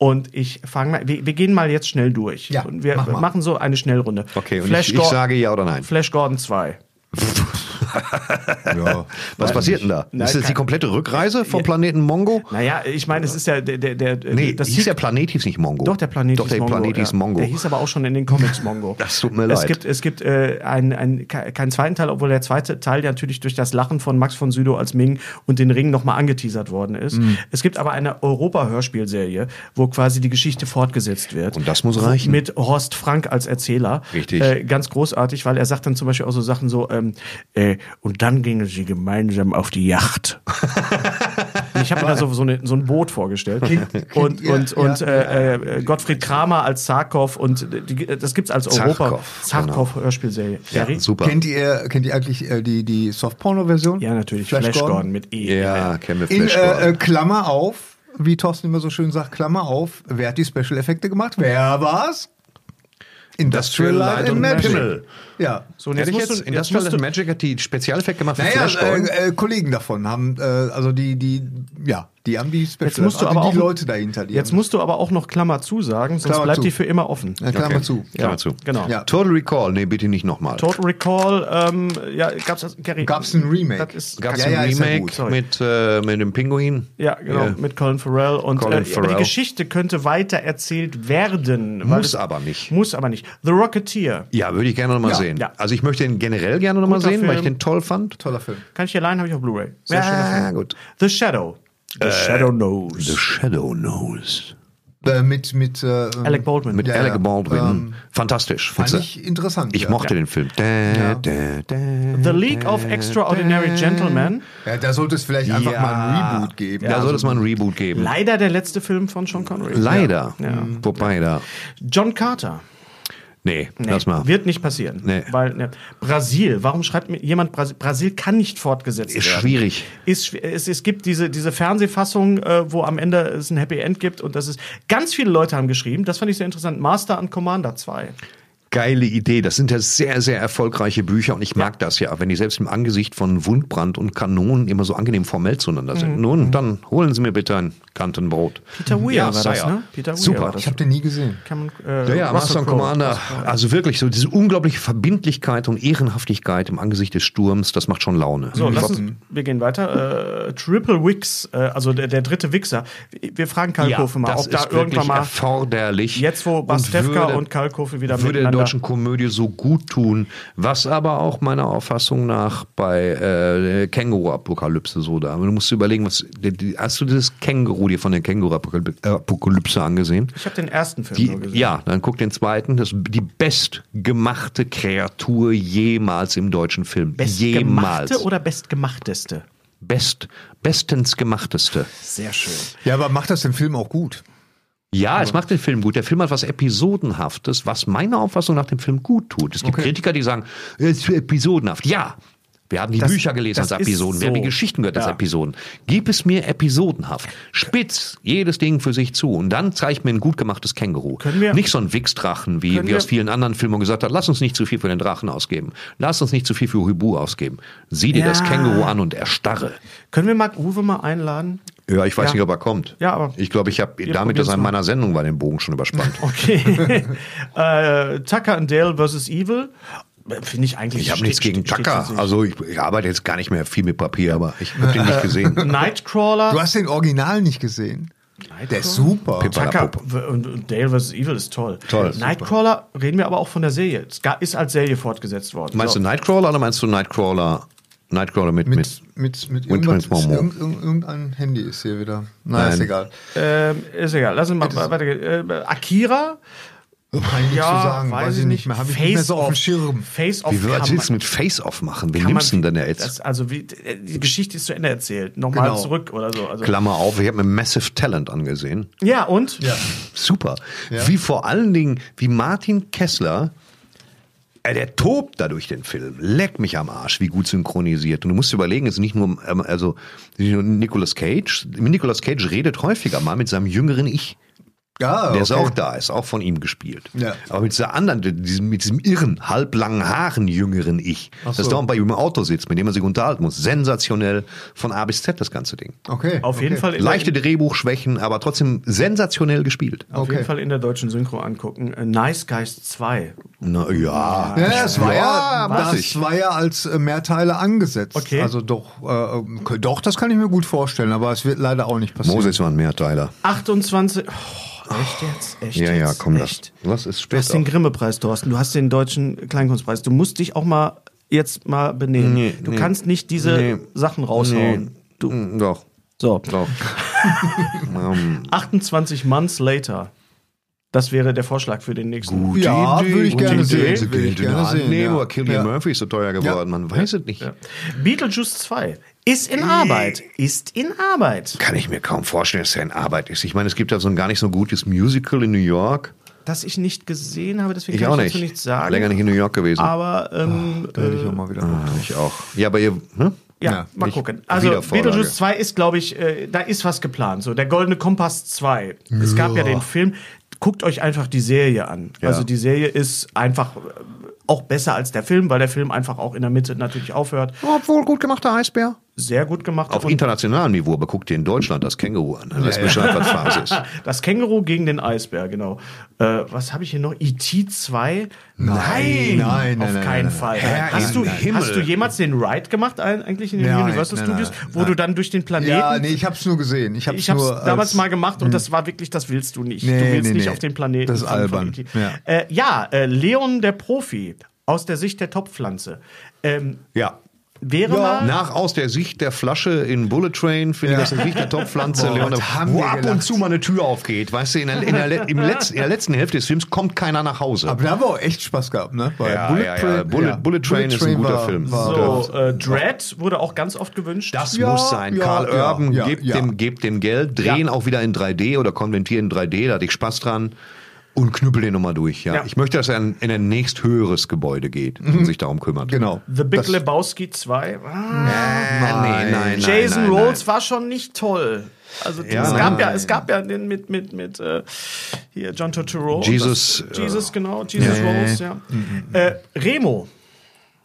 Und ich fange mal, wir, wir gehen mal jetzt schnell durch. Ja, und wir mach mal. machen so eine Schnellrunde. Okay, und Flash ich, ich sage ja oder nein. Flash Gordon 2. Ja. Was passiert denn da? Nein, ist das die komplette Rückreise vom Planeten Mongo? Naja, ich meine, es ist ja der, der, der Nee, das hieß der Planet hieß nicht Mongo. Doch, der Planet Doch, hieß der Mongo. Planet hieß ja. Mongo. Der hieß aber auch schon in den Comics Mongo. Das tut mir es leid. Gibt, es gibt äh, einen, einen, ke- keinen zweiten Teil, obwohl der zweite Teil ja natürlich durch das Lachen von Max von Sydow als Ming und den Ring nochmal angeteasert worden ist. Mhm. Es gibt aber eine Europa-Hörspielserie, wo quasi die Geschichte fortgesetzt wird. Und das muss reichen. Mit Horst Frank als Erzähler. Richtig. Äh, ganz großartig, weil er sagt dann zum Beispiel auch so Sachen so, ähm, äh, und dann gingen sie gemeinsam auf die Yacht. Ich habe mir da so, so, eine, so ein Boot vorgestellt. und und, und ja, äh, äh, Gottfried Kramer als Zarkov und die, das gibt's als Europa. Zarkov, Zarkov Hörspielserie. Gary? Kennt ihr, kennt ihr eigentlich äh, die, die Softporno-Version? Ja, natürlich. Flash, Flash, Gordon? Gordon mit E. Ja, kennen wir In Flash äh, äh, Gordon. Klammer auf, wie Thorsten immer so schön sagt, Klammer auf, wer hat die Special-Effekte gemacht? Wer war's? Industrial Light and Magic. Ja. So, und jetzt musst jetzt, du, jetzt Industrial musst Light du, and Magic hat die Spezialeffekte gemacht für Naja, Flash Gordon. äh, äh, Kollegen davon haben, äh, also die, die, ja, die haben die Special Jetzt musst du also aber die auch- Leute dahinter. Die jetzt musst du aber auch noch Klammer zu sagen, sonst Klammer bleibt zu. die für immer offen. Ja, Klammer Okay. zu. Klammer zu. Genau. Ja. Total Recall, nee, bitte nicht nochmal. Total Recall, ähm, ja, gab's das, Gary? Gab's ein Remake? Das ist, Gab es Ja, ein ja, ja Remake. Sorry. mit, äh, mit dem Pinguin? Ja, genau, Ja. mit Colin Farrell. Und Colin äh, Farrell. die Geschichte könnte weiter erzählt werden. Muss aber nicht. Muss aber nicht. The Rocketeer. Ja, würde ich gerne nochmal Ja. Sehen. Ja. Also ich möchte ihn generell gerne nochmal sehen, weil ich Film. den toll fand. Toller Film. Kann ich hier leihen, habe ich auf Blu-ray. Sehr Ja, schöner Film. gut. The Shadow. The Shadow Knows. The Shadow Knows. Äh, mit, mit, äh, Alec Baldwin. Mit Ja, Alec ja. Baldwin. Ähm, Fantastisch. Fand ich interessant. Ich ja. mochte den Film. Da, Ja. da, da, The League of Extraordinary Gentlemen. Ja, da sollte es vielleicht einfach Ja. mal ein Reboot geben. Da soll es mal ein Reboot geben. Leider der letzte Film von Sean Connery. Leider. Ja. Wobei da. John Carter. Nee, Nee, lass mal. Wird nicht passieren. Nee. Weil, ne, Brasil, warum schreibt mir jemand Brasil? Brasil kann nicht fortgesetzt Ist werden. schwierig. Ist, schw- es, es gibt diese, diese Fernsehfassung, äh, wo am Ende es ein Happy End gibt und das ist, ganz viele Leute haben geschrieben, das fand ich sehr interessant, Master and Commander 2. Geile Idee. Das sind ja sehr, sehr erfolgreiche Bücher und ich mag das ja, wenn die selbst im Angesicht von Wundbrand und Kanonen immer so angenehm formell zueinander sind. Mhm. Nun, dann holen Sie mir bitte ein Kantenbrot. Peter Weir Ja, war das, ne? Peter Weir Super. war das. Ich habe den nie gesehen. Man, äh, Ja, ja, Master. Commander. Also wirklich so diese unglaubliche Verbindlichkeit und Ehrenhaftigkeit im Angesicht des Sturms, das macht schon Laune. So, Ich lass glaub- uns, wir gehen weiter. Äh, Triple Wix, äh, also der, der dritte Wichser. Wir fragen Kalkofe mal, das ob da ist irgendwann mal, erforderlich. jetzt wo Und Bastevka würde- und Kalkofe wieder miteinander... deutschen Komödie so gut tun, was aber auch meiner Auffassung nach bei äh, Känguru-Apokalypse so da. Du musst überlegen, was die, die, hast du das Känguru dir von der Känguru-Apokalypse angesehen? ich habe den ersten Film Die, nur gesehen. ja, dann guck den zweiten. Das ist die bestgemachte Kreatur jemals im deutschen Film. jemals. Bestgemachte oder bestgemachteste? Best, bestens gemachteste. Sehr schön. Ja, aber macht das den Film auch gut? Ja, es macht den Film gut. Der Film hat was Episodenhaftes, was meiner Auffassung nach dem Film gut tut. Es gibt Okay. Kritiker, die sagen, es ist episodenhaft. Ja, wir haben die Das- Bücher gelesen das als Episoden, wir haben die so. Geschichten gehört als Ja. Episoden. Gib es mir episodenhaft. Spitz jedes Ding für sich zu und dann zeig mir ein gut gemachtes Känguru. Wir- nicht so ein Wichsdrachen, wie, wie wir- aus vielen anderen Filmen gesagt hat, lass uns nicht zu viel für den Drachen ausgeben. Lass uns nicht zu viel für Hubu ausgeben. Sieh dir das Ja. Känguru an und erstarre. Können wir Marc Uwe mal einladen? Ja, ich weiß Ja. nicht, ob er kommt. Ja, aber ich glaube, ich habe damit, dass er in meiner Sendung war, den Bogen schon überspannt. Okay. äh, Tucker and Dale vs. Evil. Finde ich eigentlich. Ich habe nichts gegen Tucker. Also ich, ich arbeite jetzt gar nicht mehr viel mit Papier, aber ich habe den nicht gesehen. Nightcrawler. Du hast den Original nicht gesehen. Der ist super. Tucker und Dale vs. Evil ist toll. Toll. Nightcrawler reden wir aber auch von der Serie. Es ist als Serie fortgesetzt worden. Meinst So. du Nightcrawler oder meinst du Nightcrawler? Nightcrawler mit mit, Mit, mit, mit Mit irgendwas, Prince Momo. irgend, irgend- irgendein Handy ist hier wieder. Nein, Nein. ist egal. Ähm, ist egal. Lass uns mal weitergehen. Äh, Akira. Kann ich nichts zu sagen, weiß ich nicht mehr. Hab ich nicht mehr so auf dem Schirm. Face Off. Wie willst du man- mit Face-Off machen? Wen kann nimmst du denn da jetzt? Das, also wie, die Geschichte ist zu Ende erzählt. Nochmal Genau. zurück oder so. Also, Klammer auf, ich habe mir Massive Talent angesehen. Ja, und? Ja. Super. Ja. Wie vor allen Dingen, wie Martin Kessler, äh, der tobt da durch den Film. Leck mich am Arsch, wie gut synchronisiert. Und du musst dir überlegen, es ist nicht nur, ähm, also, nicht nur Nicolas Cage. Nicolas Cage redet häufiger mal mit seinem jüngeren Ich. Ja, Der ist okay. auch da, ist auch von ihm gespielt. Ja. Aber mit dieser anderen, diesem, mit diesem irren, halblangen Haaren jüngeren Ich, Ach das so. dauernd bei ihm im Auto sitzt, mit dem man sich unterhalten muss. Sensationell von A bis Z das ganze Ding. Okay. Auf jeden okay. Fall in Leichte Drehbuchschwächen, aber trotzdem sensationell gespielt. auf Okay. jeden Fall in der deutschen Synchro angucken. Äh, Nice Guys 2. Na ja. Ja, es war ja, weiß das war ja als äh, Mehrteile angesetzt. Okay. Also doch, äh, doch, das kann ich mir gut vorstellen, aber es wird leider auch nicht passieren. Moses war ein Mehrteiler. 28. Oh, echt jetzt? Echt Ja, ja, jetzt? komm, echt? das. Was ist Du spät? hast den Grimme-Preis, Thorsten. Du hast den deutschen Kleinkunstpreis. Du musst dich auch mal jetzt mal benehmen. Nee, du nee. kannst nicht diese Nee. Sachen raushauen. Nee. Du, doch, So. doch. ähm, 28 Months later. Das wäre der Vorschlag für den nächsten. Gute Ja, Idee, würde ich gerne Idee. sehen, würde ich gerne sehen, annehmen, ja. Killian Ja. Murphy ist so teuer geworden, man weiß es nicht. Beetlejuice 2 ist in Arbeit. Ist in Arbeit. Kann ich mir kaum vorstellen, dass er in Arbeit ist. Ich meine, es gibt ja so ein gar nicht so gutes Musical in New York. Das ich nicht gesehen habe, deswegen Ich kann auch ich nicht. dazu nichts sagen. Länger nicht in New York gewesen. Aber ähm, Da hätte ich auch mal wieder. Ah, ich auch. Ja, aber ihr, ne? Ja, mal nicht gucken. Also. Beetlejuice 2 ist, glaube ich, äh, da ist was geplant. So, der Goldene Kompass 2. Es gab ja Ja. den Film. Guckt euch einfach die Serie an. Ja. Also die Serie ist einfach äh, auch besser als der Film, weil der Film einfach auch in der Mitte natürlich aufhört. Obwohl gut gemachter Eisbär. Sehr gut gemacht. Auf internationalem Niveau, aber guck dir in Deutschland das Känguru an. Dann weißt du Bescheid, was Phase ist. Das Känguru gegen den Eisbär, genau. Äh, was habe ich hier noch? E.T. 2? Nein, nein, auf nein, keinen nein, Fall. Herr hast, du, Himmel. hast du jemals den Ride gemacht, eigentlich in den Nein, Universal nein, Studios, nein, wo nein. du dann durch den Planeten. Ja, nee, ich hab's nur gesehen. Ich habe nur es damals als- mal gemacht und Hm. das war wirklich, das willst du nicht. Nee, du willst nee, nicht nee. auf den Planeten. Das ist albern. E.T.. Ja. Äh, ja, äh, Leon der Profi aus der Sicht der Topfpflanze. Ähm, Ja. wäre mal. Nach aus der Sicht der Flasche in Bullet Train finde ich aus der Sicht der Topfpflanze, Boah, Leon, wo ab und gelacht. zu mal eine Tür aufgeht. Weißt du, in der, in der, im Letz-, in der letzten Hälfte des Films kommt keiner nach Hause. Aber da haben wir auch echt Spaß gehabt, ne? Bei Ja, ja, ja. Bullet- Bullet Train ist ein guter war- Film. war- So, äh, Dread wurde auch ganz oft gewünscht. Das Ja, muss sein. ja, Karl ja, Urban, ja, gebt, ja. Dem, gebt dem Geld, drehen Ja. auch wieder in 3D oder konvertieren in 3D, da hatte ich Spaß dran. Und knüppel den nochmal durch, ja. Ja. Ich möchte, dass er in, in ein nächsthöheres Gebäude geht und sich darum kümmert. Genau. The Big Das- Lebowski 2. Ah, Nein, nein, nein. Jason nein, Rolls war schon nicht toll. Also Ja, es, nein. gab ja, es gab ja den mit, mit, mit äh, hier John Turturro. Jesus, Das, Jesus, genau. Jesus Nee. Rolls, ja. Äh, Remo.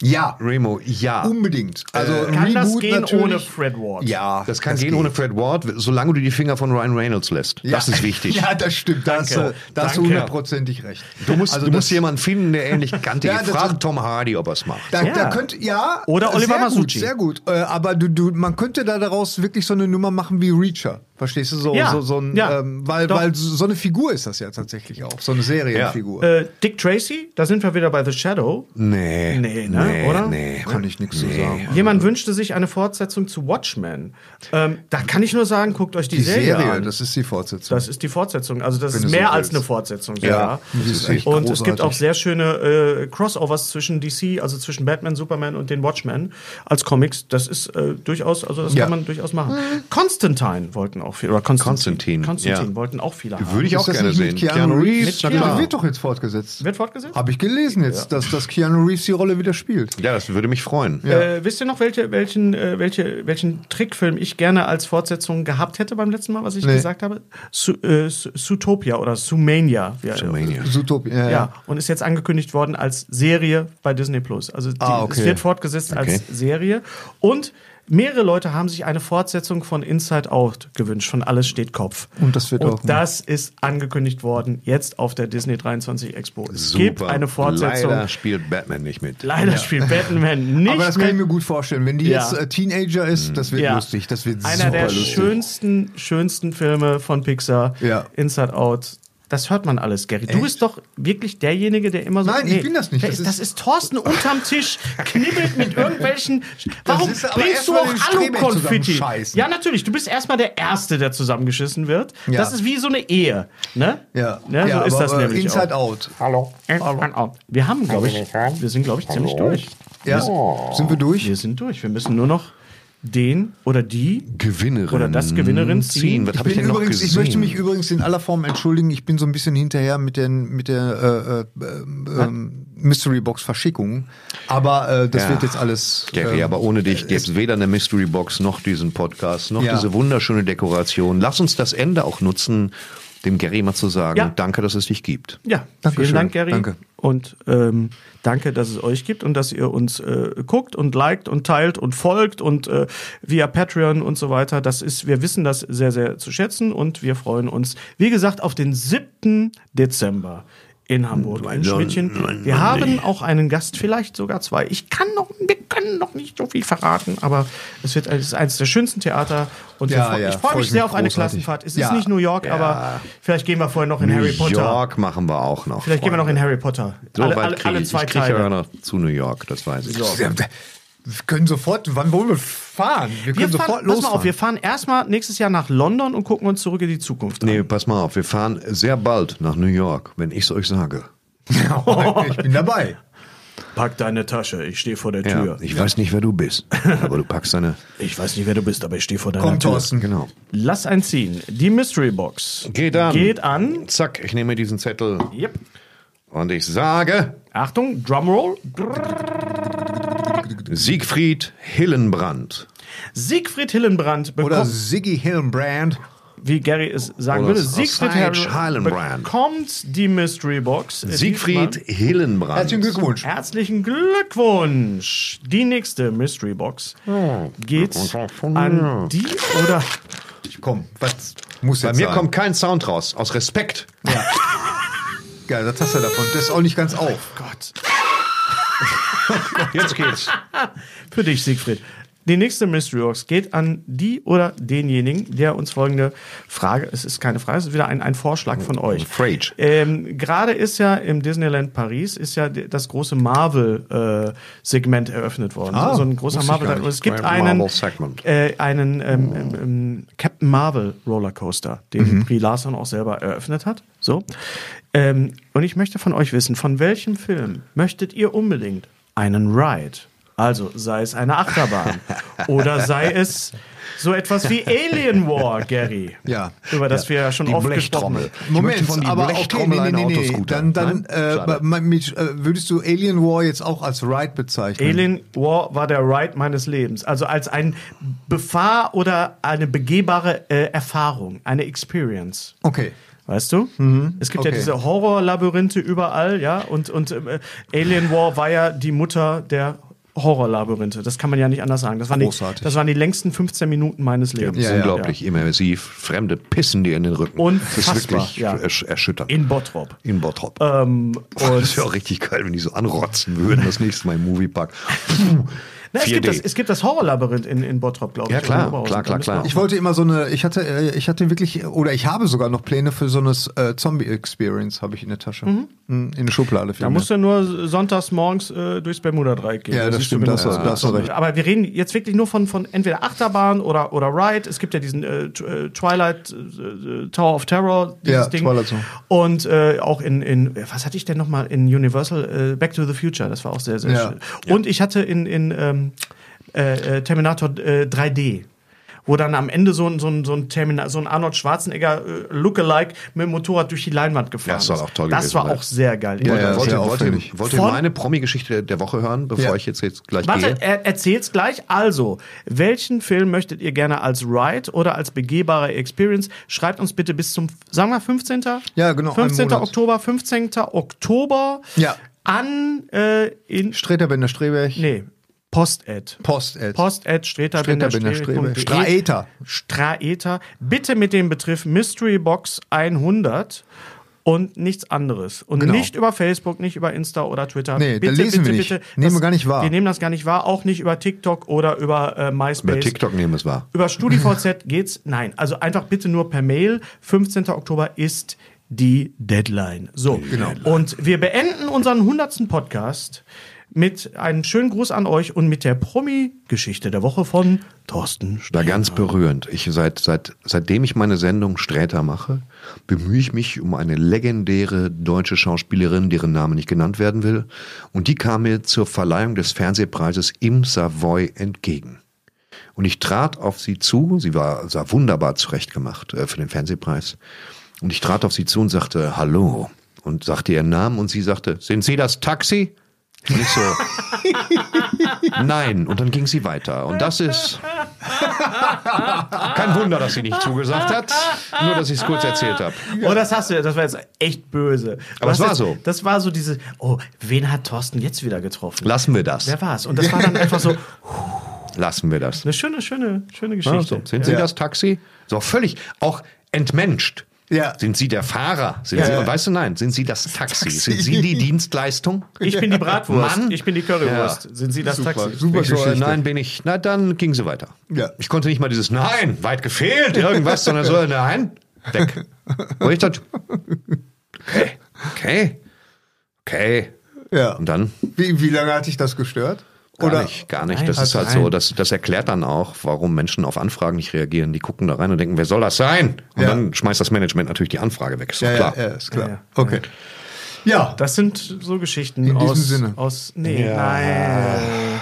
Ja, Remo, ja. unbedingt. Also Kann das Reboot gehen natürlich. ohne Fred Ward? Ja, Das kann gehen ohne Fred Ward, solange du die Finger von Ryan Reynolds lässt. Ja. Das ist wichtig. Ja, das stimmt. Da hast, Danke. du- da hast du Danke. hundertprozentig recht. Du musst, Also du das- musst jemanden finden, der ähnlich kantig Ja, ist. das Frag Tom Hardy, ob er es macht. Da, Ja. da könnte, ja. Oder Oliver sehr Masucci. Gut, sehr gut. Äh, aber du, du, man könnte da daraus wirklich so eine Nummer machen wie Reacher. Verstehst du? So, Ja, so, so ein, ja, ähm, weil, doch. weil so eine Figur ist das ja tatsächlich auch. So eine Serienfigur. Äh, Dick Tracy, da sind wir wieder bei The Shadow. Nee. Nee, ne, oder? Nee. Kann ich nichts zu sagen. Jemand wünschte sich eine Fortsetzung zu Watchmen. Ähm, da kann ich nur sagen, guckt euch die, Die Serie, Serie, an. das ist die Fortsetzung. Das ist die Fortsetzung. Also das Wenn ist du so mehr als eine Fortsetzung. Ja, das ist echt und es gibt auch sehr schöne äh, Crossovers zwischen DC, also zwischen Batman, Superman und den Watchmen als Comics. Das ist äh, durchaus, also das Ja. kann man durchaus machen. Constantine wollten auch viele, oder Konstantin, Konstantin, Konstantin ja. wollten auch viele haben. Würde ich auch gerne sehen. Keanu Keanu Reeves? Ja, klar. wird doch jetzt fortgesetzt. Wird fortgesetzt? Habe ich gelesen jetzt, dass, dass Keanu Reeves die Rolle wieder spielt. Ja, das würde mich freuen. Äh, wisst ihr noch, welche, welchen, äh, welche, welchen Trickfilm ich gerne als Fortsetzung gehabt hätte beim letzten Mal, was ich Nee. gesagt habe? Su äh, Zootopia oder Sumania. Zoomania. Zootopia. Ja, Ja, ja. und ist jetzt angekündigt worden als Serie bei Disney Plus. Also die, Ah, okay. es wird fortgesetzt Okay. als Serie. Und mehrere Leute haben sich eine Fortsetzung von Inside Out gewünscht, von Alles steht Kopf. Und das wird und auch. das ist angekündigt worden jetzt auf der Disney 23 Expo. Es Super. gibt eine Fortsetzung. Leider spielt Batman nicht mit. Leider spielt Batman nicht Aber das kann ich mit. mir gut vorstellen. Wenn die Ja. jetzt äh, Teenager ist, das wird Ja. lustig. Das wird Einer super der lustig. schönsten, schönsten Filme von Pixar. Ja. Inside Out. Das hört man alles, Gary. Du bist doch wirklich derjenige, der immer so. Nein, ich bin das nicht. Das ist, das ist- Thorsten unterm Tisch, knibbelt mit irgendwelchen. Warum bringst du auch Alu-Konfetti? Ja, natürlich. Du bist erstmal der Erste, der zusammengeschissen wird. Ja. Das ist wie so eine Ehe. Ne? Ja, Ne, ja so ist aber, das äh, nämlich. Inside auch. Out. Hallo. Inside Out. Wir haben, glaube ich, wir sind, glaube ich, ziemlich durch. Ja. Sind wir durch? Wir sind durch. Wir müssen nur noch den oder die Gewinnerin. oder das Gewinnerin ziehen. Was Ich, habe ich bin denn noch gesehen? ich möchte mich übrigens in aller Form entschuldigen. Ich bin so ein bisschen hinterher mit, den, mit der äh, äh, ähm, Mystery Box Verschickung. Aber äh, das Ja. wird jetzt alles. Gary, ähm, aber ohne dich gäbe es weder eine Mystery Box noch diesen Podcast, noch Ja. diese wunderschöne Dekoration. Lass uns das Ende auch nutzen, dem Gary mal zu sagen, Ja. danke, dass es dich gibt. Ja, Dankeschön. vielen Dank, Gary. Danke. Und ähm, danke, dass es euch gibt und dass ihr uns äh, guckt und liked und teilt und folgt und äh, via Patreon und so weiter. Das ist, wir wissen das sehr, sehr zu schätzen und wir freuen uns, wie gesagt, auf den 7. Dezember in Hamburg, in Schmidtchen. Wir haben auch einen Gast, vielleicht sogar zwei. Ich kann noch, wir können noch nicht so viel verraten, aber es wird es ist eines der schönsten Theater und Ja, ja, ich freue freu mich ich sehr mich auf eine. Klassenfahrt. Es Ja. ist nicht New York, aber vielleicht gehen wir vorher noch in New Harry Potter. York machen wir auch noch. Vielleicht gehen wir noch in Freunde. Harry Potter. So alle, weit alle, alle ich, zwei ich kriege ja Teile. noch zu New York, das weiß ich. So. Wir können sofort, wann wollen wir fahren? Wir können Wir fahren, sofort pass mal losfahren. auf, wir fahren erstmal nächstes Jahr nach London und gucken uns zurück in die Zukunft an. Nee, pass mal auf, wir fahren sehr bald nach New York, wenn ich es euch sage. ich bin dabei. Pack deine Tasche, ich stehe vor der Ja, Tür. ich weiß nicht, wer du bist, aber du packst deine. Ich weiß nicht, wer du bist, aber ich stehe vor deiner Komm, Tür. Thorsten. Genau. Lass einziehen. Die Mystery Box Geht an. geht an. Zack, ich nehme diesen Zettel Yep. und ich sage Achtung, Drumroll. Siegfried Hillenbrand. Siegfried Hillenbrand bekommt, Oder Siggy Hillenbrand. wie Gary es sagen Oder würde, Siegfried Hillenbrand bekommt die Mystery Box. Äh, Siegfried diesmal- Hillenbrand. Herzlichen Glückwunsch. Herzlichen Glückwunsch. Die nächste Mystery Box geht an die oder Komm, was muss Bei jetzt mir sein? kommt kein Sound raus, aus Respekt. Geil, das hast du davon. Das ist auch nicht ganz auf. Gott. Jetzt geht's. Für dich, Siegfried. Die nächste Mystery Box geht an die oder denjenigen, der uns folgende Frage, es ist keine Frage, es ist wieder ein, ein Vorschlag von euch. Frage. Ähm, Gerade ist ja im Disneyland Paris ist ja das große Marvel-Segment eröffnet worden. Ah, so ein großer Marvel. es gibt einen, äh, einen ähm, ähm, ähm, Captain Marvel Rollercoaster, den Brie Larson auch selber eröffnet hat. So. Ähm, und ich möchte von euch wissen, von welchem Film möchtet ihr unbedingt einen Ride? Also sei es eine Achterbahn oder sei es so etwas wie Alien War, Gary. Ja. Über das wir ja schon Die oft Blechtrommel. gesprochen haben. Ich Moment, von die aber okay, Blechtrommel nee, nee, nee, nee. Autoscooter. Dann, dann Nein? äh, äh, würdest du Alien War jetzt auch als Ride bezeichnen? Alien War war der Ride meines Lebens. Also als ein Befahr oder eine begehbare äh, Erfahrung, eine Experience. Okay. Weißt du? Es gibt ja okay. diese Horrorlabyrinthe überall, ja. Und, und äh, Alien War war ja die Mutter der Horrorlabyrinthe. Das kann man ja nicht anders sagen. Das waren, die, Großartig. das waren die längsten 15 Minuten meines Lebens. Ja, ja, Unglaublich immersiv. Fremde pissen dir in den Rücken. Unfassbar, Das ist wirklich ja. ersch erschütternd. In Bottrop. In Bottrop. Ähm, das wäre auch richtig geil, wenn die so anrotzen würden, das nächste Mal im Moviepark. Na, es, gibt 4D. das, es gibt das Horrorlabyrinth in, in Bottrop, glaube ich. Ja, klar, klar, klar, klar. Ich wollte immer so eine, ich hatte, äh, ich hatte wirklich, oder ich habe sogar noch Pläne für so eine äh, Zombie-Experience, habe ich in der Tasche. Mhm. In der Schublade. Da musst du nur sonntags morgens äh, durchs Bermuda-Dreieck gehen. Ja, das du stimmt, das- was- da hast du recht. Aber wir reden jetzt wirklich nur von, von entweder Achterbahn oder, oder Ride. Es gibt ja diesen äh, äh, Twilight äh, Tower of Terror, dieses Ja, Ding. Twilight Zone. Und äh, auch in, in, was hatte ich denn nochmal in Universal? Äh, Back to the Future, das war auch sehr, sehr Ja. schön. Und ich hatte in, in ähm, äh, äh, Terminator äh, 3D. Wo dann am Ende so ein, so ein, so ein, Termina so ein Arnold Schwarzenegger äh, Lookalike mit dem Motorrad durch die Leinwand gefahren Das ist. auch toll Das gewesen war auch sehr geil. Ja, ja, wollt, ihr, wollt, ihr, wollt ihr meine Promi-Geschichte der Woche hören, bevor Ja. ich jetzt, jetzt gleich Warte, gehe? er erzählt's gleich. Also, welchen Film möchtet ihr gerne als Ride oder als begehbare Experience? Schreibt uns bitte bis zum, sagen wir 15. Ja, genau, einen 15. Monat. Oktober, 15. Oktober Ja. an äh, in Streter Bender Streberg. nee, Post-Ad. Post-Ad. Post-Ad, Streter-Bender Streberg. Streberg. Straeta. Straeta. Bitte mit dem Betreff Mystery Box 100 und nichts anderes. Und Genau. nicht über Facebook, nicht über Insta oder Twitter. Nee, bitte, lesen bitte, wir nicht. bitte. Nehmen wir gar nicht wahr. Wir nehmen das gar nicht wahr. Auch nicht über TikTok oder über äh, MySpace. TikTok nehmen wir es wahr. Über StudiVZ geht's? Nein. Also einfach bitte nur per Mail. 15. Oktober ist die Deadline. So. Genau. Und wir beenden unseren 100. Podcast mit einem schönen Gruß an euch und mit der Promi-Geschichte der Woche von Thorsten Da ganz berührend. Ich seit, seit, seitdem ich meine Sendung Sträter mache, bemühe ich mich um eine legendäre deutsche Schauspielerin, deren Name nicht genannt werden will. Und die kam mir zur Verleihung des Fernsehpreises im Savoy entgegen. Und ich trat auf sie zu, sie war, sah wunderbar zurechtgemacht äh, für den Fernsehpreis. Und ich trat auf sie zu und sagte, hallo. Und sagte ihren Namen und sie sagte, sind Sie das Taxi? Und ich so, nein. Und dann ging sie weiter. Und das ist kein Wunder, dass sie nicht zugesagt hat. Nur, dass ich es kurz erzählt habe. Oh, das hast du, das war jetzt echt böse. Aber es war jetzt- so. Das war so diese, oh, wen hat Thorsten jetzt wieder getroffen? Lassen wir das. Wer war's? Und das war dann einfach so Lassen wir das. eine schöne, schöne, schöne Ja, Geschichte. so. Sind Sie Ja. das Taxi? So völlig, auch entmenscht. Ja. Sind Sie der Fahrer? Sind Ja, Sie, ja. weißt du, nein, sind Sie das Taxi? Sind Sie die Dienstleistung? Ich bin die Bratwurst, Mann. ich bin die Currywurst. Sind Sie das Super, Taxi? super Geschichte. nein, bin ich. Na, dann ging sie weiter. Ja. Ich konnte nicht mal dieses Nein, weit gefehlt, irgendwas, sondern so, nein, weg. Und ich dachte, okay, okay, okay. Ja. Und dann, Wie, wie lange hat dich das gestört? Gar Oder- nicht, gar nicht. Nein, das ist halt nein. so, das, das erklärt dann auch, warum Menschen auf Anfragen nicht reagieren. Die gucken da rein und denken, wer soll das sein? Und Ja. dann schmeißt das Management natürlich die Anfrage weg. Ist Ja, klar. ja, ja, ist klar. Ja, ja. Okay. Ja, Das sind so Geschichten In diesem aus, Sinne. aus. Nee, Ja. nein.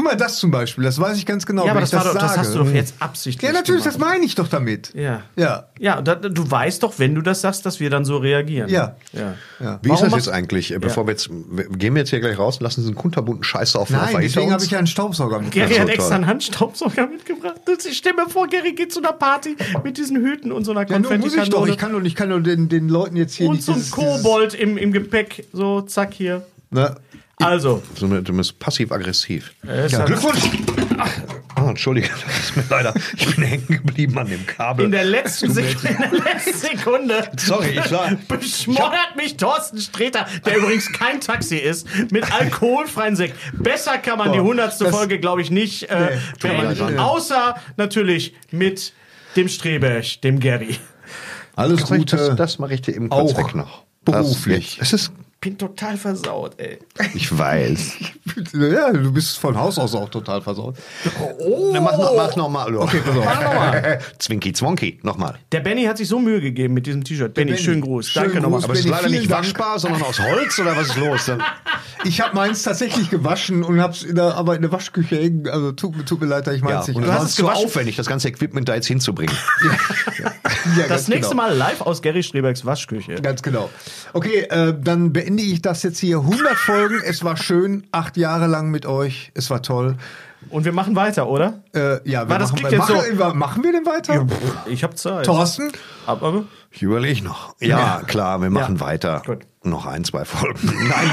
Guck mal, das zum Beispiel, das weiß ich ganz genau. Ja, aber wenn das, ich war doch, das sage. hast du doch jetzt absichtlich. Ja, natürlich, das gemacht. meine ich doch damit. Ja. Ja. Ja, da, du weißt doch, wenn du das sagst, dass wir dann so reagieren. Ja. ja. Ja. Wie Warum ist das jetzt eigentlich? Bevor wir jetzt, wir- gehen wir jetzt hier gleich raus und lassen diesen kunterbunten Scheiß auf Nein, auf deswegen habe ich ja einen Staubsauger mit. Gary hat extra einen Handstaubsauger mitgebracht. Ich stell mir vor, Gary geht zu einer Party mit diesen Hüten und so einer Ja, nur muss ich doch. Ich kann doch, ich kann doch den, den Leuten jetzt hier und nicht so ein Kobold im, im Gepäck. So, zack, hier. Ne? Also. So, du bist passiv-aggressiv. Ist Ja, Glückwunsch! Oh, Entschuldige, das ist mir leider. Ich bin hängen geblieben an dem Kabel. In der letzten, Sek in der letzten Sekunde Sorry, ich war- beschmordert mich Thorsten Sträter, der übrigens kein Taxi ist, mit alkoholfreien Sekt. Besser kann man Boah, die hundertste Folge, glaube ich, nicht äh, Nee, beenden. Außer natürlich mit dem Streberg, dem Gary. Alles Gute. das, das mache ich dir eben kurz Auch weg noch. beruflich. Das, es ist, Bin total versaut, ey. ich weiß. Ja, du bist von Haus aus auch total versaut. Oh. Na, mach, noch, mach noch mal. Okay, pass auf. Mach noch mal. Zwinki Zwonki, nochmal. Der Benny hat sich so Mühe gegeben mit diesem T-Shirt. Benny, Benny, schönen Gruß. schönen Danke nochmal. Aber es ist leider nicht waschbar, sondern aus Holz oder was ist los? Ich habe meins tatsächlich gewaschen und hab's in der, aber in der Waschküche hängen. Also tut, tut mir leid, ich ja, meins nicht und du hast war es zu gewaschen? aufwendig, das ganze Equipment da jetzt hinzubringen. Ja, Das ganz nächste genau. Mal live aus Gary Strebergs Waschküche. Ganz genau. Okay, äh, dann beende ich das jetzt hier. 100 Folgen. Es war schön. Acht Jahre lang mit euch. Es war toll. Und wir machen weiter, oder? Äh, ja, wir War das machen, klingt jetzt machen, so- machen wir denn weiter? Ich hab Zeit. Thorsten? Aber Ich überlege noch. Ja, Ja. klar, wir machen Ja. weiter. Gut. Noch ein, zwei Folgen. Nein.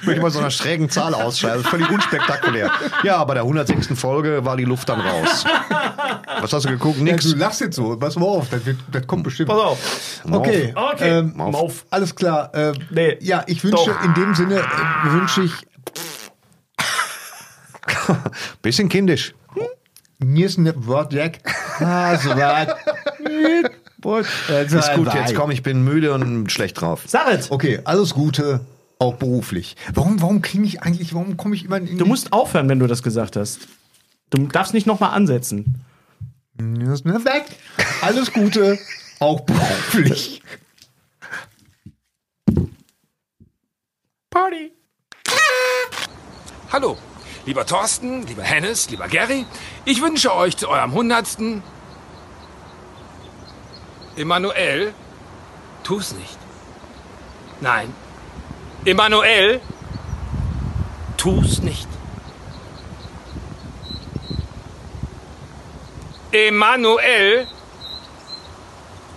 ich möchte mal so einer schrägen Zahl ausschreiben. Völlig unspektakulär. Ja, bei der 106. Folge war die Luft dann raus. Was hast du geguckt? Ja, Nix. du lachst jetzt so. Pass mal auf, das, wird, das kommt bestimmt. pass auf. Okay, Okay. ähm, Mauf. alles klar. Äh, Nee. Ja, ich wünsche Doch. in dem Sinne äh, wünsche ich Bisschen kindisch. mir ist ein Wort Jack. Ah, so weit. Ist gut, jetzt komm, ich bin müde und schlecht drauf. Sag es. Okay, alles Gute, auch beruflich. Warum, warum klinge ich eigentlich, warum komme ich immer in Du musst aufhören, wenn du das gesagt hast. Du darfst nicht nochmal ansetzen. Mir ist ein weg. Alles Gute, auch beruflich. Party. Hallo, lieber Thorsten, lieber Hennes, lieber Gary. Ich wünsche euch zu eurem hundertsten. Emanuel, tu's nicht. Nein. Emanuel, tu's nicht. Emanuel,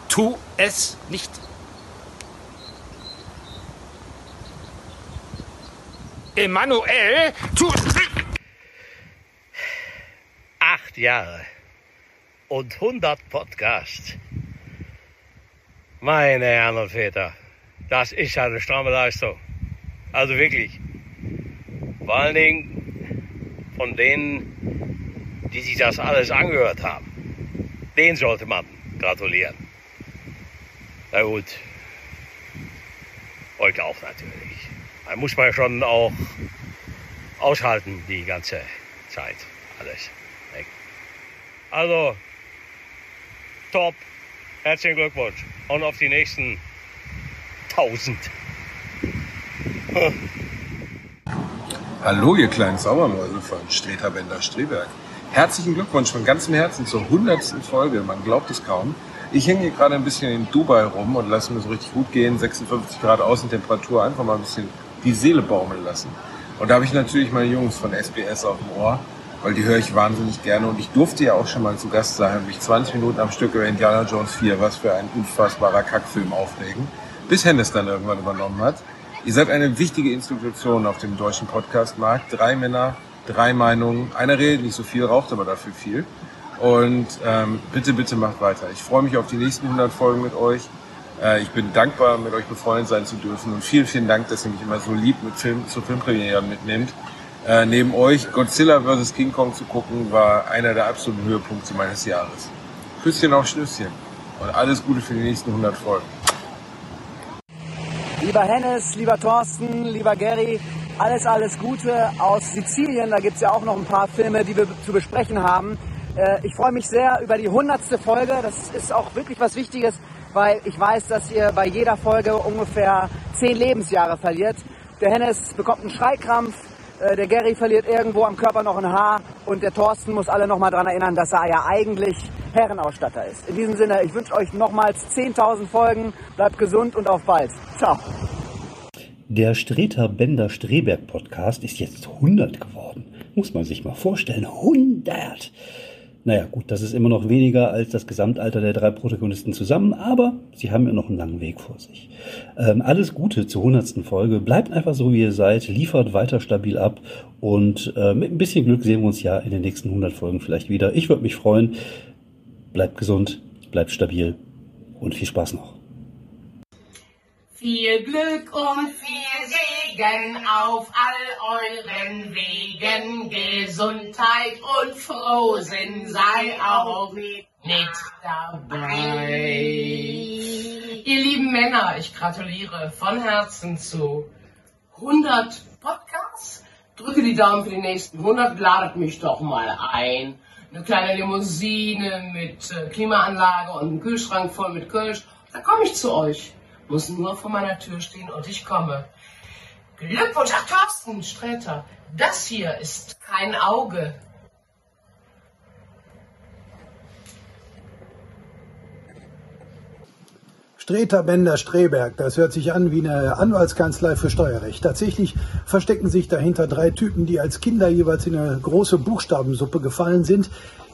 tu es nicht. Emanuel, tu es nicht. Acht Jahre und 100 Podcasts. Meine Herren und Väter, das ist eine stramme Leistung. Also wirklich. Vor allen Dingen von denen, die sich das alles angehört haben. Den sollte man gratulieren. Na gut. Euch auch natürlich. Da muss man schon auch aushalten die ganze Zeit. Alles. Also, top. Herzlichen Glückwunsch. Und auf die nächsten 1000. Hallo, ihr kleinen Sauermäuse von Streter Bender Streberg. Herzlichen Glückwunsch von ganzem Herzen zur 100. Folge. Man glaubt es kaum. Ich hänge hier gerade ein bisschen in Dubai rum und lasse mir so richtig gut gehen. 56 Grad Außentemperatur. Einfach mal ein bisschen die Seele baumeln lassen. Und da habe ich natürlich meine Jungs von SBS auf dem Ohr, weil die höre ich wahnsinnig gerne. Und ich durfte ja auch schon mal zu Gast sein, mich 20 Minuten am Stück über Indiana Jones 4, was für ein unfassbarer Kackfilm aufregen, bis Hennes dann irgendwann übernommen hat. Ihr seid eine wichtige Institution auf dem deutschen Podcastmarkt. Drei Männer, drei Meinungen. Einer redet nicht so viel, raucht aber dafür viel. Und ähm, bitte, bitte macht weiter. Ich freue mich auf die nächsten 100 Folgen mit euch. Äh, ich bin dankbar, mit euch befreundet sein zu dürfen. Und vielen, vielen Dank, dass ihr mich immer so lieb mit Film, zu Filmpremieren mitnehmt. Äh, neben euch Godzilla vs. King Kong zu gucken, war einer der absoluten Höhepunkte meines Jahres. Küsschen auf Schnüsschen. Und alles Gute für die nächsten 100 Folgen. Lieber Hennes, lieber Thorsten, lieber Gary, alles, alles Gute aus Sizilien. Da gibt es ja auch noch ein paar Filme, die wir zu besprechen haben. Äh, ich freue mich sehr über die hundertste Folge. Das ist auch wirklich was Wichtiges, weil ich weiß, dass ihr bei jeder Folge ungefähr zehn Lebensjahre verliert. Der Hennes bekommt einen Schreikrampf, äh, der Gary verliert irgendwo am Körper noch ein Haar und der Thorsten muss alle nochmal daran erinnern, dass er ja eigentlich Herrenausstatter ist. In diesem Sinne, ich wünsche euch nochmals 10.000 Folgen, bleibt gesund und auf bald. Ciao. Der Streter Bender Streberg Podcast ist jetzt 100 geworden. Muss man sich mal vorstellen. 100! Naja, gut, das ist immer noch weniger als das Gesamtalter der drei Protagonisten zusammen, aber sie haben ja noch einen langen Weg vor sich. Ähm, alles Gute zur 100. Folge. Bleibt einfach so, wie ihr seid. Liefert weiter stabil ab und äh, mit ein bisschen Glück sehen wir uns ja in den nächsten 100 Folgen vielleicht wieder. Ich würde mich freuen. Bleibt gesund, bleibt stabil und viel Spaß noch. Viel Glück und viel Segen auf all euren Wegen. Gesundheit und Frohsinn sei auch mit dabei. Ihr lieben Männer, ich gratuliere von Herzen zu 100 Podcasts. Drücke die Daumen für die nächsten 100, ladet mich doch mal ein. Eine kleine Limousine mit äh, Klimaanlage und einem Kühlschrank voll mit Kölsch. Da komme ich zu euch muss nur vor meiner Tür stehen und ich komme. Glückwunsch, ach Thorsten Sträter, das hier ist kein Auge. Streter Bender Streberg, das hört sich an wie eine Anwaltskanzlei für Steuerrecht. Tatsächlich verstecken sich dahinter drei Typen, die als Kinder jeweils in eine große Buchstabensuppe gefallen sind,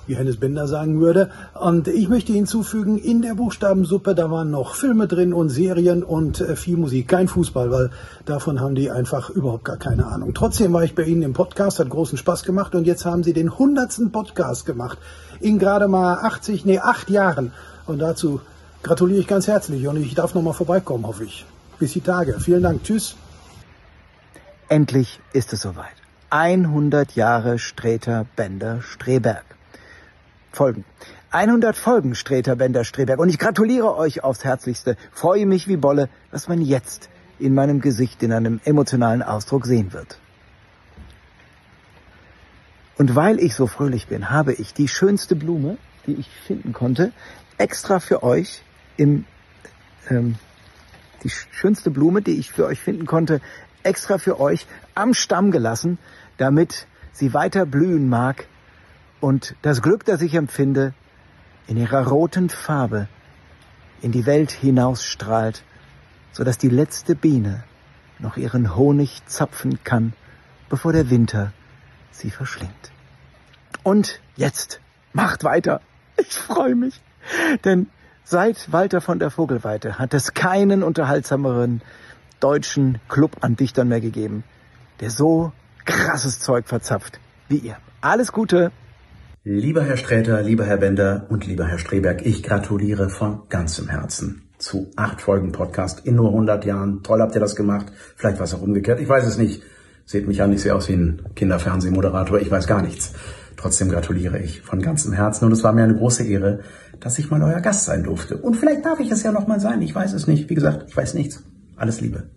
wie Hennes Bender sagen würde. Und ich möchte hinzufügen, in der Buchstabensuppe, da waren noch Filme drin und Serien und äh, viel Musik. Kein Fußball, weil davon haben die einfach überhaupt gar keine Ahnung. Trotzdem war ich bei Ihnen im Podcast, hat großen Spaß gemacht und jetzt haben Sie den hundertsten Podcast gemacht. In gerade mal 80, nee, acht Jahren. Und dazu gratuliere ich ganz herzlich und ich darf nochmal vorbeikommen, hoffe ich. Bis die Tage. Vielen Dank. Tschüss. Endlich ist es soweit. 100 Jahre Streter Bender Streberg. Folgen. 100 Folgen Streter Bender Streberg und ich gratuliere euch aufs Herzlichste. Freue mich wie Bolle, was man jetzt in meinem Gesicht in einem emotionalen Ausdruck sehen wird. Und weil ich so fröhlich bin, habe ich die schönste Blume, die ich finden konnte, extra für euch im ähm, die schönste Blume, die ich für euch finden konnte, extra für euch am Stamm gelassen, damit sie weiter blühen mag und das Glück, das ich empfinde, in ihrer roten Farbe in die Welt hinausstrahlt, so dass die letzte Biene noch ihren Honig zapfen kann, bevor der Winter sie verschlingt. Und jetzt macht weiter. Ich freue mich, denn seit Walter von der Vogelweite hat es keinen unterhaltsameren deutschen Club an Dichtern mehr gegeben, der so krasses Zeug verzapft wie ihr. Alles Gute! Lieber Herr Sträter, lieber Herr Bender und lieber Herr Streberg, ich gratuliere von ganzem Herzen zu acht Folgen Podcast in nur 100 Jahren. Toll habt ihr das gemacht. Vielleicht war es auch umgekehrt. Ich weiß es nicht. Seht mich an, ich sehe aus wie ein Kinderfernsehmoderator. Ich weiß gar nichts. Trotzdem gratuliere ich von ganzem Herzen und es war mir eine große Ehre, dass ich mal euer Gast sein durfte. Und vielleicht darf ich es ja noch mal sein. Ich weiß es nicht. Wie gesagt, ich weiß nichts. Alles Liebe.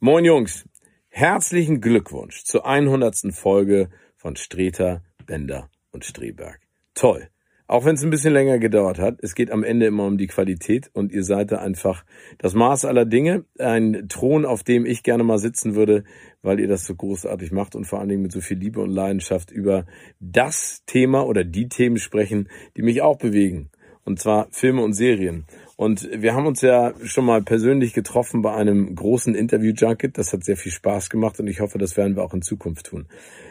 Moin Jungs. Herzlichen Glückwunsch zur 100. Folge von Streter Bender und Streberg. Toll. Auch wenn es ein bisschen länger gedauert hat, es geht am Ende immer um die Qualität und ihr seid da einfach das Maß aller Dinge, ein Thron, auf dem ich gerne mal sitzen würde, weil ihr das so großartig macht und vor allen Dingen mit so viel Liebe und Leidenschaft über das Thema oder die Themen sprechen, die mich auch bewegen. Und zwar Filme und Serien. Und wir haben uns ja schon mal persönlich getroffen bei einem großen Interview-Junket. Das hat sehr viel Spaß gemacht und ich hoffe, das werden wir auch in Zukunft tun.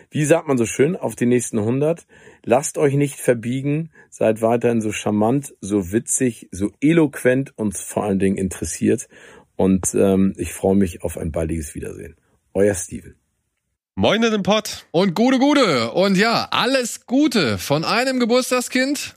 Wie sagt man so schön, auf die nächsten 100. Lasst euch nicht verbiegen, seid weiterhin so charmant, so witzig, so eloquent und vor allen Dingen interessiert. Und ähm, ich freue mich auf ein baldiges Wiedersehen. Euer Steven. Moin in den Pott. Und gute, gute. Und ja, alles Gute von einem Geburtstagskind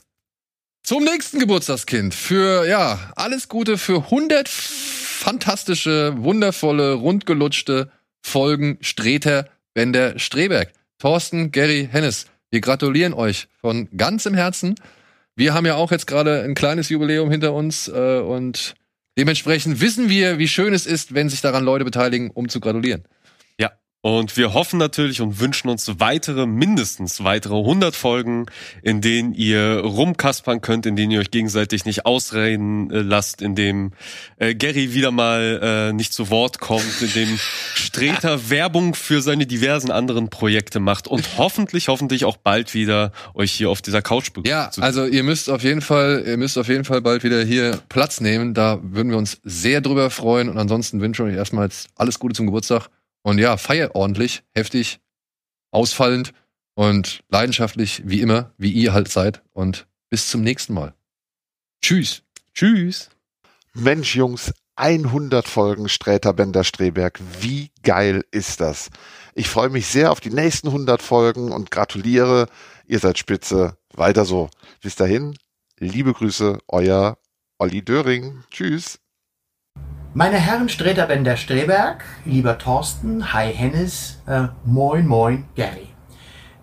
zum nächsten Geburtstagskind. Für, ja, alles Gute für 100 fantastische, wundervolle, rundgelutschte Folgen Streter, Bender, Streberg. Thorsten, Gary, Hennes, wir gratulieren euch von ganzem Herzen. Wir haben ja auch jetzt gerade ein kleines Jubiläum hinter uns äh, und dementsprechend wissen wir, wie schön es ist, wenn sich daran Leute beteiligen, um zu gratulieren. Und wir hoffen natürlich und wünschen uns weitere, mindestens weitere 100 Folgen, in denen ihr rumkaspern könnt, in denen ihr euch gegenseitig nicht ausreden äh, lasst, in dem äh, Gary wieder mal äh, nicht zu Wort kommt, in dem Streter Werbung für seine diversen anderen Projekte macht und hoffentlich, hoffentlich auch bald wieder euch hier auf dieser Couch begrüßt. Ja, also ihr müsst auf jeden Fall, ihr müsst auf jeden Fall bald wieder hier Platz nehmen. Da würden wir uns sehr drüber freuen. Und ansonsten wünsche ich euch erstmal alles Gute zum Geburtstag. Und ja, feiert ordentlich, heftig, ausfallend und leidenschaftlich, wie immer, wie ihr halt seid. Und bis zum nächsten Mal. Tschüss. Tschüss. Mensch, Jungs, 100 Folgen Sträter Bender Streberg. Wie geil ist das? Ich freue mich sehr auf die nächsten 100 Folgen und gratuliere. Ihr seid spitze. Weiter so. Bis dahin, liebe Grüße, euer Olli Döring. Tschüss. Meine Herren Streter Bender Streberg, lieber Thorsten, hi Hennes, äh, moin moin Gary.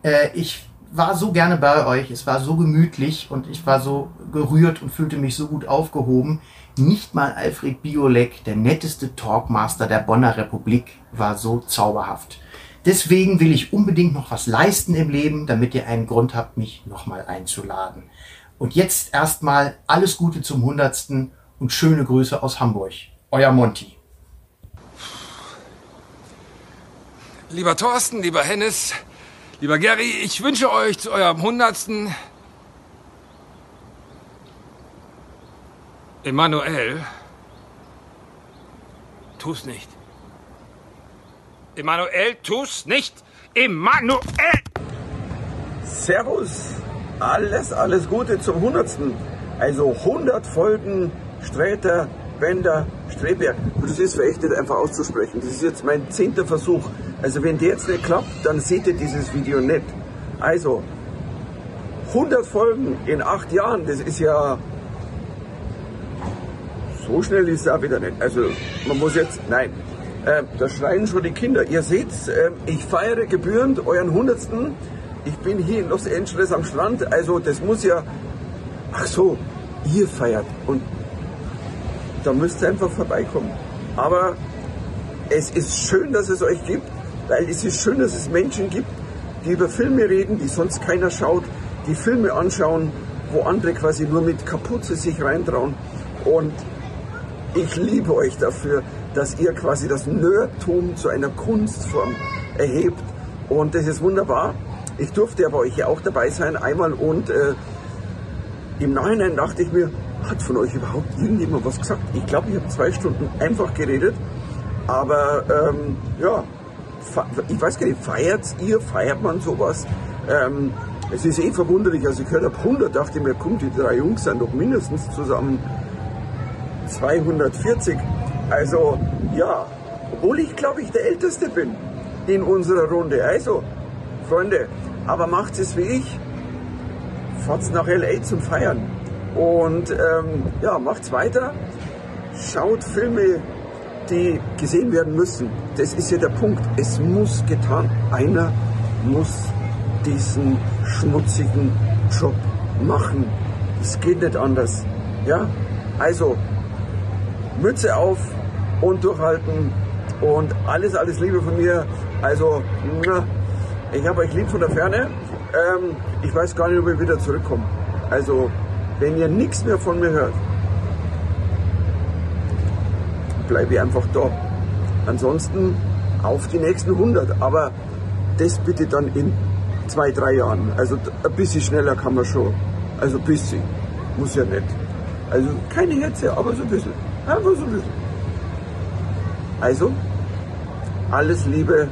Äh, ich war so gerne bei euch, es war so gemütlich und ich war so gerührt und fühlte mich so gut aufgehoben. Nicht mal Alfred Biolek, der netteste Talkmaster der Bonner Republik, war so zauberhaft. Deswegen will ich unbedingt noch was leisten im Leben, damit ihr einen Grund habt, mich nochmal einzuladen. Und jetzt erstmal alles Gute zum Hundertsten und schöne Grüße aus Hamburg. Euer Monty. Lieber Thorsten, lieber Hennes, lieber Gary, ich wünsche euch zu eurem hundertsten Emanuel. Tu's nicht. Emanuel, tu's nicht. Emanuel! Servus. Alles, alles Gute zum hundertsten. Also 100 Folgen Sträter, Bender, Streberg. Und das ist verächtet einfach auszusprechen. Das ist jetzt mein zehnter Versuch. Also wenn der jetzt nicht klappt, dann seht ihr dieses Video nicht. Also 100 Folgen in acht Jahren, das ist ja so schnell ist es auch wieder nicht. Also man muss jetzt, nein, äh, da schreien schon die Kinder. Ihr seht, äh, ich feiere gebührend euren Hundertsten. Ich bin hier in Los Angeles am Strand, also das muss ja, ach so, ihr feiert und da müsst ihr einfach vorbeikommen. Aber es ist schön, dass es euch gibt, weil es ist schön, dass es Menschen gibt, die über Filme reden, die sonst keiner schaut, die Filme anschauen, wo andere quasi nur mit Kapuze sich reintrauen. Und ich liebe euch dafür, dass ihr quasi das Nerdtum zu einer Kunstform erhebt. Und das ist wunderbar. Ich durfte aber euch ja auch dabei sein, einmal und äh, im Nachhinein dachte ich mir, hat von euch überhaupt irgendjemand was gesagt? Ich glaube, ich habe zwei Stunden einfach geredet. Aber ähm, ja, ich weiß gar nicht, feiert ihr, feiert man sowas? Ähm, es ist eh verwunderlich, als ich gehört habe 100, dachte mir, kommt, die drei Jungs sind doch mindestens zusammen 240. Also ja, obwohl ich glaube ich der Älteste bin in unserer Runde. Also, Freunde, aber macht es wie ich. Fahrt's nach LA zum Feiern. Und ähm, ja, macht's weiter. Schaut Filme, die gesehen werden müssen. Das ist ja der Punkt. Es muss getan. Einer muss diesen schmutzigen Job machen. Es geht nicht anders. Ja? Also, Mütze auf und durchhalten. Und alles, alles Liebe von mir. Also, ich habe euch lieb von der Ferne. Ähm, ich weiß gar nicht, ob ich wieder zurückkomme. Also, wenn ihr nichts mehr von mir hört, bleibe ich einfach da. Ansonsten auf die nächsten 100. Aber das bitte dann in zwei, drei Jahren. Also ein bisschen schneller kann man schon. Also ein bisschen. Muss ja nicht. Also keine Hetze, aber so ein bisschen. Einfach so ein bisschen. Also, alles Liebe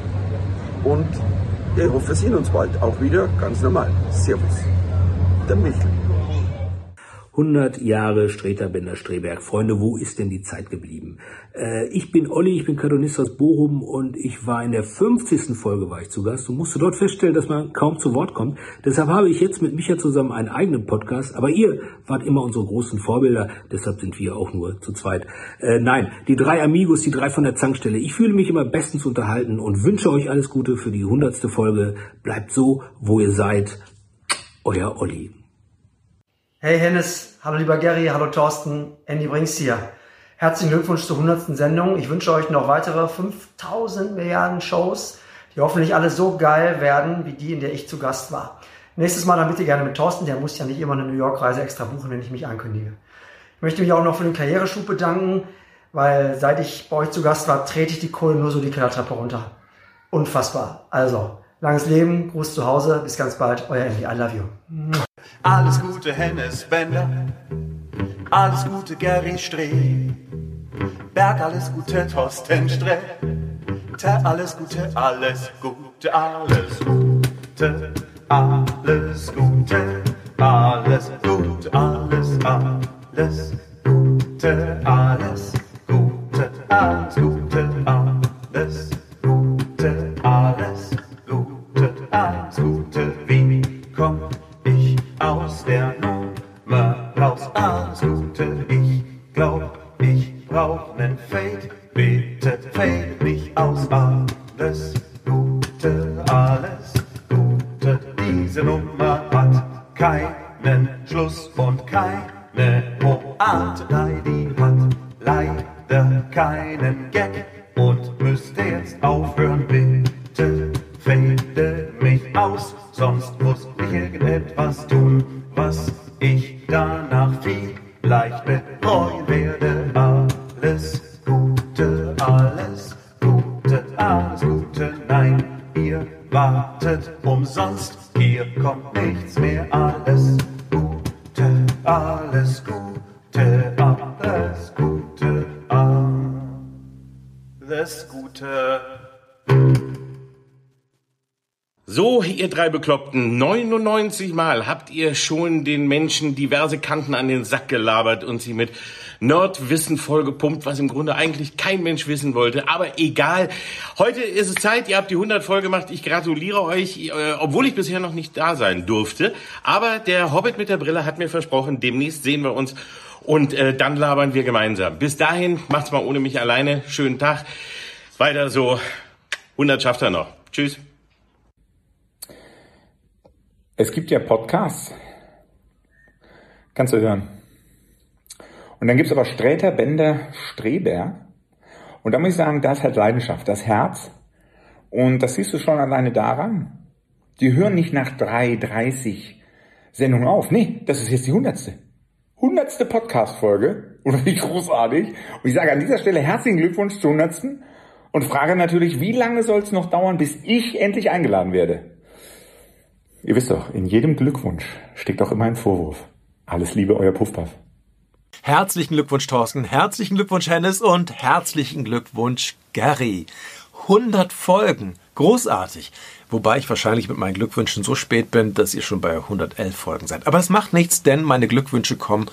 und ich hoffe, wir sehen uns bald auch wieder ganz normal. Servus. Der Michel. 100 Jahre Streter Bender Streberg. Freunde, wo ist denn die Zeit geblieben? Äh, ich bin Olli, ich bin Cartoonist aus Bochum und ich war in der 50. Folge war ich zu Gast und musste dort feststellen, dass man kaum zu Wort kommt. Deshalb habe ich jetzt mit Micha zusammen einen eigenen Podcast, aber ihr wart immer unsere großen Vorbilder, deshalb sind wir auch nur zu zweit. Äh, nein, die drei Amigos, die drei von der Zankstelle. Ich fühle mich immer bestens unterhalten und wünsche euch alles Gute für die 100. Folge. Bleibt so, wo ihr seid. Euer Olli. Hey Hennes, hallo lieber Gary, hallo Thorsten, Andy Brings hier. Herzlichen Glückwunsch zur 100. Sendung. Ich wünsche euch noch weitere 5000 Milliarden Shows, die hoffentlich alle so geil werden, wie die, in der ich zu Gast war. Nächstes Mal dann bitte gerne mit Thorsten, der muss ja nicht immer eine New York-Reise extra buchen, wenn ich mich ankündige. Ich möchte mich auch noch für den Karriereschub bedanken, weil seit ich bei euch zu Gast war, trete ich die Kohle nur so die Kellertreppe runter. Unfassbar. Also, langes Leben, Gruß zu Hause, bis ganz bald, euer Andy, I love you. Alles Gute, Hennes Bender. Alles Gute, Gary Streh. Berg, alles Gute, Thorsten Streh. Alles Gute, alles Gute, alles Gute, alles Gute, alles Gute, alles, alles Gute, alles Gute, alles Gute, alles Gute, drei Bekloppten, 99 Mal habt ihr schon den Menschen diverse Kanten an den Sack gelabert und sie mit Nerdwissen vollgepumpt, was im Grunde eigentlich kein Mensch wissen wollte. Aber egal. Heute ist es Zeit, ihr habt die 100 voll gemacht. Ich gratuliere euch, äh, obwohl ich bisher noch nicht da sein durfte. Aber der Hobbit mit der Brille hat mir versprochen, demnächst sehen wir uns und äh, dann labern wir gemeinsam. Bis dahin, macht's mal ohne mich alleine. Schönen Tag. Weiter so. 100 schafft er noch. Tschüss. Es gibt ja Podcasts. Kannst du hören. Und dann gibt's aber Sträter, Bender, Streberg. Und da muss ich sagen, das hat Leidenschaft, das Herz. Und das siehst du schon alleine daran. Die hören nicht nach drei, 30 Sendungen auf. Nee, das ist jetzt die hundertste. Hundertste Podcast-Folge. Und wie großartig. Und ich sage an dieser Stelle herzlichen Glückwunsch zur hundertsten. Und frage natürlich, wie lange soll es noch dauern, bis ich endlich eingeladen werde? Ihr wisst doch, in jedem Glückwunsch steckt auch immer ein Vorwurf. Alles Liebe, euer Puffpuff. Herzlichen Glückwunsch, Thorsten. Herzlichen Glückwunsch, Hennes. Und herzlichen Glückwunsch, Gary. 100 Folgen. Großartig. Wobei ich wahrscheinlich mit meinen Glückwünschen so spät bin, dass ihr schon bei 111 Folgen seid. Aber es macht nichts, denn meine Glückwünsche kommen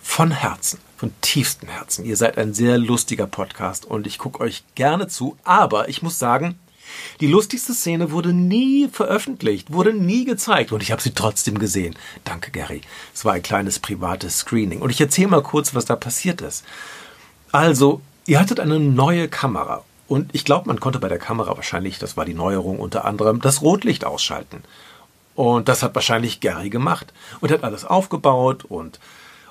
von Herzen, von tiefstem Herzen. Ihr seid ein sehr lustiger Podcast und ich gucke euch gerne zu. Aber ich muss sagen, die lustigste Szene wurde nie veröffentlicht, wurde nie gezeigt und ich habe sie trotzdem gesehen. Danke, Gary. Es war ein kleines privates Screening und ich erzähle mal kurz, was da passiert ist. Also, ihr hattet eine neue Kamera und ich glaube, man konnte bei der Kamera wahrscheinlich, das war die Neuerung unter anderem, das Rotlicht ausschalten. Und das hat wahrscheinlich Gary gemacht und hat alles aufgebaut und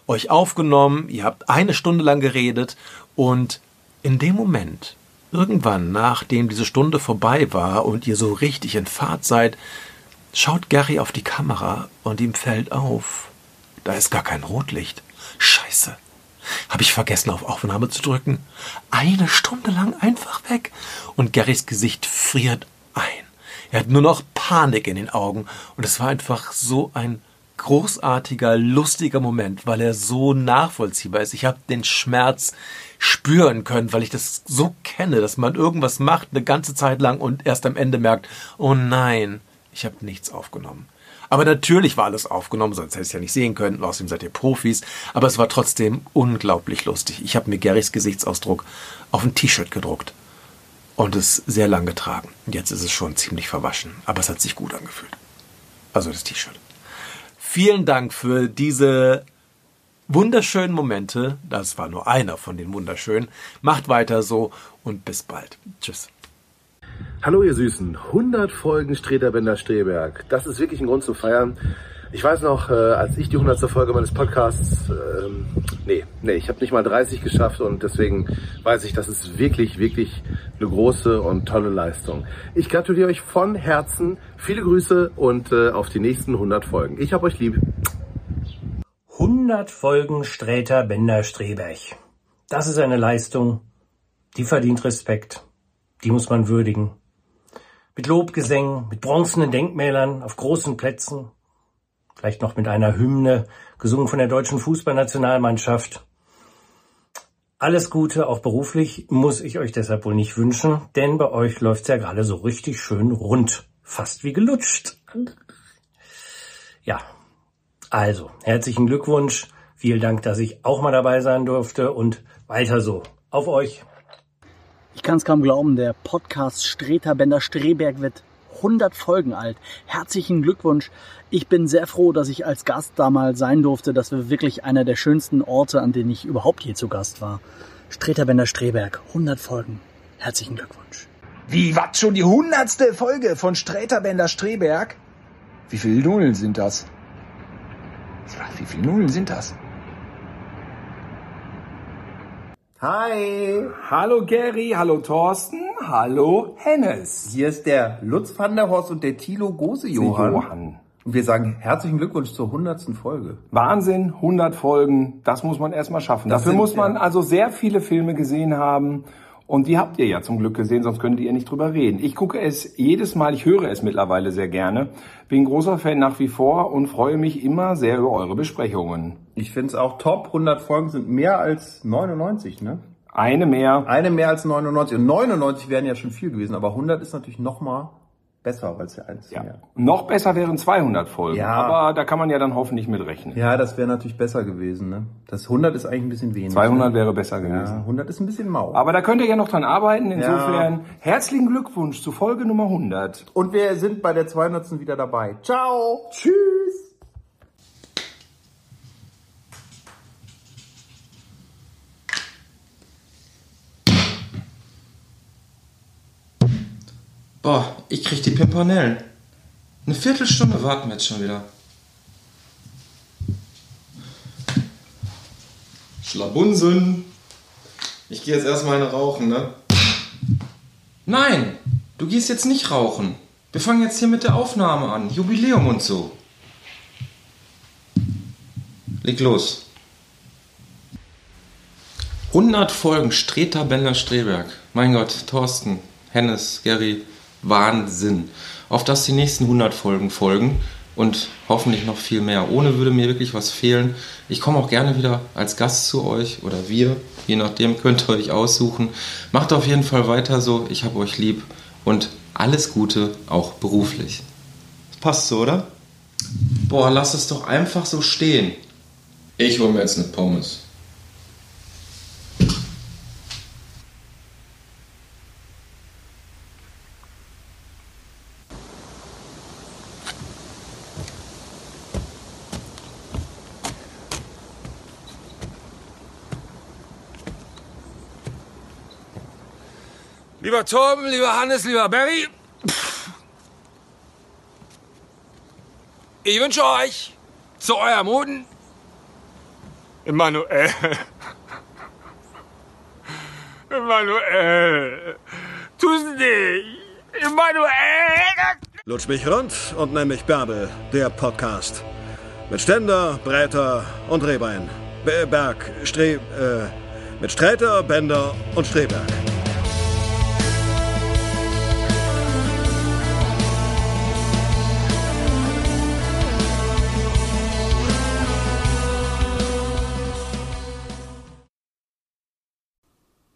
euch aufgenommen. Ihr habt eine Stunde lang geredet und in dem Moment, Irgendwann, nachdem diese Stunde vorbei war und ihr so richtig in Fahrt seid, schaut Gary auf die Kamera und ihm fällt auf, da ist gar kein Rotlicht. Scheiße. Habe ich vergessen, auf Aufnahme zu drücken? Eine Stunde lang einfach weg. Und Garys Gesicht friert ein. Er hat nur noch Panik in den Augen. Und es war einfach so ein großartiger, lustiger Moment, weil er so nachvollziehbar ist. Ich habe den Schmerz spüren können, weil ich das so kenne, dass man irgendwas macht eine ganze Zeit lang und erst am Ende merkt, oh nein, ich habe nichts aufgenommen. Aber natürlich war alles aufgenommen, sonst hätte ich es ja nicht sehen können. Außerdem seid ihr Profis. Aber es war trotzdem unglaublich lustig. Ich habe mir Garys Gesichtsausdruck auf ein T-Shirt gedruckt und es sehr lang getragen. Jetzt ist es schon ziemlich verwaschen, aber es hat sich gut angefühlt. Also das T-Shirt. Vielen Dank für diese wunderschönen Momente. Das war nur einer von den wunderschönen. Macht weiter so und bis bald. Tschüss. Hallo ihr Süßen, 100 Folgen Streterbender Streberg. Das ist wirklich ein Grund zu feiern. Ich weiß noch, äh, als ich die 100. Folge meines Podcasts, ähm, nee, nee, ich habe nicht mal 30 geschafft und deswegen weiß ich, das ist wirklich, wirklich eine große und tolle Leistung. Ich gratuliere euch von Herzen, viele Grüße und äh, auf die nächsten 100 Folgen. Ich hab euch lieb. 100 Folgen Sträter Bender Streberg. Das ist eine Leistung, die verdient Respekt. Die muss man würdigen. Mit Lobgesängen, mit bronzenen Denkmälern auf großen Plätzen, vielleicht noch mit einer Hymne, gesungen von der deutschen Fußballnationalmannschaft. Alles Gute, auch beruflich, muss ich euch deshalb wohl nicht wünschen, denn bei euch läuft's ja gerade so richtig schön rund. Fast wie gelutscht. Ja, also, herzlichen Glückwunsch. Vielen Dank, dass ich auch mal dabei sein durfte und weiter so. Auf euch. Ich kann es kaum glauben, der Podcast Streter Bender Streberg wird 100 Folgen alt. Herzlichen Glückwunsch. Ich bin sehr froh, dass ich als Gast da mal sein durfte. Das war wirklich einer der schönsten Orte, an denen ich überhaupt je zu Gast war. Streter Bender Streberg, 100 Folgen. Herzlichen Glückwunsch. Wie, was, schon die hundertste Folge von Sträterbender Streberg? Wie viele Nullen sind das? Wie viele Nullen sind das? Hi. Hallo Gary, hallo Thorsten, hallo Hennes. Hier ist der Lutz van der Horst und der Thilo Gose Johann. Johann. Und wir sagen herzlichen Glückwunsch zur 100. Folge. Wahnsinn, 100 Folgen, das muss man erstmal schaffen. Das Dafür sind- muss man ja. also sehr viele Filme gesehen haben. Und die habt ihr ja zum Glück gesehen, sonst könntet ihr nicht drüber reden. Ich gucke es jedes Mal, ich höre es mittlerweile sehr gerne. Bin großer Fan nach wie vor und freue mich immer sehr über eure Besprechungen. Ich finde es auch top. 100 Folgen sind mehr als 99, ne? Eine mehr. Eine mehr als 99. Und 99 wären ja schon viel gewesen, aber 100 ist natürlich noch mal besser, es ja eins Ja. Noch besser wären 200 Folgen, Ja. aber da kann man ja dann hoffentlich mit rechnen. Ja, das wäre natürlich besser gewesen, ne? Das 100 ist eigentlich ein bisschen wenig. 200 ne? wäre besser gewesen. Ja, 100 ist ein bisschen mau. Aber da könnt ihr ja noch dran arbeiten. Insofern Ja. herzlichen Glückwunsch zu Folge Nummer 100. Und wir sind bei der 200. wieder dabei. Ciao. Tschüss. Boah, ich krieg die Pimpernellen. Eine Viertelstunde warten wir jetzt schon wieder. Schlabunsen. Ich gehe jetzt erstmal eine rauchen, ne? Nein, du gehst jetzt nicht rauchen. Wir fangen jetzt hier mit der Aufnahme an. Jubiläum und so. Leg los. 100 Folgen Streter Bender Streberg. Mein Gott, Thorsten, Hennes, Gary, Wahnsinn. Auf das die nächsten 100 Folgen folgen und hoffentlich noch viel mehr. Ohne würde mir wirklich was fehlen. Ich komme auch gerne wieder als Gast zu euch oder wir, je nachdem könnt ihr euch aussuchen. Macht auf jeden Fall weiter so. Ich habe euch lieb und alles Gute auch beruflich. Passt so, oder? Boah, lass es doch einfach so stehen. Ich hole mir jetzt eine Pommes. Lieber Torben, lieber Hannes, lieber Barry. Ich wünsche euch zu eurem Hoden Emanuel. Emanuel. Tu's nicht. Emanuel. Lutsch mich rund und nenn mich Bärbel, der Podcast. Mit Ständer, Breiter und Rehbein. Be- Berg, Stre... Äh, mit Sträter, Bänder und Streberg.